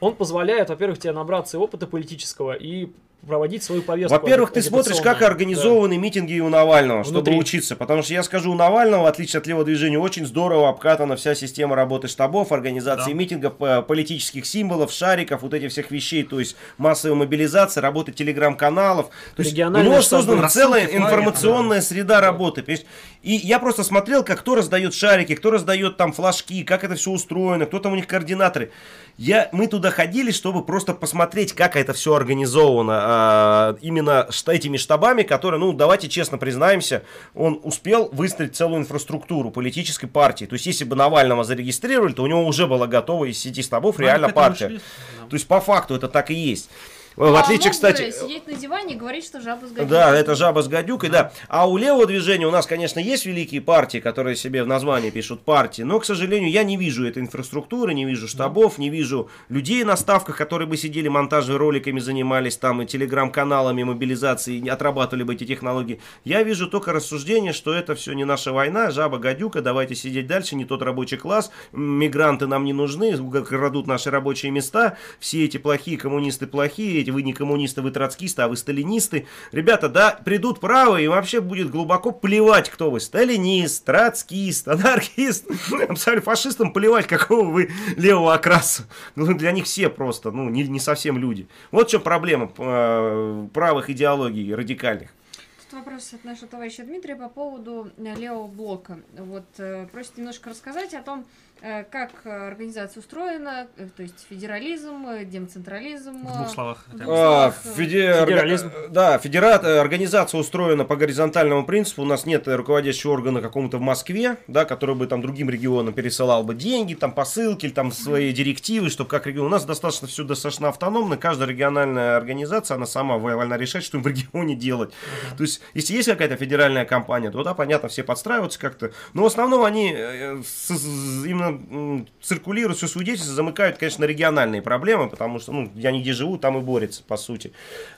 он позволяет, во-первых, тебе набраться опыта политического и проводить свою повестку. Во-первых, ты смотришь, как организованы митинги у Навального, чтобы Внутри. учиться. Потому что я скажу, у Навального, в отличие от левого движения, очень здорово обкатана вся система работы штабов, организации Да. митингов, э, политических символов, шариков, вот этих всех вещей, то есть массовой мобилизации, работы телеграм-каналов. То есть у него создана целая информационная среда работы. понимаешь? И я просто смотрел, как кто раздает шарики, кто раздает там флажки, как это все устроено, кто там у них координаторы. Я, мы туда ходили, чтобы просто посмотреть, как это все организовано а, именно этими штабами, которые, ну, давайте честно признаемся, он успел выстроить целую инфраструктуру политической партии. То есть, если бы Навального зарегистрировали, то у него уже была готова из сети штабов реально партия. шли. То есть, по факту это так и есть. В А отличие, кстати... сидеть на диване и говорить, что жаба с гадюкой. Да, это жаба с гадюкой, да. А у левого движения у нас, конечно, есть великие партии, которые себе в названии пишут партии, но, к сожалению, я не вижу этой инфраструктуры, не вижу штабов, не вижу людей на ставках, которые бы сидели монтажными роликами, занимались там и телеграм-каналами мобилизации, и отрабатывали бы эти технологии. Я вижу только рассуждение, что это все не наша война, жаба, гадюка, давайте сидеть дальше, не тот рабочий класс, мигранты нам не нужны, крадут наши рабочие места, все эти плохие коммунисты плохие, эти вы не коммунисты, вы троцкисты, а вы сталинисты. Ребята, да, придут правы, и вообще будет глубоко плевать, кто вы, сталинист, троцкист, анархист, абсолютно фашистам плевать, какого вы левого окраса. Ну, для них все просто, ну, не, не совсем люди. Вот в чем проблема э, правых идеологий радикальных. Вопрос от нашего товарища Дмитрия по поводу э, левого блока. Вот э, просит немножко рассказать о том, как э, организация устроена, э, то есть федерализм, э, демцентрализм. В двух э, словах. в двух А, словах, э, феде- Федерализм. Да, федерат, э, организация устроена по горизонтальному принципу. У нас нет э, руководящего органа какому-то в Москве, да, который бы там другим регионам пересылал бы деньги, там посылки, или там свои директивы, чтобы как регион. У нас достаточно все достаточно автономно. Каждая региональная организация, она сама вольна решать, что им в регионе делать. То есть, если есть какая-то федеральная компания, то да, понятно, все подстраиваются как-то. Но в основном они э, именно циркулируют всю свою деятельность, замыкают, конечно, на региональные проблемы, потому что, ну, я нигде живу, там и борется, по сути.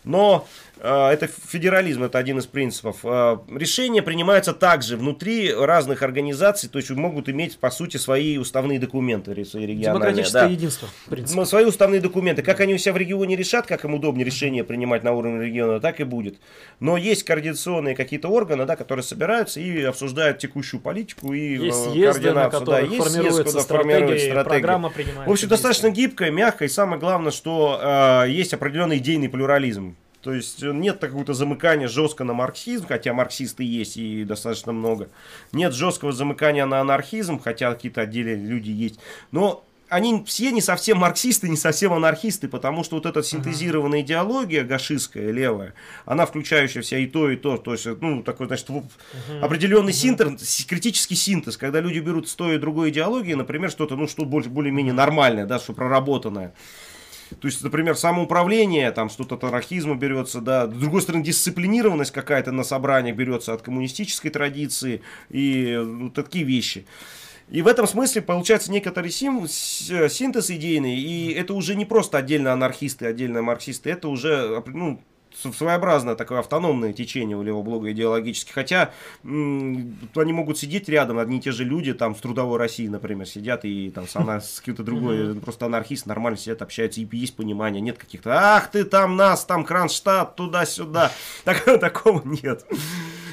Но э, это федерализм, это один из принципов. Э, решения принимаются также внутри разных организаций, то есть могут иметь, по сути, свои уставные документы, свои региональные. Демократическое да. единство, в принципе. Свои уставные документы. Как они у себя в регионе решат, как им удобнее решение принимать на уровне региона, так и будет. Но есть координационные какие-то органы, да, которые собираются и обсуждают текущую политику и Есть э, съезды, на координацию. которых есть съезд, формируется стратегия, стратегию. программа принимается. В общем, достаточно гибкая, мягкая, и самое главное, что э, есть определенный идейный плюрализм. То есть э, нет какого-то замыкания жестко на марксизм, хотя марксисты есть и достаточно много. Нет жесткого замыкания на анархизм, хотя какие-то отдельные люди есть. Но они все не совсем марксисты, не совсем анархисты, потому что вот эта синтезированная идеология гашистская, левая, она включающая вся и то, и то, то есть, ну, такой, значит, в- определенный синтез, с- критический синтез, когда люди берут с той и другой идеологии, например, что-то, ну, что больше, более-менее нормальное, да, что проработанное. То есть, например, самоуправление, там что-то от анархизма берется, да. С другой стороны, дисциплинированность какая-то на собраниях берется от коммунистической традиции и ну, такие вещи. И в этом смысле получается некоторый сим- с- синтез идейный, и это уже не просто отдельно анархисты, отдельно марксисты, это уже ну, своеобразное такое автономное течение у левого блога идеологически. Хотя они могут сидеть рядом, одни и те же люди, там, с трудовой России, например, сидят, и там с, ана- с каким-то другой, просто анархист, нормально сидят, общаются, и есть понимание, нет каких-то, ах ты там нас, там Кронштадт, туда-сюда. Так- Такого нет.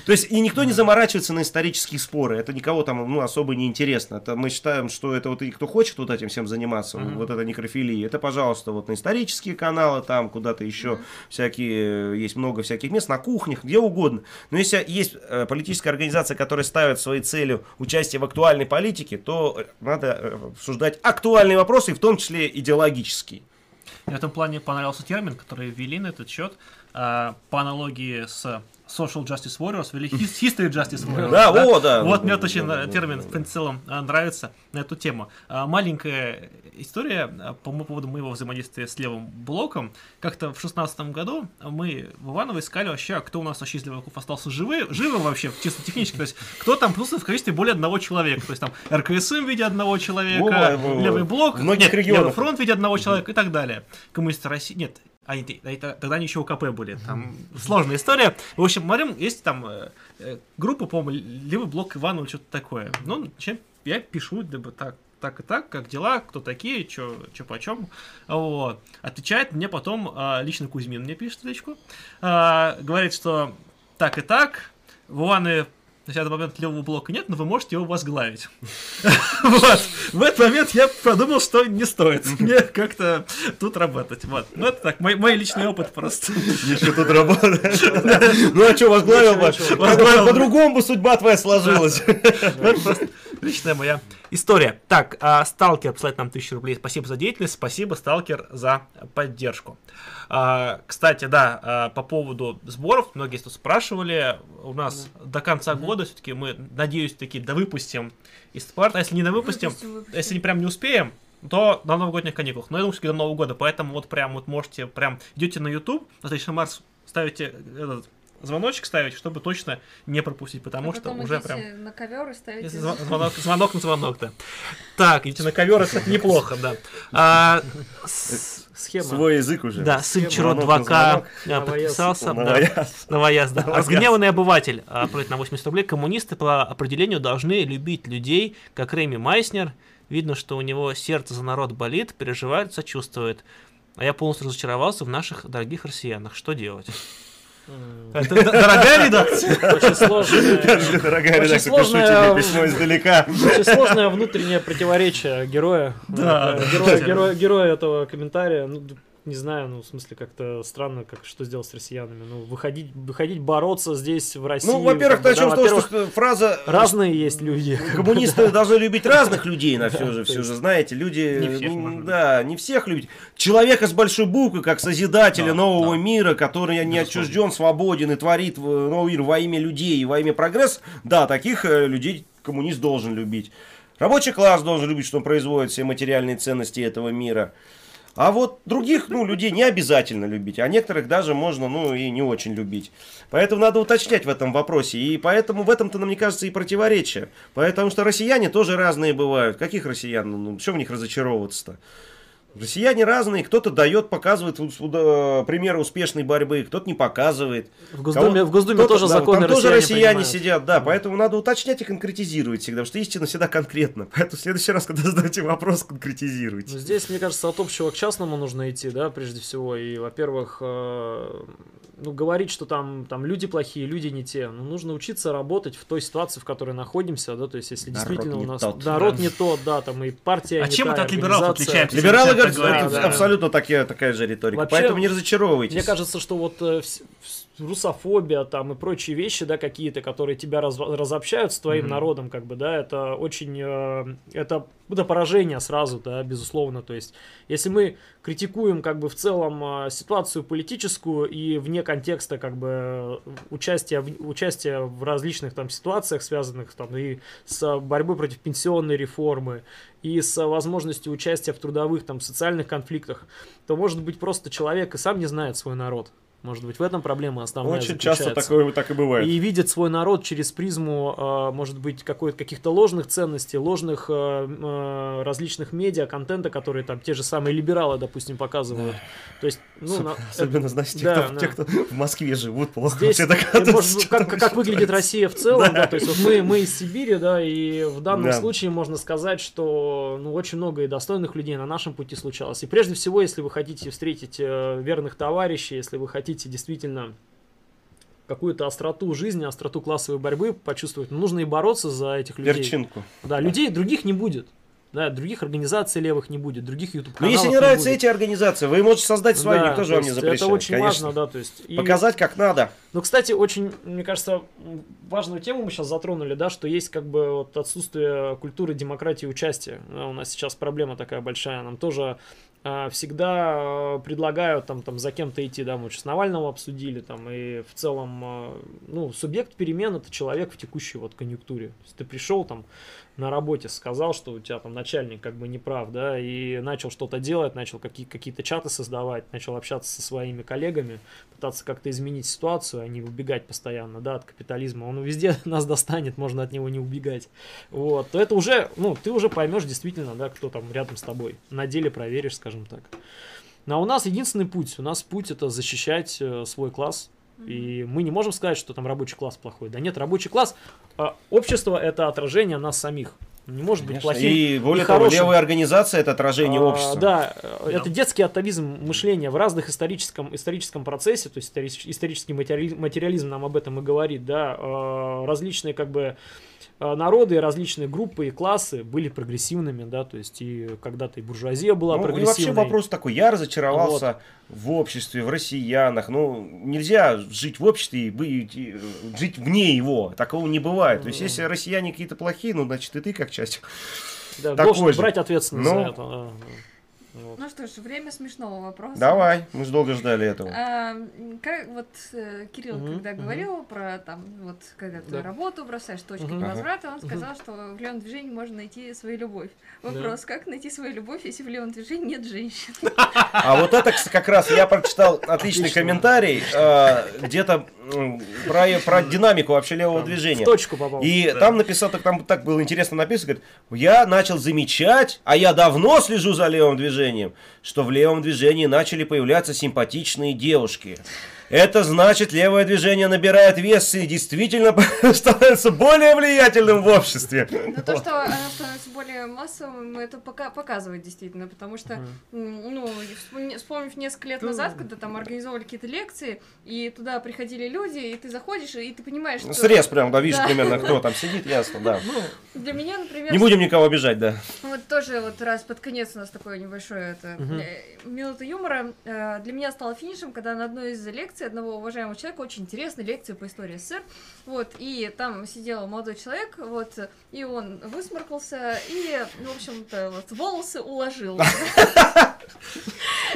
То есть и никто не заморачивается на исторические споры. Это никого там ну, особо не интересно. Это мы считаем, что это вот и кто хочет вот этим всем заниматься, вот это некрофилия, это, пожалуйста, вот на исторические каналы, там куда-то еще всякие, есть много всяких мест, на кухнях, где угодно. Но если есть э, политическая организация, которая ставит своей целью участие в актуальной политике, то э, надо э, обсуждать актуальные вопросы, в том числе идеологические. Мне в этом плане понравился термин, который ввели на этот счет. А, по аналогии с Social Justice Warriors или His- History Justice Warriors. Да, о, да. Вот да, мне да, очень да, э, да, термин, да, в да. целом а, нравится на эту тему. А, Маленькая история по поводу моего взаимодействия с левым блоком. Как-то в шестнадцатом году мы в Иваново искали вообще, а кто у нас вообще из леваков остался живы, живы вообще, чисто технически. То есть, кто там присутствует в количестве более одного человека. То есть, там РКСМ в виде одного человека, левый блок, многих нет, левый фронт в виде одного человека и так далее. Коммунисты России, нет, они, тогда они еще УКП были. Там сложная история. В общем, смотрим, есть там э, э, группа, по-моему, левый блок Иванова, что-то такое. Ну, чем я пишу, либо так, так и так, как дела, кто такие, что почем. Вот. Отвечает мне потом а, лично Кузьмин мне пишет в личку. А, говорит, что так и так, в На данный момент левого блока нет, но вы можете его возглавить. Вот. В этот момент я подумал, что не стоит мне как-то тут работать. Вот. Ну, это так, мой, мой личный опыт просто. Еще тут работает. Ну а что, возглавил бы? По-другому бы судьба твоя сложилась. Просто личная моя история. Так, а, Сталкер посылает нам 1000 рублей. Спасибо за деятельность. Спасибо, Сталкер, за поддержку. А, Кстати, да, а, по поводу сборов, многие тут спрашивали. У нас до конца года все-таки мы, надеюсь, таки довыпустим из спарта. А если не довыпустим, Выпустим, выпустим. если не прям не успеем, то на новогодних каникулах. Но я думаю, все-таки до Нового года. Поэтому вот прям вот можете прям идете на YouTube, на Марс ставите этот звоночек ставить, чтобы точно не пропустить, потому А что потом уже прям на ковер и ставите... зв- звонок, звонок на звонок, да. Так, идите на ковер, это неплохо, да. А, с- Схема. Свой язык уже. да, сын Чиро Звонок на 2К звонок. а, Новояз. подписался. Новояз. Новояз, да. Новояз. Разгневанный обыватель а, просит на 80 рублей. Коммунисты по определению должны любить людей, как Рэми Майснер. Видно, что у него сердце за народ болит, переживает, сочувствует. А я полностью разочаровался в наших дорогих россиянах. Что делать? Это дорогая редакция? Очень сложное, Дорогая редакция, пишу сложная- тебе письмо издалека. очень сложное внутреннее противоречие героя. Да, Э. Героя, героя, героя этого комментария. Ну, не знаю, ну, в смысле, как-то странно, как что сделать с россиянами. Ну, выходить, выходить бороться здесь, в России. Ну, во-первых, бы, начнем да, с того, что фраза разные есть люди. Коммунисты должны любить разных людей, на все же, все же, знаете, люди, да, не всех любить. Человека с большой буквы, как созидателя Да, нового да. мира, который не отчужден, свободен и творит в- новый мир во имя людей и во имя прогресса, да, таких э, людей коммунист должен любить. Рабочий класс должен любить, что он производит все материальные ценности этого мира. А вот других, ну, людей не обязательно любить, а некоторых даже можно, ну, и не очень любить. Поэтому надо уточнять в этом вопросе. И поэтому в этом-то, мне кажется, и противоречие. Потому что россияне тоже разные бывают. Каких россиян? Ну, что в них разочаровываться-то? Россияне разные, кто-то дает, показывает примеры успешной борьбы, кто-то не показывает. В Госдуме, Кого- в Госдуме тоже да, законы Там тоже россияне россияне принимают. сидят, да, поэтому надо уточнять и конкретизировать всегда, потому что истина всегда конкретна. Поэтому в следующий раз, когда задаете вопрос, конкретизируйте. Ну, здесь, мне кажется, от общего к частному нужно идти, да, прежде всего. И, во-первых, э, ну, говорить, что там, там люди плохие, люди не те. Ну, нужно учиться работать в той ситуации, в которой находимся, да, то есть, если Народ действительно у нас тот. народ Да. не тот, да, там и партия А не чем та, это от либералов отличаемся? Либералы говорят, аб- да. абсолютно такие, такая же риторика. Вообще, Поэтому не разочаровывайтесь. Мне кажется, что вот э, русофобия там и прочие вещи, да, какие-то, которые тебя раз- разобщают с твоим Мгм. народом, как бы, да, это очень, э, это, это поражение сразу, да, безусловно, то есть, если мы критикуем, как бы, в целом э, ситуацию политическую и вне контекста, как бы, участия в, участия в различных там ситуациях, связанных там и с борьбой против пенсионной реформы, и с возможностью участия в трудовых там социальных конфликтах, то может быть просто человек и сам не знает свой народ. Может быть в этом проблема основная Очень часто такое так и бывает. И видит свой народ через призму, э, может быть, каких-то ложных ценностей, ложных э, э, различных медиа, контента, которые там те же самые либералы, допустим, показывают. То есть, ну, на- Особенно, знаете, те, да, кто, да. те, кто в Москве живут, плохо Здесь, вообще э, может, как, как вообще выглядит. Россия в целом, Да. да, то есть вот мы, мы из Сибири, да, и в данном Да. случае можно сказать, что ну, очень много и достойных людей на нашем пути случалось. И прежде всего, если вы хотите встретить э, верных товарищей, если вы хотите действительно какую-то остроту жизни, остроту классовой борьбы почувствовать, ну, нужно и бороться за этих людей. Перчинку. Да, людей других не будет. Да, других организаций левых не будет, других YouTube Но каналов если не нравятся будет. эти организации, вы можете создать свои, Да, никто же вам не запрещает. Это очень конечно. важно, да, то есть... и- Показать как надо. ну, кстати, очень, мне кажется, важную тему мы сейчас затронули, да, что есть как бы вот отсутствие культуры демократии и участия. Да, у нас сейчас проблема такая большая. Нам тоже всегда э, предлагают там, там за кем-то идти, да, мы сейчас Навального обсудили, там, и в целом, э, ну, субъект перемен это человек в текущей вот конъюнктуре. То есть ты пришел там на работе, сказал, что у тебя там начальник как бы не прав, да, и начал что-то делать, начал какие- какие-то чаты создавать, начал общаться со своими коллегами, пытаться как-то изменить ситуацию, а не убегать постоянно, да, от капитализма. Он везде нас достанет, можно от него не убегать. Вот, то это уже, ну, ты уже поймешь действительно, да, кто там рядом с тобой. На деле проверишь, скажем так. Ну, а у нас единственный путь. У нас путь это защищать э, свой класс. И мы не можем сказать, что там рабочий класс плохой. Да нет, рабочий класс, а, общество это отражение нас самих. Не может быть Конечно. плохим. И более того, левая организация это отражение А, общества. Да, э, это детский атовизм мышления в разных историческом, историческом процессе, то есть историч- исторический материали- материализм нам об этом и говорит, да, э, различные как бы э, народы, различные группы и классы были прогрессивными, да, то есть и когда-то и буржуазия была Ну, и прогрессивной. вообще вопрос такой, я разочаровался в обществе, в россиянах. Ну, нельзя жить в обществе и быть, и, жить вне его. Такого не бывает. То есть, если россияне какие-то плохие, ну, значит, и ты как часть. Да, должен же. брать ответственность Ну. за это. Да, да. Вот. Ну что ж, время смешного вопроса. Давай, мы же долго ждали этого. А, как вот э, Кирилл, Мгм, когда мгм. говорил про там, вот когда ты Да. работу бросаешь, точки Мгм. невозврата, он сказал, что в левом движении можно найти свою любовь. Вопрос, как найти свою любовь, если в левом движении нет женщин? А вот это как раз я прочитал отличный комментарий э, где-то про, про динамику вообще левого Там, движения. В точку попал. И там написал, так там так было интересно написано, говорит, я начал замечать, а я давно слежу за левым движением, что в левом движении начали появляться симпатичные девушки. Это значит, левое движение набирает вес и действительно становится более влиятельным в обществе. Но то, что оно становится более массовым, это пока показывает действительно, потому что, ну, вспомни- вспомнив несколько лет назад, когда там организовывали какие-то лекции, и туда приходили люди, и ты заходишь, и ты понимаешь, что... Срез прям, да, видишь Да. примерно, кто там сидит, ясно, да. Для меня, например, Не будем никого обижать, да. Вот тоже вот раз под конец у нас такое небольшое это Мгм. э, минута юмора. Э, Для меня стало финишем, когда на одной из лекций одного уважаемого человека, очень интересной лекции по истории СССР, вот, и там сидел молодой человек, вот, и он высморкался, и, ну, в общем-то, вот, волосы уложил.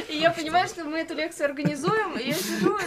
И я понимаю, что мы эту лекцию организуем, и я сижу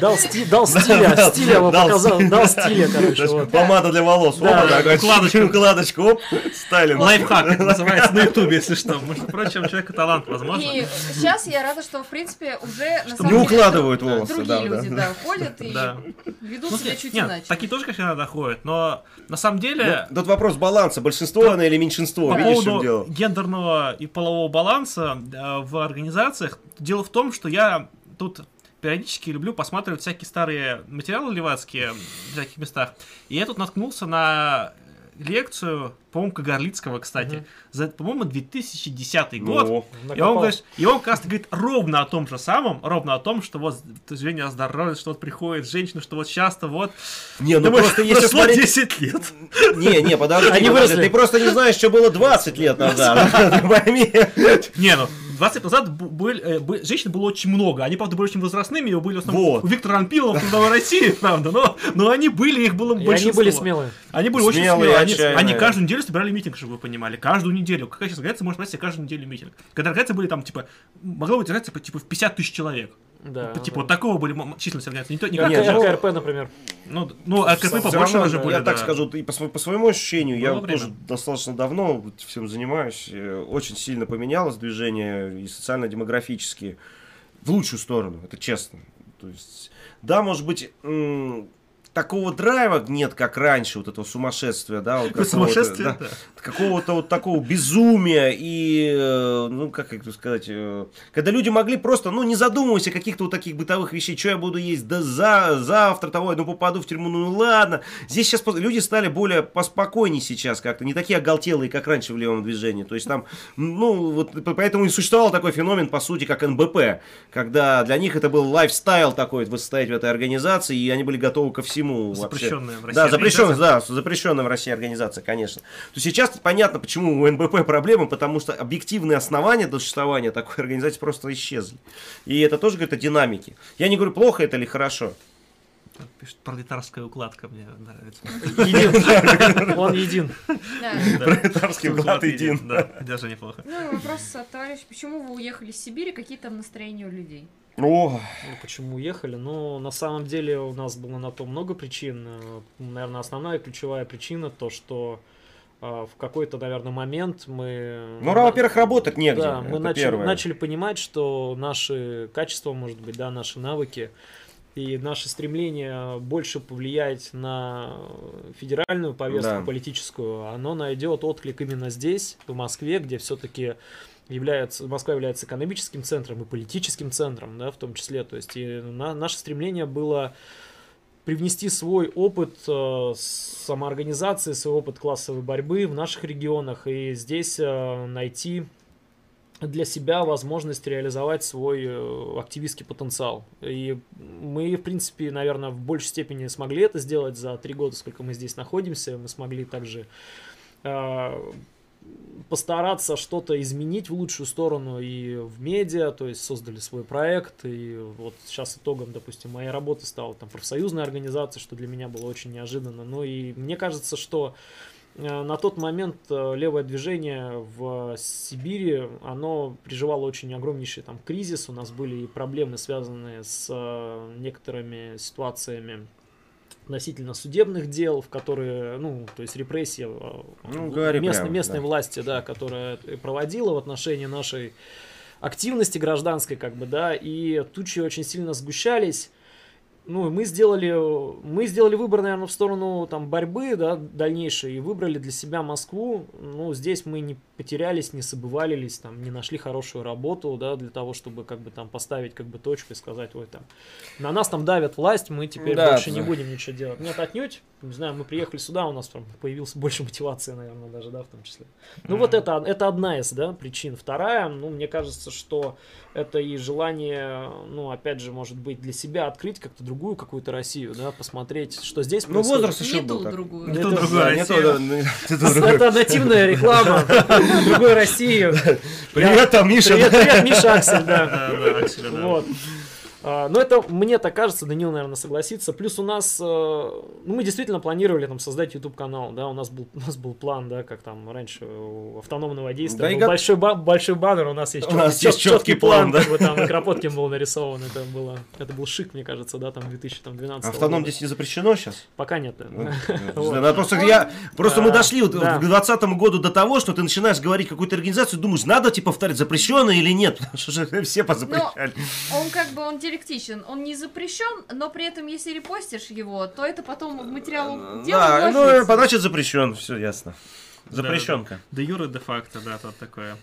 Дал, сти- дал стиля, дал- стиля его дал показал, стиля. дал стиля, короче, вот. Помада для волос. Да, Опа, да, такой, укладочка. Укладочка, оп, Сталин. Лайфхак это называется на ютубе, если что. Между прочим, у человека талант, возможно. И сейчас я рада, что, в принципе, уже на самом Не деле укладывают друг- волосы, другие да, люди, да. да, ходят и Да. ведут Ну, себя чуть нет, иначе. такие тоже, конечно, иногда ходят, но на самом деле... Ну, Тут вопрос баланса, большинство она или меньшинство, По видишь, поводу дело? гендерного и полового баланса э, в организациях, дело в том, что я тут периодически люблю посматривать всякие старые материалы левацкие в всяких местах. И я тут наткнулся на лекцию, по-моему, Кагарлицкого, кстати, Мгм. за, по-моему, 2010 год. Ну, И он, говорит, и он как раз говорит ровно о том же самом, ровно о том, что вот движение оздоровит, что вот приходит женщина, что вот часто вот... не, ну Думаешь, просто если прошло смотреть... 10 лет. Не, не, подожди, Они выросли. ты просто не знаешь, что было 20 лет назад, пойми. Не, ну, 20 лет назад были, э, бы- женщин было очень много. Они, правда, были очень возрастными, и были в основном Вот. у Виктора Анпилова в России, правда, но, но они были, их было И они были смелые. Они были очень Смелые, смелые. Они, они каждую неделю собирали митинг, чтобы вы понимали. Каждую неделю. Какая сейчас организация может собрать себе каждую неделю митинг? Когда организации были там, типа, могло быть организация, типа, в 50 тысяч человек. Да. типа, да. вот такого были численность организации. Не, то, не Как как Нет, ну, РКРП, например. Ну, ну, а КП побольше равно, были, Я так да. скажу, и по, по своему ощущению, я Было время. тоже достаточно давно всем занимаюсь, э, очень сильно поменялось движение и социально-демографически в лучшую сторону, это честно. То есть, да, может быть, м, такого драйва нет, как раньше, вот этого сумасшествия, да, вот какого-то, да, да. какого-то вот такого безумия и, э, ну, как это сказать, э, когда люди могли просто, ну, не задумываясь о каких-то вот таких бытовых вещей, что я буду есть, да за, завтра того, ну, попаду в тюрьму, ну, ладно. Здесь сейчас люди стали более поспокойнее сейчас как-то, не такие оголтелые, как раньше в левом движении. То есть там, ну, вот по- поэтому и существовал такой феномен, по сути, как НБП, когда для них это был лайфстайл такой, вот состоять в этой организации, и они были готовы ко всему вообще. Запрещенная в России Да, запрещенная, да, запрещенная в России организация, конечно. То сейчас понятно, почему у НБП проблемы, потому что объективные основания для существования такой организации просто исчезли. И это тоже говорит о динамике. Я не говорю, плохо это или хорошо. Пишет, пролетарская укладка мне нравится. Един. Он един. Пролетарский уклад един. Да, даже неплохо. Ну, вопрос от товарища, почему вы уехали из Сибири, какие там настроения у людей? О, Ну, почему уехали? Ну, на самом деле у нас было на то много причин. Наверное, основная ключевая причина то, что э, в какой-то, наверное, момент мы... ну, во-первых, работать негде. Да, мы начали, первое. начали понимать, что наши качества, может быть, да, наши навыки и наше стремление больше повлиять на федеральную повестку Да. политическую, оно найдет отклик именно здесь, в Москве, где все-таки является, Москва является экономическим центром и политическим центром, да, в том числе. То есть и на- наше стремление было привнести свой опыт э, самоорганизации, свой опыт классовой борьбы в наших регионах и здесь э, найти для себя возможность реализовать свой э, активистский потенциал. И мы, в принципе, наверное, в большей степени смогли это сделать за три года, сколько мы здесь находимся. Мы смогли также э, постараться что-то изменить в лучшую сторону и в медиа, то есть создали свой проект, и вот сейчас итогом, допустим, моей работы стала там профсоюзная организация, что для меня было очень неожиданно. Ну и мне кажется, что э, на тот момент э, левое движение в Сибири, оно переживало очень огромнейший там кризис, у нас были и проблемы, связанные с э, некоторыми ситуациями относительно судебных дел, в которые, ну, то есть репрессия э, Ну, местной, прямо, местной да. власти, да, которая проводила в отношении нашей активности гражданской, как бы, да, и тучи очень сильно сгущались. Ну, мы сделали, мы сделали выбор, наверное, в сторону там борьбы, да, дальнейшей, и выбрали для себя Москву. Ну, здесь мы не потерялись, не собывалились, там, не нашли хорошую работу, да, для того, чтобы, как бы, там, поставить, как бы, точку и сказать, ой, там, на нас там давят власть, мы теперь Да, больше не да. будем ничего делать. Нет, отнюдь, не знаю, мы приехали сюда, у нас там появилась больше мотивации, наверное, даже, да, в том числе. Ну, вот это, это одна из, да, причин. Вторая, ну, мне кажется, что это и желание, ну, опять же, может быть, для себя открыть как-то другую какую-то Россию, да, посмотреть, что здесь Ну, возраст еще Не был так. другую. Не ту другую Россию. Это нативная реклама другой России. Привет, там Миша. Привет, привет, Миша Аксель, да. Да, да, Акселя, да. А, Ну, это мне так кажется, Данил, наверное, согласится. Плюс у нас, э, ну, мы действительно планировали там создать YouTube канал, да, у нас был, у нас был план, да, как там раньше у автономного действия Да был как- большой, ба- большой баннер, у нас есть У чёт- нас чёт- есть чёткий план, да. как бы там и Кропоткин был нарисован, это было, это был шик, мне кажется, да, там 2012 Автоном здесь не запрещено сейчас? Пока нет. да, Просто я, просто мы А, дошли к 2020 году до того, что ты начинаешь говорить какую-то организацию, думаешь, надо типа повторять, запрещено или нет, потому что же все позапрещали. Он как бы, он диалектичен, он не запрещен, но при этом, если репостишь его, то это потом в материал дела Да, ну, значит запрещен, все ясно. Запрещенка. Де юре, де факто, да, тут такое.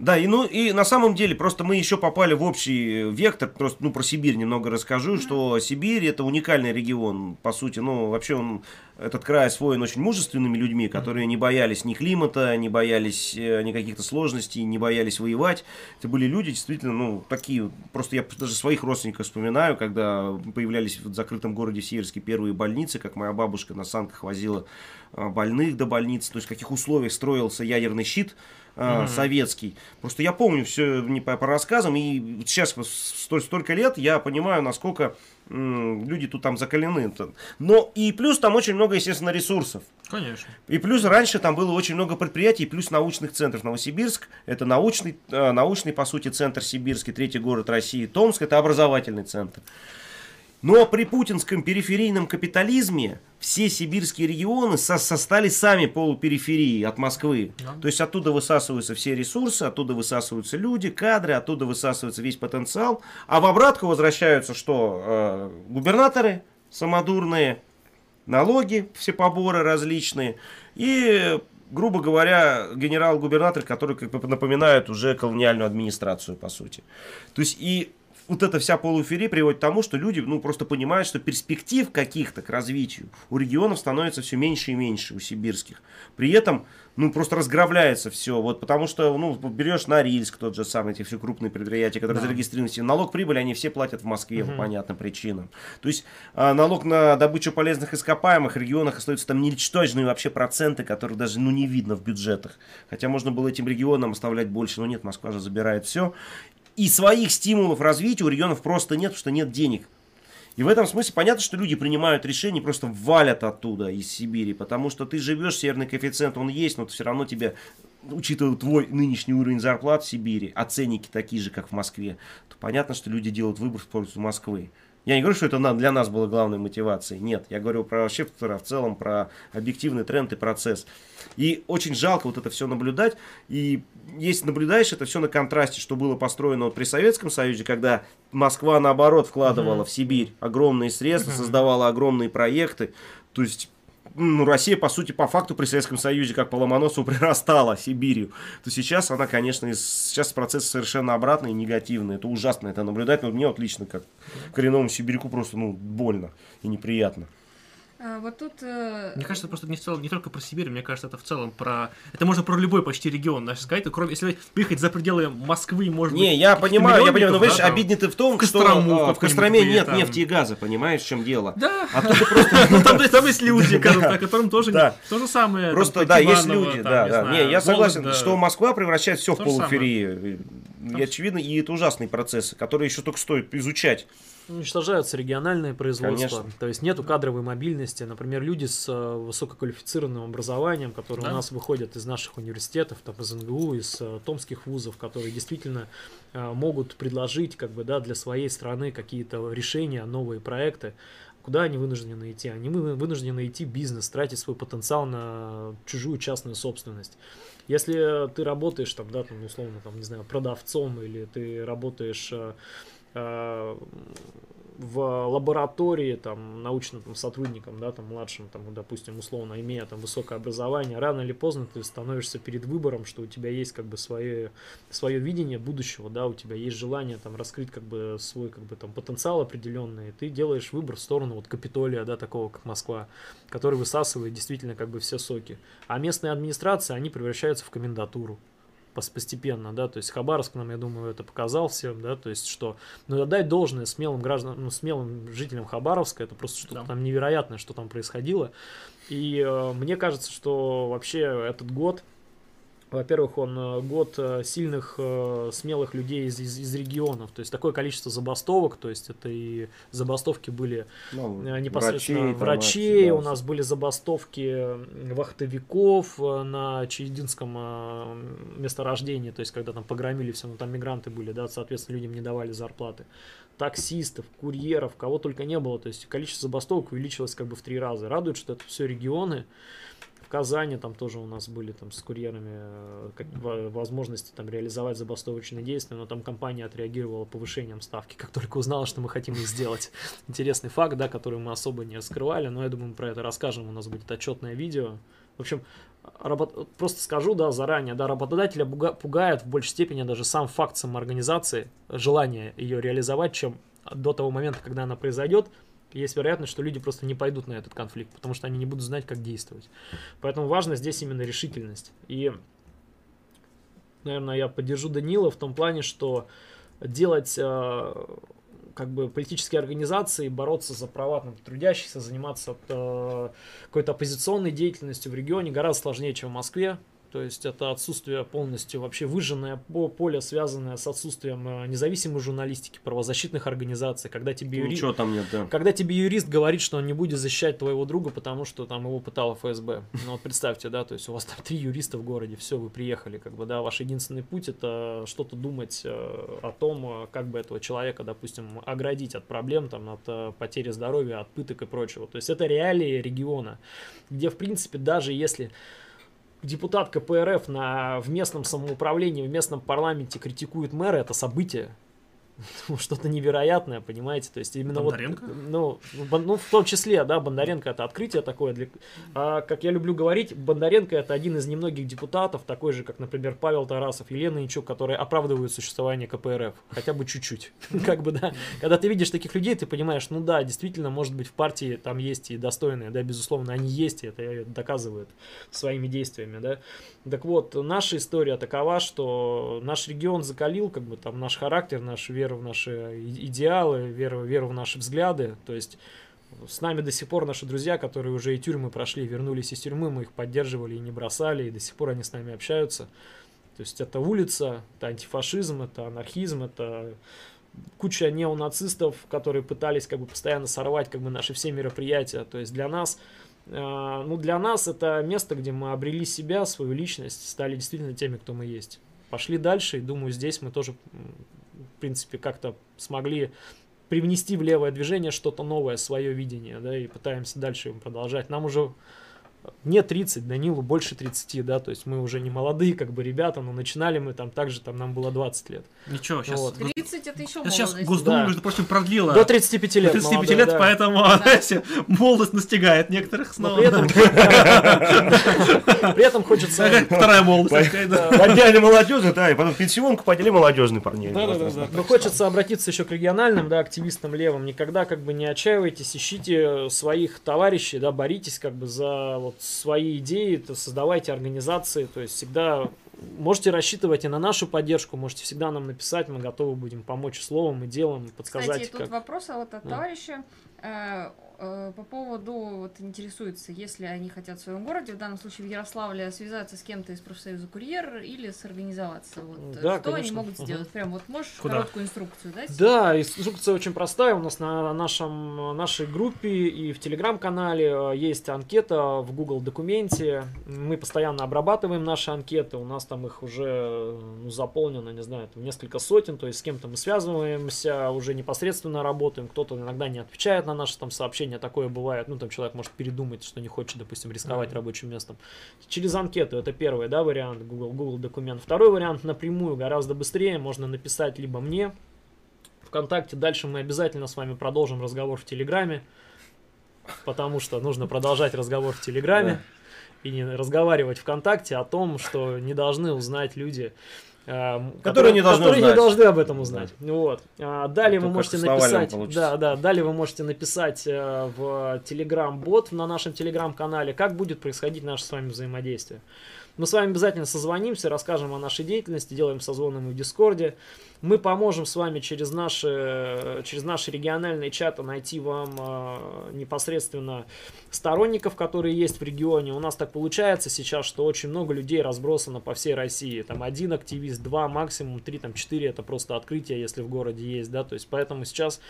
Да, и ну и на самом деле просто мы еще попали в общий э, вектор, просто ну про Сибирь немного расскажу, что Сибирь это уникальный регион, по сути, ну вообще он этот край освоен очень мужественными людьми, которые не боялись ни климата, не боялись э, ни каких-то сложностей, не боялись воевать. Это были люди действительно, ну такие, просто я даже своих родственников вспоминаю, когда появлялись в закрытом городе Северске первые больницы, как моя бабушка на санках возила а, больных до больницы, то есть в каких условиях строился ядерный щит а, советский. Просто я помню все не по, по рассказам, и сейчас столь- столько лет я понимаю, насколько м, люди тут там закалены. Но и плюс там очень много, естественно, ресурсов. Конечно. И плюс раньше там было очень много предприятий, плюс научных центров. Новосибирск – это научный, э, научный, по сути, центр Сибирский, третий город России. Томск – это образовательный центр. Но при путинском периферийном капитализме все сибирские регионы со- со- стали сами полупериферии от Москвы. Да. То есть оттуда высасываются все ресурсы, оттуда высасываются люди, кадры, оттуда высасывается весь потенциал. А в обратку возвращаются что? Э, губернаторы самодурные, налоги, все поборы различные. И, грубо говоря, генерал-губернатор, который как бы напоминает уже колониальную администрацию, по сути. То есть и вот эта вся полуферия приводит к тому, что люди ну, просто понимают, что перспектив каких-то к развитию у регионов становится все меньше и меньше, у сибирских. При этом, ну, просто разгравляется все. Вот потому что, ну, берешь Норильск, тот же самый, эти все крупные предприятия, которые Да. зарегистрированы, налог прибыли они все платят в Москве по Мгм. понятным причинам. То есть а, налог на добычу полезных ископаемых в регионах остаются там ничтожные вообще проценты, которых даже ну, не видно в бюджетах. Хотя можно было этим регионам оставлять больше, но нет, Москва же забирает все. И своих стимулов развития у регионов просто нет, потому что нет денег. И в этом смысле понятно, что люди принимают решения, просто валят оттуда, из Сибири, потому что ты живешь, северный коэффициент, он есть, но все равно тебе, учитывая твой нынешний уровень зарплат в Сибири, а ценники такие же, как в Москве, то понятно, что люди делают выбор в пользу Москвы. Я не говорю, что это для нас было главной мотивацией. Нет, я говорю про вообще в целом, про объективный тренд и процесс. И очень жалко вот это все наблюдать. И если наблюдаешь это все на контрасте, что было построено вот при Советском Союзе, когда Москва, наоборот, вкладывала uh-huh. в Сибирь огромные средства, uh-huh. создавала огромные проекты. То есть ну, Россия, по сути, по факту при Советском Союзе, как по Ломоносову, прирастала Сибирью, то сейчас она, конечно, сейчас процесс совершенно обратный и негативный. Это ужасно это наблюдать, но мне вот лично, как коренному сибиряку, просто ну, больно и неприятно. А, вот тут... Э... Мне кажется, просто не, в целом, не только про Сибирь, мне кажется, это в целом про... Это можно про любой почти регион наш сказать. Кроме, если выехать за пределы Москвы, может Не, я понимаю, я понимаю, но, видишь, да, обидно ты в том, в что а, в Костроме нет там... нефти и газа, понимаешь, в чем дело. Да. А тут просто... Ну, там, там есть люди, которым тоже то же самое. Просто, да, есть люди, да, да. Не, я согласен, что Москва превращает все в полуферии. Очевидно, и это ужасный процесс, который еще только стоит изучать. Уничтожаются региональные производства. Конечно. То есть нету кадровой мобильности. Например, люди с э, высококвалифицированным образованием, которые да. у нас выходят из наших университетов, там, из НГУ, из э, томских вузов, которые действительно э, могут предложить как бы, да, для своей страны какие-то решения, новые проекты. Куда они вынуждены идти? Они вынуждены идти бизнес, тратить свой потенциал на чужую частную собственность. Если ты работаешь там, да, там, условно, там, не знаю, продавцом или ты работаешь в лаборатории, там, научным там, сотрудником, да, там, младшим, там, допустим, условно, имея там высокое образование, рано или поздно ты становишься перед выбором, что у тебя есть как бы свое, свое видение будущего, да, у тебя есть желание там раскрыть как бы свой как бы там потенциал определенный, и ты делаешь выбор в сторону вот Капитолия, да, такого как Москва, который высасывает действительно как бы все соки. А местные администрации, они превращаются в комендатуру постепенно, да, то есть Хабаровск нам, я думаю, это показал всем, да, то есть что, ну, отдать должное смелым гражданам, ну, смелым жителям Хабаровска, это просто что-то да. там невероятное, что там происходило, и э, мне кажется, что вообще этот год, во-первых, он э, год э, сильных, э, смелых людей из, из, из регионов. То есть такое количество забастовок. То есть это и забастовки были ну, непосредственно врачей. врачей да, у нас были забастовки вахтовиков на Чаединском месторождении. То есть когда там погромили все, ну там мигранты были, да, соответственно, людям не давали зарплаты. Таксистов, курьеров, кого только не было. То есть количество забастовок увеличилось как бы в три раза. Радует, что это все регионы. Казани там тоже у нас были там с курьерами э, как, возможности там реализовать забастовочные действия, но там компания отреагировала повышением ставки, как только узнала, что мы хотим их сделать. Интересный факт, да, который мы особо не скрывали, но я думаю, мы про это расскажем, у нас будет отчетное видео. В общем, работ... просто скажу, да, заранее, да, работодателя пугает в большей степени даже сам факт самоорганизации, желание ее реализовать, чем до того момента, когда она произойдет, есть вероятность, что люди просто не пойдут на этот конфликт, потому что они не будут знать, как действовать. Поэтому важно здесь именно решительность. И, наверное, я поддержу Данила в том плане, что делать э, как бы политические организации, бороться за права там, трудящихся, заниматься э, какой-то оппозиционной деятельностью в регионе гораздо сложнее, чем в Москве. То есть это отсутствие полностью вообще выжженное поле, связанное с отсутствием э, независимой журналистики, правозащитных организаций. Когда тебе, юри... Ничего там нет, да. когда тебе юрист говорит, что он не будет защищать твоего друга, потому что там его пытало ФСБ. Ну вот представьте, да, то есть у вас там три юриста в городе, все, вы приехали, как бы, да, ваш единственный путь это что-то думать э, о том, э, как бы этого человека, допустим, оградить от проблем, там, от потери здоровья, от пыток и прочего. То есть это реалии региона, где, в принципе, даже если депутат КПРФ на, в местном самоуправлении, в местном парламенте критикует мэра, это событие. Ну, что-то невероятное, понимаете, то есть именно Бондаренко? вот, ну, ну, в том числе, да, Бондаренко это открытие такое, для, а, как я люблю говорить, Бондаренко это один из немногих депутатов, такой же, как, например, Павел Тарасов, Елена Янчук, которые оправдывают существование КПРФ, хотя бы чуть-чуть, как бы, да, когда ты видишь таких людей, ты понимаешь, ну да, действительно, может быть, в партии там есть и достойные, да, безусловно, они есть, и это доказывают своими действиями, да, так вот, наша история такова, что наш регион закалил, как бы там наш характер, наша вера в наши идеалы, вера, вера в наши взгляды. То есть с нами до сих пор наши друзья, которые уже и тюрьмы прошли, вернулись из тюрьмы, мы их поддерживали и не бросали, и до сих пор они с нами общаются. То есть это улица, это антифашизм, это анархизм, это куча неонацистов, которые пытались как бы постоянно сорвать как бы наши все мероприятия. То есть для нас, э, ну для нас это место, где мы обрели себя, свою личность, стали действительно теми, кто мы есть. Пошли дальше, и думаю, здесь мы тоже, в принципе, как-то смогли привнести в левое движение что-то новое, свое видение, да, и пытаемся дальше им продолжать. Нам уже не 30, Данилу больше 30, да, то есть мы уже не молодые, как бы, ребята, но начинали мы там также, там нам было 20 лет. Ничего, сейчас... Вот. 30 это еще Сейчас молодость. Госдума, Да. между прочим, продлила До 35 лет. до 35 молодые, лет, да. поэтому, знаете, молодость настигает некоторых Но снова. при этом, при этом хочется... Вторая молодость, так да. Подняли молодежь, да, и потом пенсионку подняли молодежный парней. Но хочется обратиться еще к региональным, да, активистам левым. Никогда как бы не отчаивайтесь, ищите своих товарищей, да, боритесь как бы за вот свои идеи, то создавайте организации, то есть всегда можете рассчитывать и на нашу поддержку, можете всегда нам написать, мы готовы будем помочь словом и делом, подсказать, Кстати, тут как... вопрос вот от Да. товарища э, по поводу, вот интересуется, если они хотят в своем городе, в данном случае в Ярославле, связаться с кем-то из профсоюза курьер или сорганизоваться. Вот, э, Да, что они конечно. могут Мгм. сделать? Прям вот можешь Куда? короткую инструкцию дать? Да, инструкция очень простая. У нас на нашем, нашей группе и в телеграм-канале э, есть анкета в Google документе. Мы постоянно обрабатываем наши анкеты. У нас там их уже э, ну, заполнено, не знаю, там несколько сотен. То есть с кем-то мы связываемся, уже непосредственно работаем. Кто-то иногда не отвечает на наши там сообщения. Такое бывает. Ну, там человек может передумать, что не хочет, допустим, рисковать рабочим местом. Через анкету это первый, да, вариант Google, Google документ. Второй вариант напрямую, гораздо быстрее. Можно написать либо мне, ВКонтакте. Дальше мы обязательно с вами продолжим разговор в Телеграме, потому что нужно продолжать разговор в Телеграме и не разговаривать ВКонтакте о том, что не должны узнать люди, эм, Которые не должны которые узнать. не должны об этом узнать. Вот. А, Далее вы Только можете написать, да, да, далее вы можете написать э, в Телеграм-бот на нашем Телеграм-канале, как будет происходить наше с вами взаимодействие. Мы с вами обязательно созвонимся, расскажем о нашей деятельности, делаем созвоны мы в Дискорде. Мы поможем с вами через наши, через наши региональные чаты найти вам э, непосредственно сторонников, которые есть в регионе. У нас так получается сейчас, что очень много людей разбросано по всей России. Там один активист, два, максимум три, там четыре это просто открытие, если в городе есть, да. То есть поэтому сейчас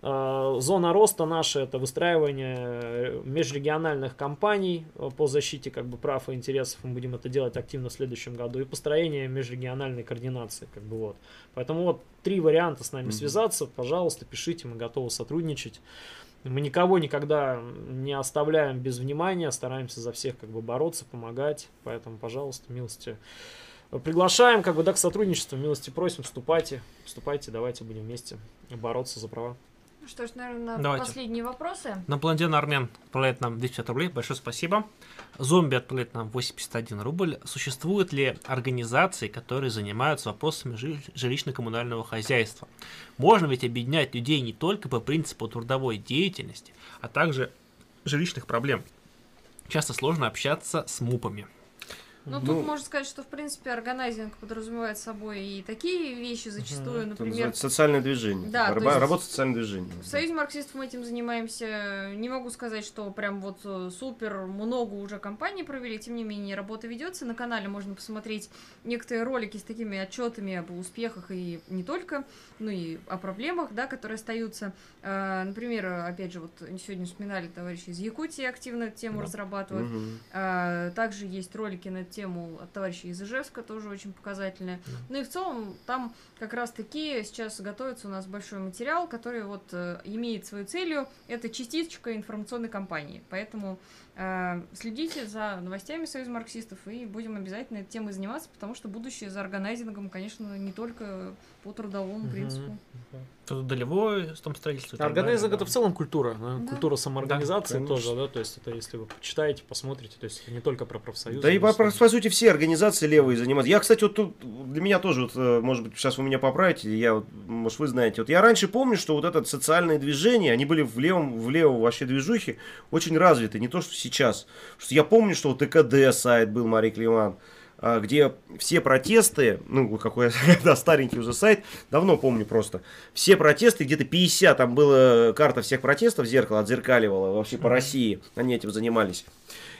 зона роста наша это выстраивание э, межрегиональных компаний э, по защите как бы прав и интересов. Мы будем это делать активно в следующем году и построение межрегиональной координации, как бы вот. Поэтому вот три варианта с нами Мгм. связаться, пожалуйста, пишите, мы готовы сотрудничать. Мы никого никогда не оставляем без внимания, стараемся за всех как бы бороться, помогать. Поэтому, пожалуйста, милости приглашаем как бы да, к сотрудничеству, милости просим, вступайте, вступайте, давайте будем вместе бороться за права. Что ж, наверное, Давайте. последние вопросы. Напланден Армен отправляет нам 250 рублей. Большое спасибо. Зомби отправляет нам 81 рубль. Существуют ли организации, которые занимаются вопросами жи- жилищно-коммунального хозяйства? Можно ведь объединять людей не только по принципу трудовой деятельности, а также жилищных проблем. Часто сложно общаться с мупами. Ну, Ну, тут можно сказать, что, в принципе, органайзинг подразумевает собой и такие вещи зачастую, Это например, социальное движение. Да, Борьба, есть- работа социальное движение. В Союзе марксистов мы этим занимаемся. Не могу сказать, что прям вот э, супер много уже компаний провели, тем не менее работа ведется. На канале можно посмотреть некоторые ролики с такими отчетами об успехах и не только, ну и о проблемах, да, которые остаются. Э, Например, опять же, вот сегодня вспоминали товарищи из Якутии активно эту тему Да. разрабатывают. А, Также есть ролики на тему от товарища из Ижевска, тоже очень показательные. Ну и в целом там как раз таки сейчас готовится у нас большой материал, который вот э, имеет свою целью, это частичка информационной кампании. Поэтому следите за новостями Союза марксистов и будем обязательно этой темой заниматься, потому что будущее за органайзингом, конечно, не только по трудовому принципу. Тут долевое там строительство. Органайзинг да. это в целом культура, да, Да. культура самоорганизации Да, конечно. тоже, да, то есть это если вы почитаете, посмотрите, то есть это не только про профсоюзы. Да и по, по- по сути все организации левые занимаются. Я, кстати, вот тут для меня тоже, вот, э, может быть, сейчас вы меня поправите, я, вот, может, вы знаете. Вот я раньше помню, что вот это социальные движения, они были в левом, в левом вообще движухе очень развиты, не то, что сейчас. Что я помню, что вот ТКД сайт был, Мария Климан, а, где все протесты, ну, какой да, старенький уже сайт, давно помню просто, все протесты, где-то 50, там была карта всех протестов, зеркало отзеркаливало вообще по России, они этим занимались.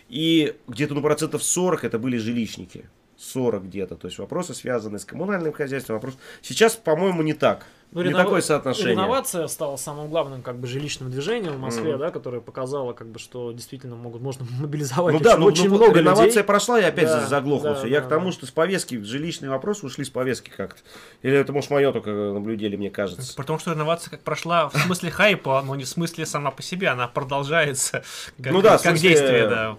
И где-то ну, процентов 40 это были жилищники. 40 где-то. То есть вопросы связаны с коммунальным хозяйством. Вопрос... Сейчас, по-моему, не так. Ну, не ренова- такое соотношение. Реновация стала самым главным как бы жилищным движением в Москве, Мгм. да, которое показало, как бы, что действительно могут, можно мобилизовать Ну очень, да, ну, очень ну, много реновация людей. прошла, и опять Да, заглохло да, все. Я да, к тому, да. что с повестки жилищные вопросы ушли с повестки как-то. Или это, может, мое только наблюдение, мне кажется. Потому что реновация как прошла в смысле хайпа, но не в смысле сама по себе, она продолжается как, Ну да, как смысле- действие, да.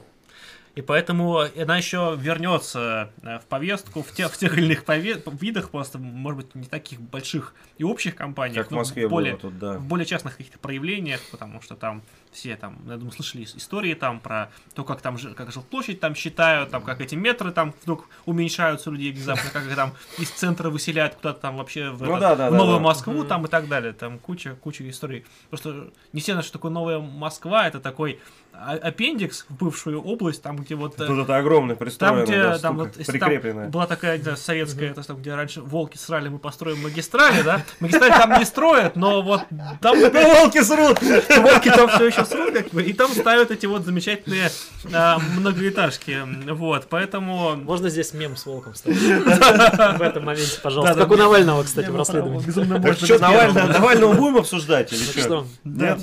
И поэтому она еще вернется э, в повестку в тех, в тех или иных пове- видах, просто, может быть, не таких больших и общих компаниях, Как в но Москве более, было тут, да. в более частных каких-то проявлениях, потому что там все там, я думаю, слышали ис- истории там про то, как там как жилплощадь там считают, там как эти метры там вдруг уменьшаются у людей внезапно, как их там из центра выселяют куда-то там вообще в, Ну этот- да, да, в да, Новую да. Москву Мгм. там и так далее. Там куча, куча историй. Просто не все знают, что такое Новая Москва. Это такой аппендикс в бывшую область, там, где вот... э, Тут это огромное Там, пристроенное, где да, там, вот, если прикрепленная. там была такая, не знаю, советская, то, что, где раньше волки срали, мы построим магистрали, да? Магистрали там не строят, но вот там Волки срут! волки там все еще срут, как бы, и там ставят эти вот замечательные а, многоэтажки. Вот, поэтому... Можно здесь мем с волком вставить? В этом моменте, пожалуйста. Как у Навального, кстати, в расследовании. Так можно что. Навального, будем обсуждать или что, Нет?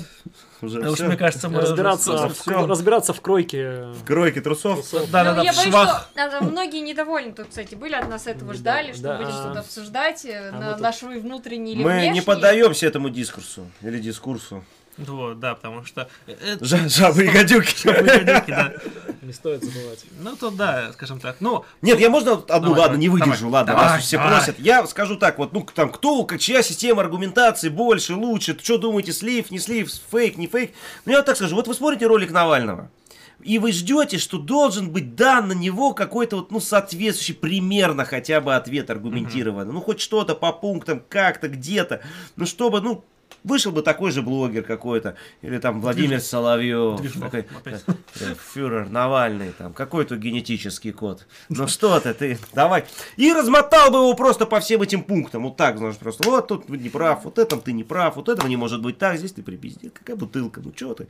Уже Потому что, всё? мне кажется, мы... разбираться, уже- в, разбираться в кройке. Кройки трусов? трусов. Да, да, Ну, да, я в боюсь, швах. что а, многие недовольны тут, кстати, были от нас этого Да, ждали, что да. будет что-то обсуждать э, А на наш внутренний или Мы внешний. не поддаемся этому дискурсу. Или дискурсу. Вот, да, потому что... э, это- Жа- Жабы и гадюки. Выходилки, да. Не стоит забывать. Ну, то да, скажем так. Ну, Нет, я можно одну, Давай, ладно, не выдержу, давай, ладно, давай, вас все давай. просят. Я скажу так, вот, ну, там, кто, как- чья система аргументации больше, лучше, что думаете, слив, не слив, фейк, не фейк. Ну, я вот так скажу, вот вы смотрите ролик Навального, и вы ждете, что должен быть дан на него какой-то вот, ну, соответствующий примерно хотя бы ответ аргументированный. Ну, хоть что-то по пунктам, как-то, где-то. Ну, чтобы, ну, вышел бы такой же блогер какой-то. Или там Владимир Соловьев. Движнов такой, опять. э, Фюрер, Навальный, там, какой-то генетический код. Ну что ты, ты, давай. И размотал бы его просто по всем этим пунктам. Вот так, знаешь, просто. Вот тут не прав, вот этом ты не прав, вот этого не может быть так, здесь ты припиздил. Какая бутылка, ну что ты.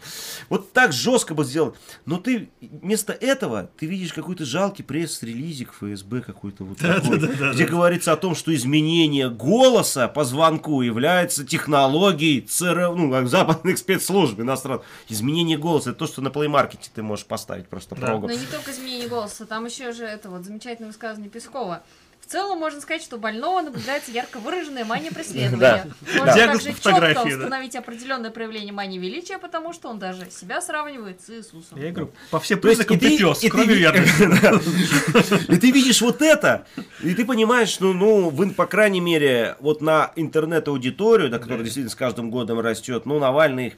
Вот так жестко бы сделал. Но ты вместо этого, ты видишь какой-то жалкий пресс-релизик ФСБ какой-то вот такой, где говорится о том, что изменение голоса по звонку является технологией ЦРУ, ну, как западных спецслужб иностранных. Изменение голоса, это то, что на плеймаркете ты можешь поставить просто Да. прогу. Но не только изменение голоса, там еще же это вот замечательное высказывание Пескова. В целом можно сказать, что у больного наблюдается ярко выраженная мания преследования. Можно Диагноз также четко да. установить определенное проявление мании величия, потому что он даже себя сравнивает с Иисусом. я говорю, по всем признакам и ты- ты пес, и кроме верности. И ты видишь вот это, и ты понимаешь, что, ну, вы, по крайней мере, вот на интернет-аудиторию, да, которая Да. действительно с каждым годом растет, ну, Навальный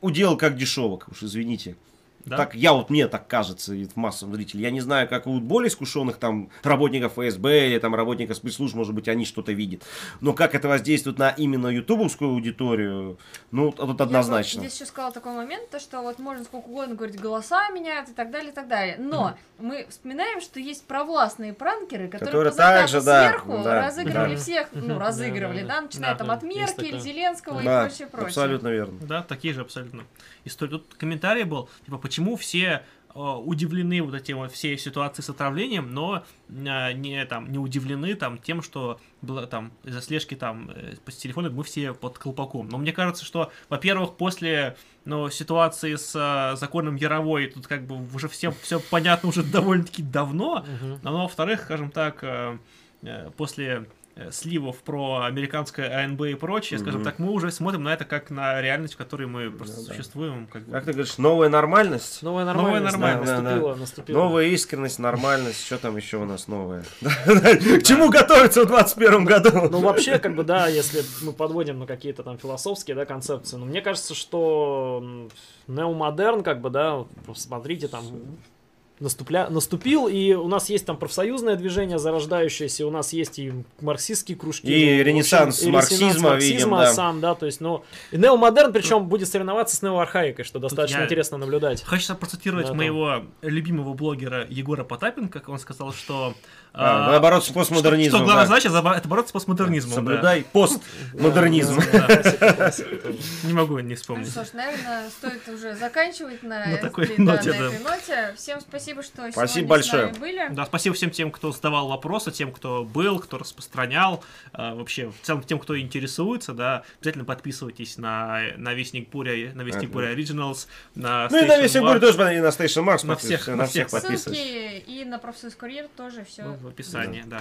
удел как дешевок, уж извините. Да? Так, я вот, мне так кажется, и в массовом зрителе. Я не знаю, как у более искушенных там работников ФСБ или там работников спецслужб, может быть, они что-то видят. Но как это воздействует на именно ютубовскую аудиторию, ну, тут Я однозначно. бы здесь еще сказала такой момент, то что вот можно сколько угодно говорить, голоса меняют и так далее, и так далее. Но мы вспоминаем, что есть провластные пранкеры, которые, Которые также, да, сверху да, разыгрывали да. всех, ну, разыгрывали, Да, да, да, начиная да. там Да, от да, Меркель. Зеленского и Да, прочее, прочее. абсолютно верно. Да, такие же абсолютно истории. Тут комментарий был, типа, почему все э, удивлены вот этим вот всей ситуацией с отравлением, но э, не там не удивлены там тем, что было там из-за слежки там э, по телефону мы все под колпаком. Но мне кажется, что, во-первых, после ну, ситуации с законом Яровой, тут как бы уже всем все понятно уже довольно-таки давно, но, во-вторых, скажем так, после сливов про американское АНБ и прочее, скажем Мгм. так, мы уже смотрим на это как на реальность, в которой мы просто Ну да. существуем. Как. Как ты говоришь, новая нормальность? Новая Новая нормальность, да, нормальность, да, наступила, наступила. Новая искренность, нормальность, что там еще у нас новое? К чему готовиться в 21 году? Ну, вообще, как бы, да, если мы подводим на какие-то там философские, да, концепции, ну, мне кажется, что неомодерн, как бы, да, посмотрите, там, наступля... наступил, и у нас есть там профсоюзное движение зарождающееся, у нас есть и марксистские кружки. И ну, ренессанс общем, и марксизма ренессанс марксизма видим, да. сам, да, то есть, ну, и неомодерн, причем будет соревноваться с неоархаикой, что достаточно я- интересно наблюдать. Хочется процитировать Да, там. моего любимого блогера Егора Потапенко, как он сказал, что... А, а, наоборот, с что, постмодернизмом. что главная да. задача это бороться с постмодернизмом. да. Соблюдай постмодернизм. Да. Тоже. Не могу не Ну вспомнить. что ж, наверное, стоит уже заканчивать на, На такой этой- ноте, на да. этой ноте. Всем спасибо. что Спасибо сегодня большое. с нами были. Да, спасибо всем тем, кто задавал вопросы, тем, кто был, кто распространял, э, вообще, в целом тем, кто интересуется, да, обязательно подписывайтесь на, на Вестник Буря, на Вестник. Буря Originals, на Ну и на War. Игорь тоже и на Station Marks На всех- на всех подписывайся. Ссылки и на профсоюз курьер тоже все. В описании, да.